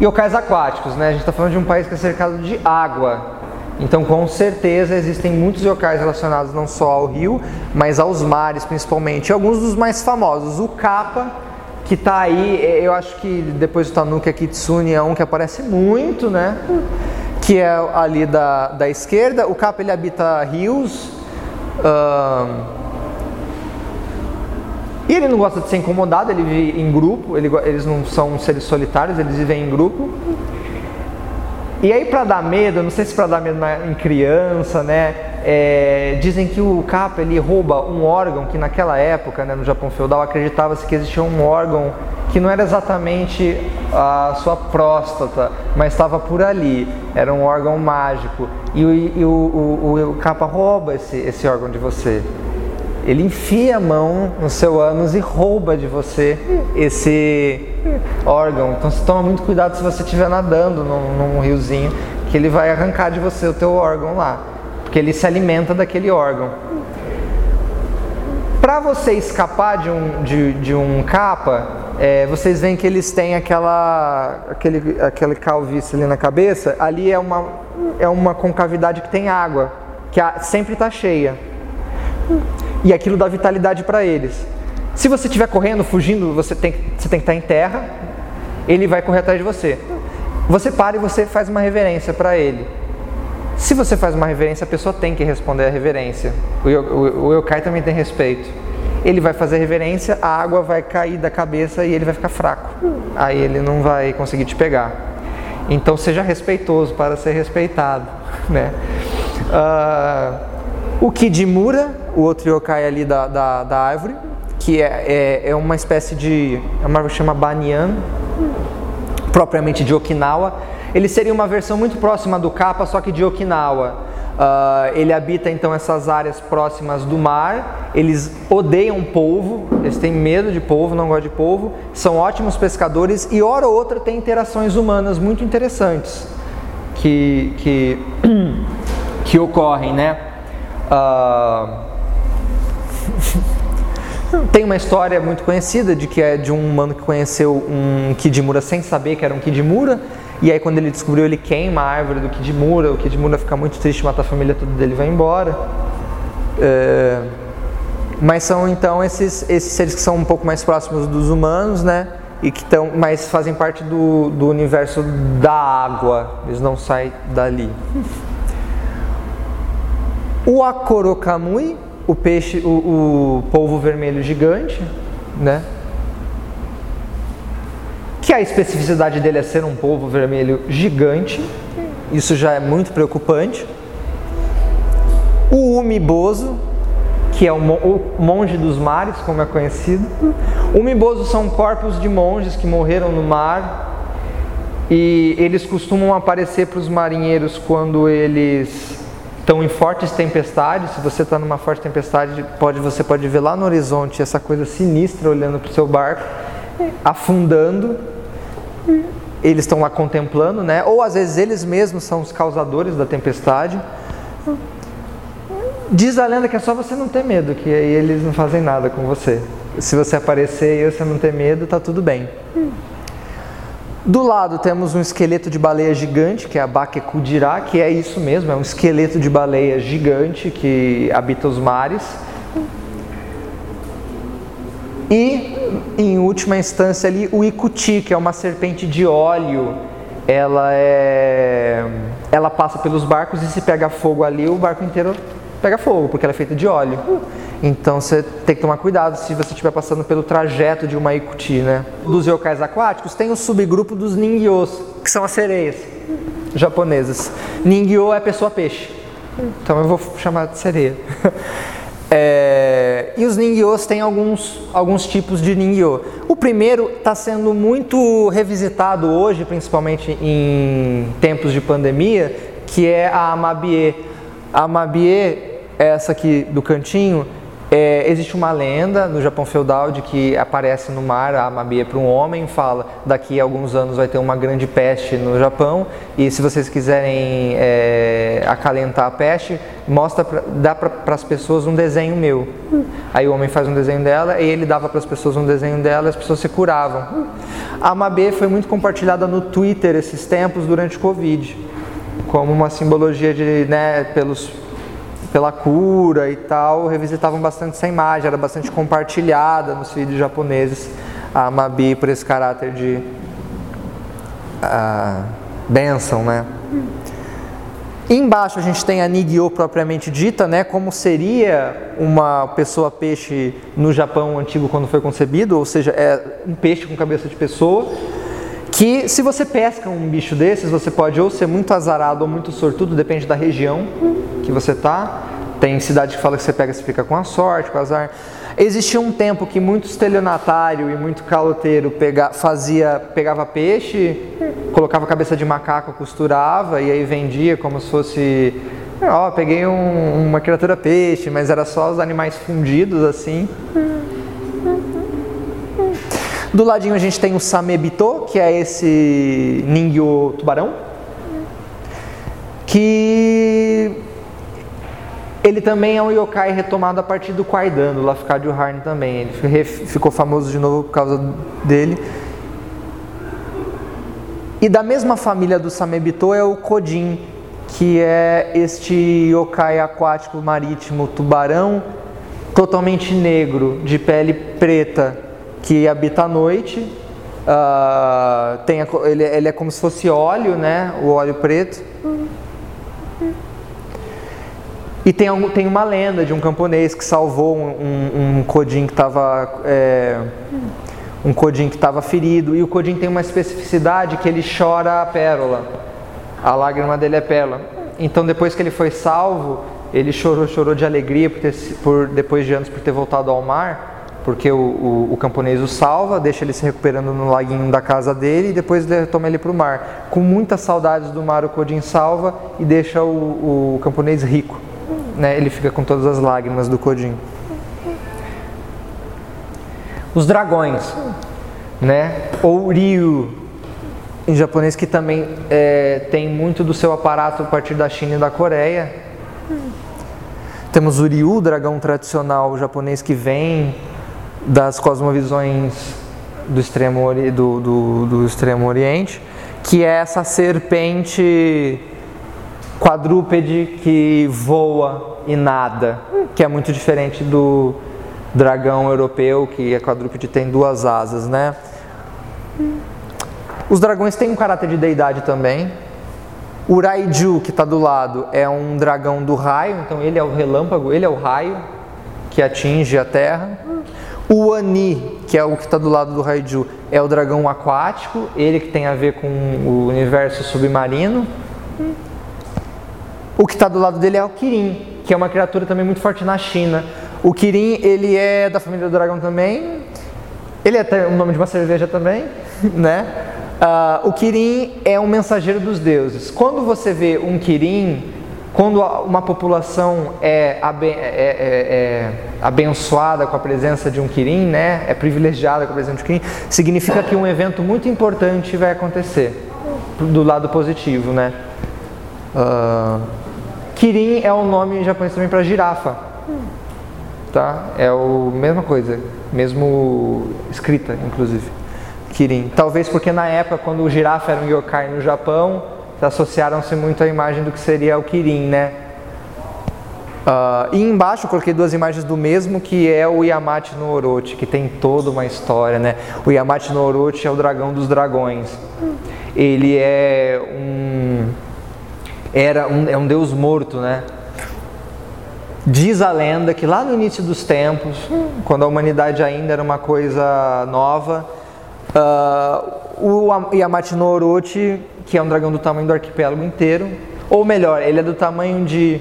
S1: Yokais aquáticos, né? A gente está falando de um país que é cercado de água. Então, com certeza, existem muitos yokais relacionados não só ao rio, mas aos mares, principalmente. E alguns dos mais famosos. O Kappa, que está aí, eu acho que depois do Tanuki, a Kitsune é um que aparece muito, né? Que é ali da, da esquerda. O Capa ele habita rios. E ele não gosta de ser incomodado, ele vive em grupo, ele, eles não são seres solitários, eles vivem em grupo. E aí para dar medo, não sei se para dar medo em criança, né? É, dizem que o capa ele rouba um órgão que naquela época, né, no Japão feudal, acreditava-se que existia um órgão que não era exatamente a sua próstata, mas estava por ali. Era um órgão mágico. E o, o, o, o capa rouba esse, esse órgão de você. Ele enfia a mão no seu ânus e rouba de você esse órgão. Então você toma muito cuidado se você estiver nadando num, num riozinho, que ele vai arrancar de você o teu órgão lá, porque ele se alimenta daquele órgão. Para você escapar de um, de, de um capa, é, vocês veem que eles têm aquela, aquele, aquele calvície ali na cabeça, ali é uma, é uma concavidade que tem água, que sempre está cheia. E aquilo dá vitalidade para eles. Se você estiver correndo, fugindo, você tem, você tem que estar em terra, ele vai correr atrás de você. Você para e você faz uma reverência para ele. Se você faz uma reverência, a pessoa tem que responder a reverência. O, yokai também tem respeito. Ele vai fazer reverência, a água vai cair da cabeça e ele vai ficar fraco. Aí ele não vai conseguir te pegar. Então seja respeitoso para ser respeitado. Né? Uh, o Kidimura, o outro yokai ali da, da, da árvore, que é, é, é, uma espécie de. É uma árvore que chama Banyan, propriamente de Okinawa. Ele seria uma versão muito próxima do Kappa, só que de Okinawa. Uh, ele habita então essas áreas próximas do mar. Eles odeiam polvo, eles têm medo de polvo, não gostam de polvo. São ótimos pescadores e, hora ou outra, tem interações humanas muito interessantes que, que, que ocorrem, né? Uh, Tem uma história muito conhecida de que é de um humano que conheceu um Kidimura sem saber que era um Kidimura. E aí quando ele descobriu, ele queima a árvore do Kidimura. O Kidimura fica muito triste, mata a família toda dele vai embora. É... Mas são então esses, esses seres que são um pouco mais próximos dos humanos, né? E que estão, mas fazem parte do, do universo da água. Eles não saem dali. O Akorokamui o peixe, o, o polvo vermelho gigante, né? Que a especificidade dele é ser um polvo vermelho gigante, isso já é muito preocupante. O umiboso, que é o monge dos mares, como é conhecido. Umiboso são corpos de monges que morreram no mar e eles costumam aparecer para os marinheiros quando eles estão em fortes tempestades. Se você está numa forte tempestade, pode, você pode ver lá no horizonte essa coisa sinistra olhando para o seu barco, afundando. Eles estão lá contemplando, né? Ou às vezes eles mesmos são os causadores da tempestade. Diz a lenda que é só você não ter medo, que aí eles não fazem nada com você. Se você aparecer e você não ter medo, tá tudo bem. Do lado temos um esqueleto de baleia gigante, que é a Bakekudira, que é isso mesmo, é um esqueleto de baleia gigante que habita os mares. E, em última instância ali, o Ikuti, que é uma serpente de óleo. Ela é, ela passa pelos barcos e se pega fogo ali, o barco inteiro pega fogo, porque ela é feita de óleo. Então você tem que tomar cuidado se você estiver passando pelo trajeto de uma ikuti, né? Dos yokais aquáticos tem o subgrupo dos ningyos, que são as sereias japonesas. Ningyo é pessoa peixe, então eu vou chamar de sereia. É, e os ningyos têm alguns, alguns tipos de ningyo. O primeiro está sendo muito revisitado hoje, principalmente em tempos de pandemia, que é a amabie. A amabie, essa aqui do cantinho, é, existe uma lenda no Japão feudal de que aparece no mar a Amabie para um homem fala daqui a alguns anos vai ter uma grande peste no Japão e se vocês quiserem é, acalentar a peste, mostra pra, dá para as pessoas um desenho meu. Aí o homem faz um desenho dela e ele dava para as pessoas um desenho dela e as pessoas se curavam. A Amabie foi muito compartilhada no Twitter esses tempos durante o Covid como uma simbologia de, né, pelos pela cura e tal, revisitavam bastante essa imagem, era bastante compartilhada nos vídeos japoneses, a Mabi por esse caráter de uh, bênção, né? Embaixo a gente tem a Nigyo propriamente dita, né, como seria uma pessoa peixe no Japão antigo quando foi concebido, ou seja, é um peixe com cabeça de pessoa, que se você pesca um bicho desses, você pode ou ser muito azarado ou muito sortudo, depende da região que você tá. Tem cidade que fala que você pega e fica com a sorte, com azar. Existia um tempo que muito estelionatário e muito caloteiro pega, fazia, pegava peixe, colocava cabeça de macaco, costurava e aí vendia como se fosse. Ó, oh, peguei um, uma criatura peixe, mas era só os animais fundidos assim. Do ladinho a gente tem o Samebito, que é esse Ningyo tubarão, que ele também é um yokai retomado a partir do Kwaidan, do Lafcadio Harn também. Ele ficou famoso de novo por causa dele. E da mesma família do Samebito é o Kodin, que é este yokai aquático marítimo tubarão totalmente negro, de pele preta, que habita à noite. Uh, tem a, ele, ele é como se fosse óleo, né? O óleo preto. E tem, tem uma lenda de um camponês que salvou um, um, um que estava é, um Codim que estava ferido e o Codim tem uma especificidade que ele chora a pérola. A lágrima dele é pérola. Então depois que ele foi salvo, ele chorou, chorou de alegria por, ter, por depois de anos por ter voltado ao mar, porque o, o, o, camponês o salva, deixa ele se recuperando no laguinho da casa dele e depois toma ele para o mar. Com muitas saudades do mar, o Codim salva e deixa o, o camponês rico né, ele fica com todas as lágrimas do Kodin. Os dragões, né, ou Ryu, em japonês, que também é, tem muito do seu aparato a partir da China e da Coreia. Temos o Ryu, dragão tradicional japonês que vem das cosmovisões do extremo, do, do, do extremo Oriente, que é essa serpente quadrúpede que voa e nada, que é muito diferente do dragão europeu, que é quadrúpede tem duas asas, né? Os dragões têm um caráter de deidade também. O Raiju, que está do lado, é um dragão do raio, então ele é o relâmpago, ele é o raio que atinge a terra. O Ani, que é o que está do lado do Raiju, é o dragão aquático, ele que tem a ver com o universo submarino. O que está do lado dele é o Kirin, que é uma criatura também muito forte na China. O Kirin, ele é da família do dragão também. Ele é até o nome de uma cerveja também, né? Uh, o Kirin é um mensageiro dos deuses. Quando você vê um Kirin, quando uma população é, aben é, é, é, abençoada com a presença de um Kirin, né? É privilegiada com a presença de um Kirin, significa que um evento muito importante vai acontecer do lado positivo, né? Uh, Kirin é o nome japonês também para girafa. Tá? É a mesma coisa, mesmo escrita, inclusive. Kirin. Talvez porque na época, quando o girafa era um yokai no Japão, associaram-se muito à imagem do que seria o Kirin, né? Uh, e embaixo eu coloquei duas imagens do mesmo, que é o Yamate no Orochi, que tem toda uma história, né? O Yamate no Orochi é o dragão dos dragões. Ele é um era um, é um deus morto, né? Diz a lenda que lá no início dos tempos, quando a humanidade ainda era uma coisa nova, uh, o Yamate no Orochi, que é um dragão do tamanho do arquipélago inteiro, ou melhor, ele é do tamanho de.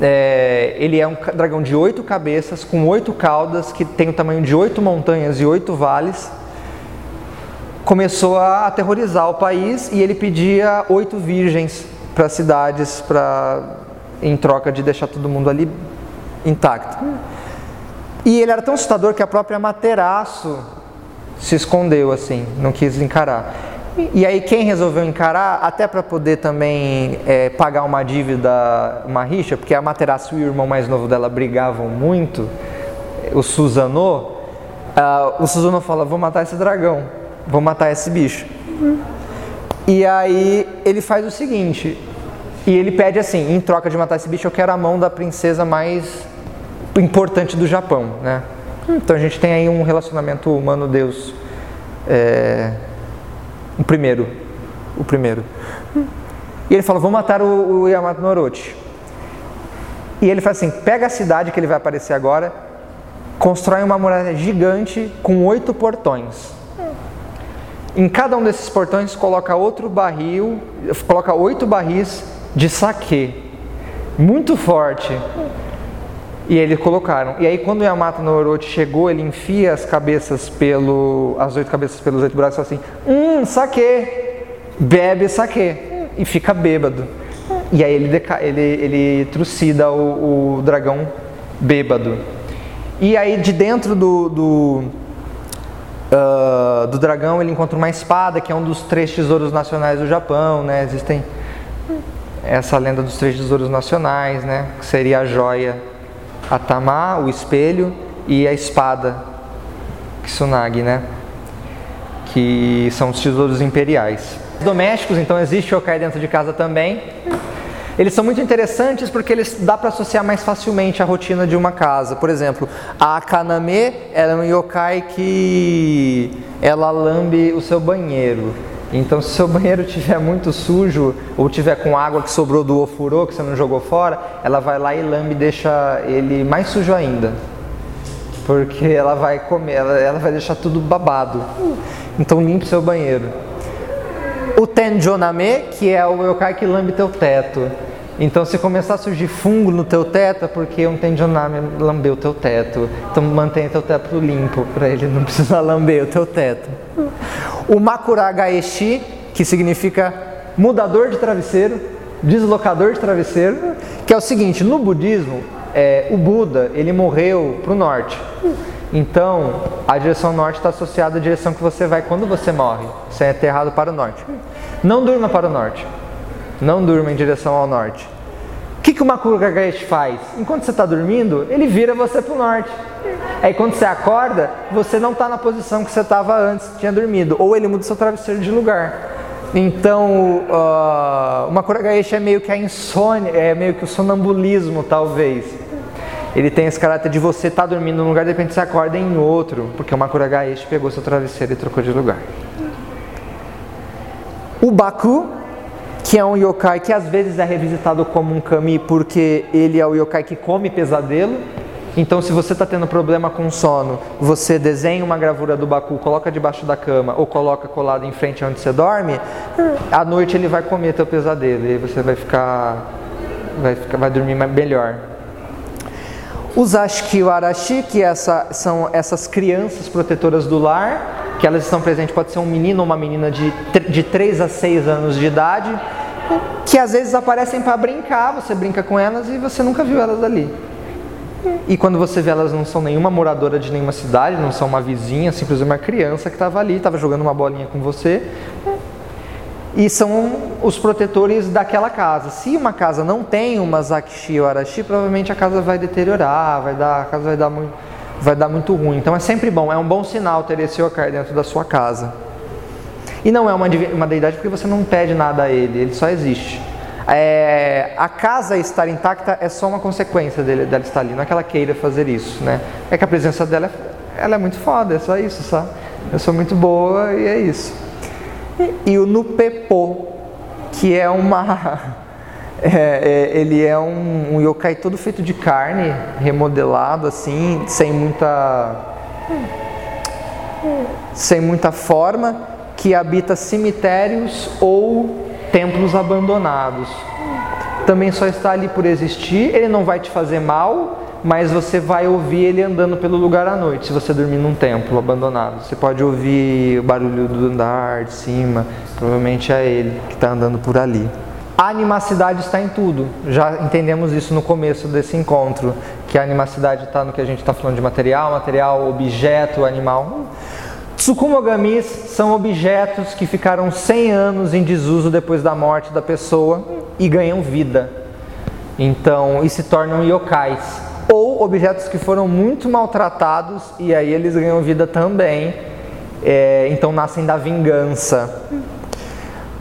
S1: É, ele é um dragão de oito cabeças, com oito caudas, que tem o tamanho de oito montanhas e oito vales. Começou a aterrorizar o país e ele pedia oito virgens para cidades para em troca de deixar todo mundo ali intacto. E ele era tão assustador que a própria Materaço se escondeu assim, não quis encarar. E aí quem resolveu encarar, até para poder também é, pagar uma dívida, uma rixa, porque a Materaço e o irmão mais novo dela brigavam muito, o Suzano, uh, o Suzano fala, vou matar esse dragão, vou matar esse bicho. E aí ele faz o seguinte, e ele pede assim, em troca de matar esse bicho, eu quero a mão da princesa mais importante do Japão, né? Então a gente tem aí um relacionamento humano-deus, é, o primeiro, o primeiro. E ele fala: Vou matar o, o Yamato no Orochi. E ele fala assim: pega a cidade que ele vai aparecer agora, constrói uma muralha gigante com oito portões. Em cada um desses portões coloca outro barril, coloca oito barris de saque, muito forte. E eles colocaram. E aí quando o Yamato no Orochi chegou, ele enfia as cabeças pelo. as oito cabeças pelos oito fala assim: Hum, saque! Bebe saque! E fica bêbado. E aí ele, deca... ele, ele trucida o, o, dragão bêbado. E aí de dentro do, do, uh, do dragão ele encontra uma espada, que é um dos três tesouros nacionais do Japão, né? Existem essa lenda dos três tesouros nacionais, né? Que seria a joia Atama, o espelho e a espada Kisunagi, né? Que são os tesouros imperiais. Domésticos, então existe o yokai dentro de casa também. Eles são muito interessantes porque eles dá para associar mais facilmente a rotina de uma casa. Por exemplo, a Akaname é um yokai que ela lambe o seu banheiro. Então, se seu banheiro estiver muito sujo ou tiver com água que sobrou do ofurô que você não jogou fora, ela vai lá e lambe e deixa ele mais sujo ainda. Porque ela vai comer, ela, ela vai deixar tudo babado. Então, limpe seu banheiro. O Tenjoname, que é o yokai que lambe teu teto. Então, se começar a surgir fungo no teu teto, é porque um Tenjoname lambeu o teu teto. Então, mantenha teu teto limpo, para ele não precisar lamber o teu teto. O Makuragaeshi, que significa mudador de travesseiro, deslocador de travesseiro, que é o seguinte, no budismo, é, o Buda, ele morreu para o norte. Então, a direção norte está associada à direção que você vai quando você morre. Você é enterrado para o norte. Não durma para o norte. Não durma em direção ao norte. O que, que o Makuro Gagaeshi faz? Enquanto você está dormindo, ele vira você para o norte. Aí quando você acorda, você não está na posição que você estava antes, tinha dormido. Ou ele muda seu travesseiro de lugar. Então, uh, o Makuro Gagaeshi é meio que a insônia, é meio que o sonambulismo, talvez ele tem esse caráter de você estar tá dormindo num lugar, de repente você acorda em outro, porque o Makuragaeshi pegou seu travesseiro e trocou de lugar. O Baku, que é um yokai que às vezes é revisitado como um kami, porque ele é o yokai que come pesadelo. Então, se você está tendo problema com sono, você desenha uma gravura do Baku, coloca debaixo da cama ou coloca colado em frente onde você dorme, à noite ele vai comer teu pesadelo e você vai ficar, vai, ficar, vai dormir melhor. Os Ashki o Arashi, que essa, são essas crianças protetoras do lar, que elas estão presentes, pode ser um menino ou uma menina de, de 3 a 6 anos de idade, que às vezes aparecem para brincar, você brinca com elas e você nunca viu elas ali. E quando você vê elas não são nenhuma moradora de nenhuma cidade, não são uma vizinha, simplesmente uma criança que estava ali, estava jogando uma bolinha com você, e são os protetores daquela casa. Se uma casa não tem uma Zakshi ou Arashi, provavelmente a casa vai deteriorar, vai dar, a casa vai dar, muito, vai dar muito ruim. Então é sempre bom, é um bom sinal ter esse Yokai dentro da sua casa. E não é uma, uma deidade porque você não pede nada a ele, ele só existe. É, a casa estar intacta é só uma consequência dele, dela estar ali, não é que ela queira fazer isso, né? É que a presença dela ela é muito foda, é só isso, sabe? Eu sou muito boa e é isso e o Nupepo, que é uma. É, é, ele é um, um yokai todo feito de carne, remodelado assim, sem muita. sem muita forma, que habita cemitérios ou templos abandonados. Também só está ali por existir, ele não vai te fazer mal, mas você vai ouvir ele andando pelo lugar à noite, se você dormir num templo abandonado. Você pode ouvir o barulho do andar de cima, provavelmente é ele que está andando por ali. A animacidade está em tudo, já entendemos isso no começo desse encontro, que a animacidade está no que a gente está falando de material, material, objeto, animal. Tsukumogamis são objetos que ficaram 100 anos em desuso depois da morte da pessoa e ganham vida. Então, e se tornam yokais ou objetos que foram muito maltratados e aí eles ganham vida também, é, então nascem da vingança.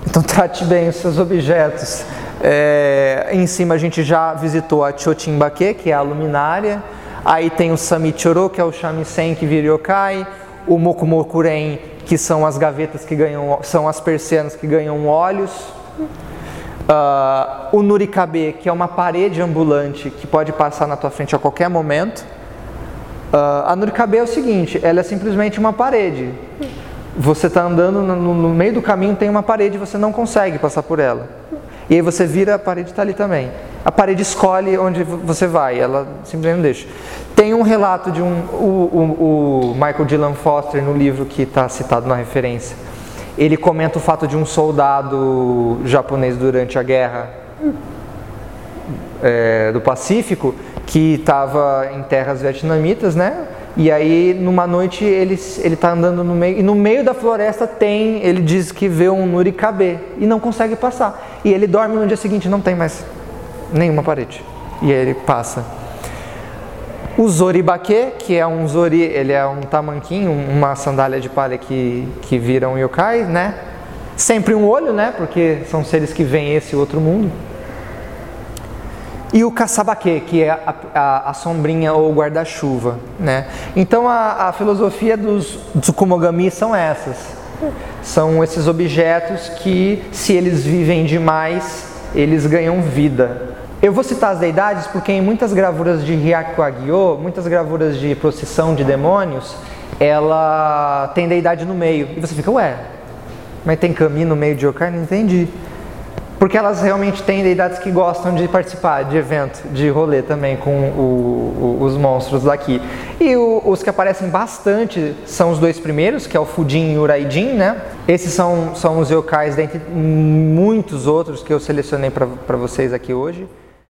S1: Então trate bem os seus objetos. É, em cima a gente já visitou a Chochimbake, que é a luminária. Aí tem o Samichoro, que é o shamisen que vira yokai. O Mokumokuren, que são as gavetas que ganham, são as persianas que ganham olhos. Uh, o Nurikabe, que é uma parede ambulante que pode passar na tua frente a qualquer momento. Uh, a Nurikabe é o seguinte, ela é simplesmente uma parede. Você está andando no, no, meio do caminho, tem uma parede, você não consegue passar por ela. E aí você vira, a parede está ali também. A parede escolhe onde você vai, ela simplesmente não deixa. Tem um relato de um, o, o, o Michael Dylan Foster no livro que está citado na referência ele comenta o fato de um soldado japonês durante a guerra é, do Pacífico que estava em terras vietnamitas, né? E aí, numa noite, ele está andando no meio, e no meio da floresta tem, ele diz que vê um nurikabe e não consegue passar. E ele dorme no dia seguinte, não tem mais nenhuma parede. E aí ele passa. O Zoribake, que é um Zori, ele é um tamanquinho, uma sandália de palha que, que vira um yokai, né? Sempre um olho, né? Porque são seres que vêm esse outro mundo. E o Kasabake, que é a, a, a sombrinha ou guarda-chuva, né? Então a, a filosofia dos Tsukumogami são essas. São esses objetos que, se eles vivem demais, eles ganham vida. Eu vou citar as deidades porque em muitas gravuras de Hyakuagyo, muitas gravuras de procissão de demônios, ela tem deidade no meio. E você fica, ué, mas tem caminho no meio de yokai? Não entendi. Porque elas realmente têm deidades que gostam de participar de evento, de rolê também com o, o, os monstros daqui. E o, os que aparecem bastante são os dois primeiros, que é o Fudin e o Uraidin, né? Esses são, são os yokais dentre muitos outros que eu selecionei para vocês aqui hoje.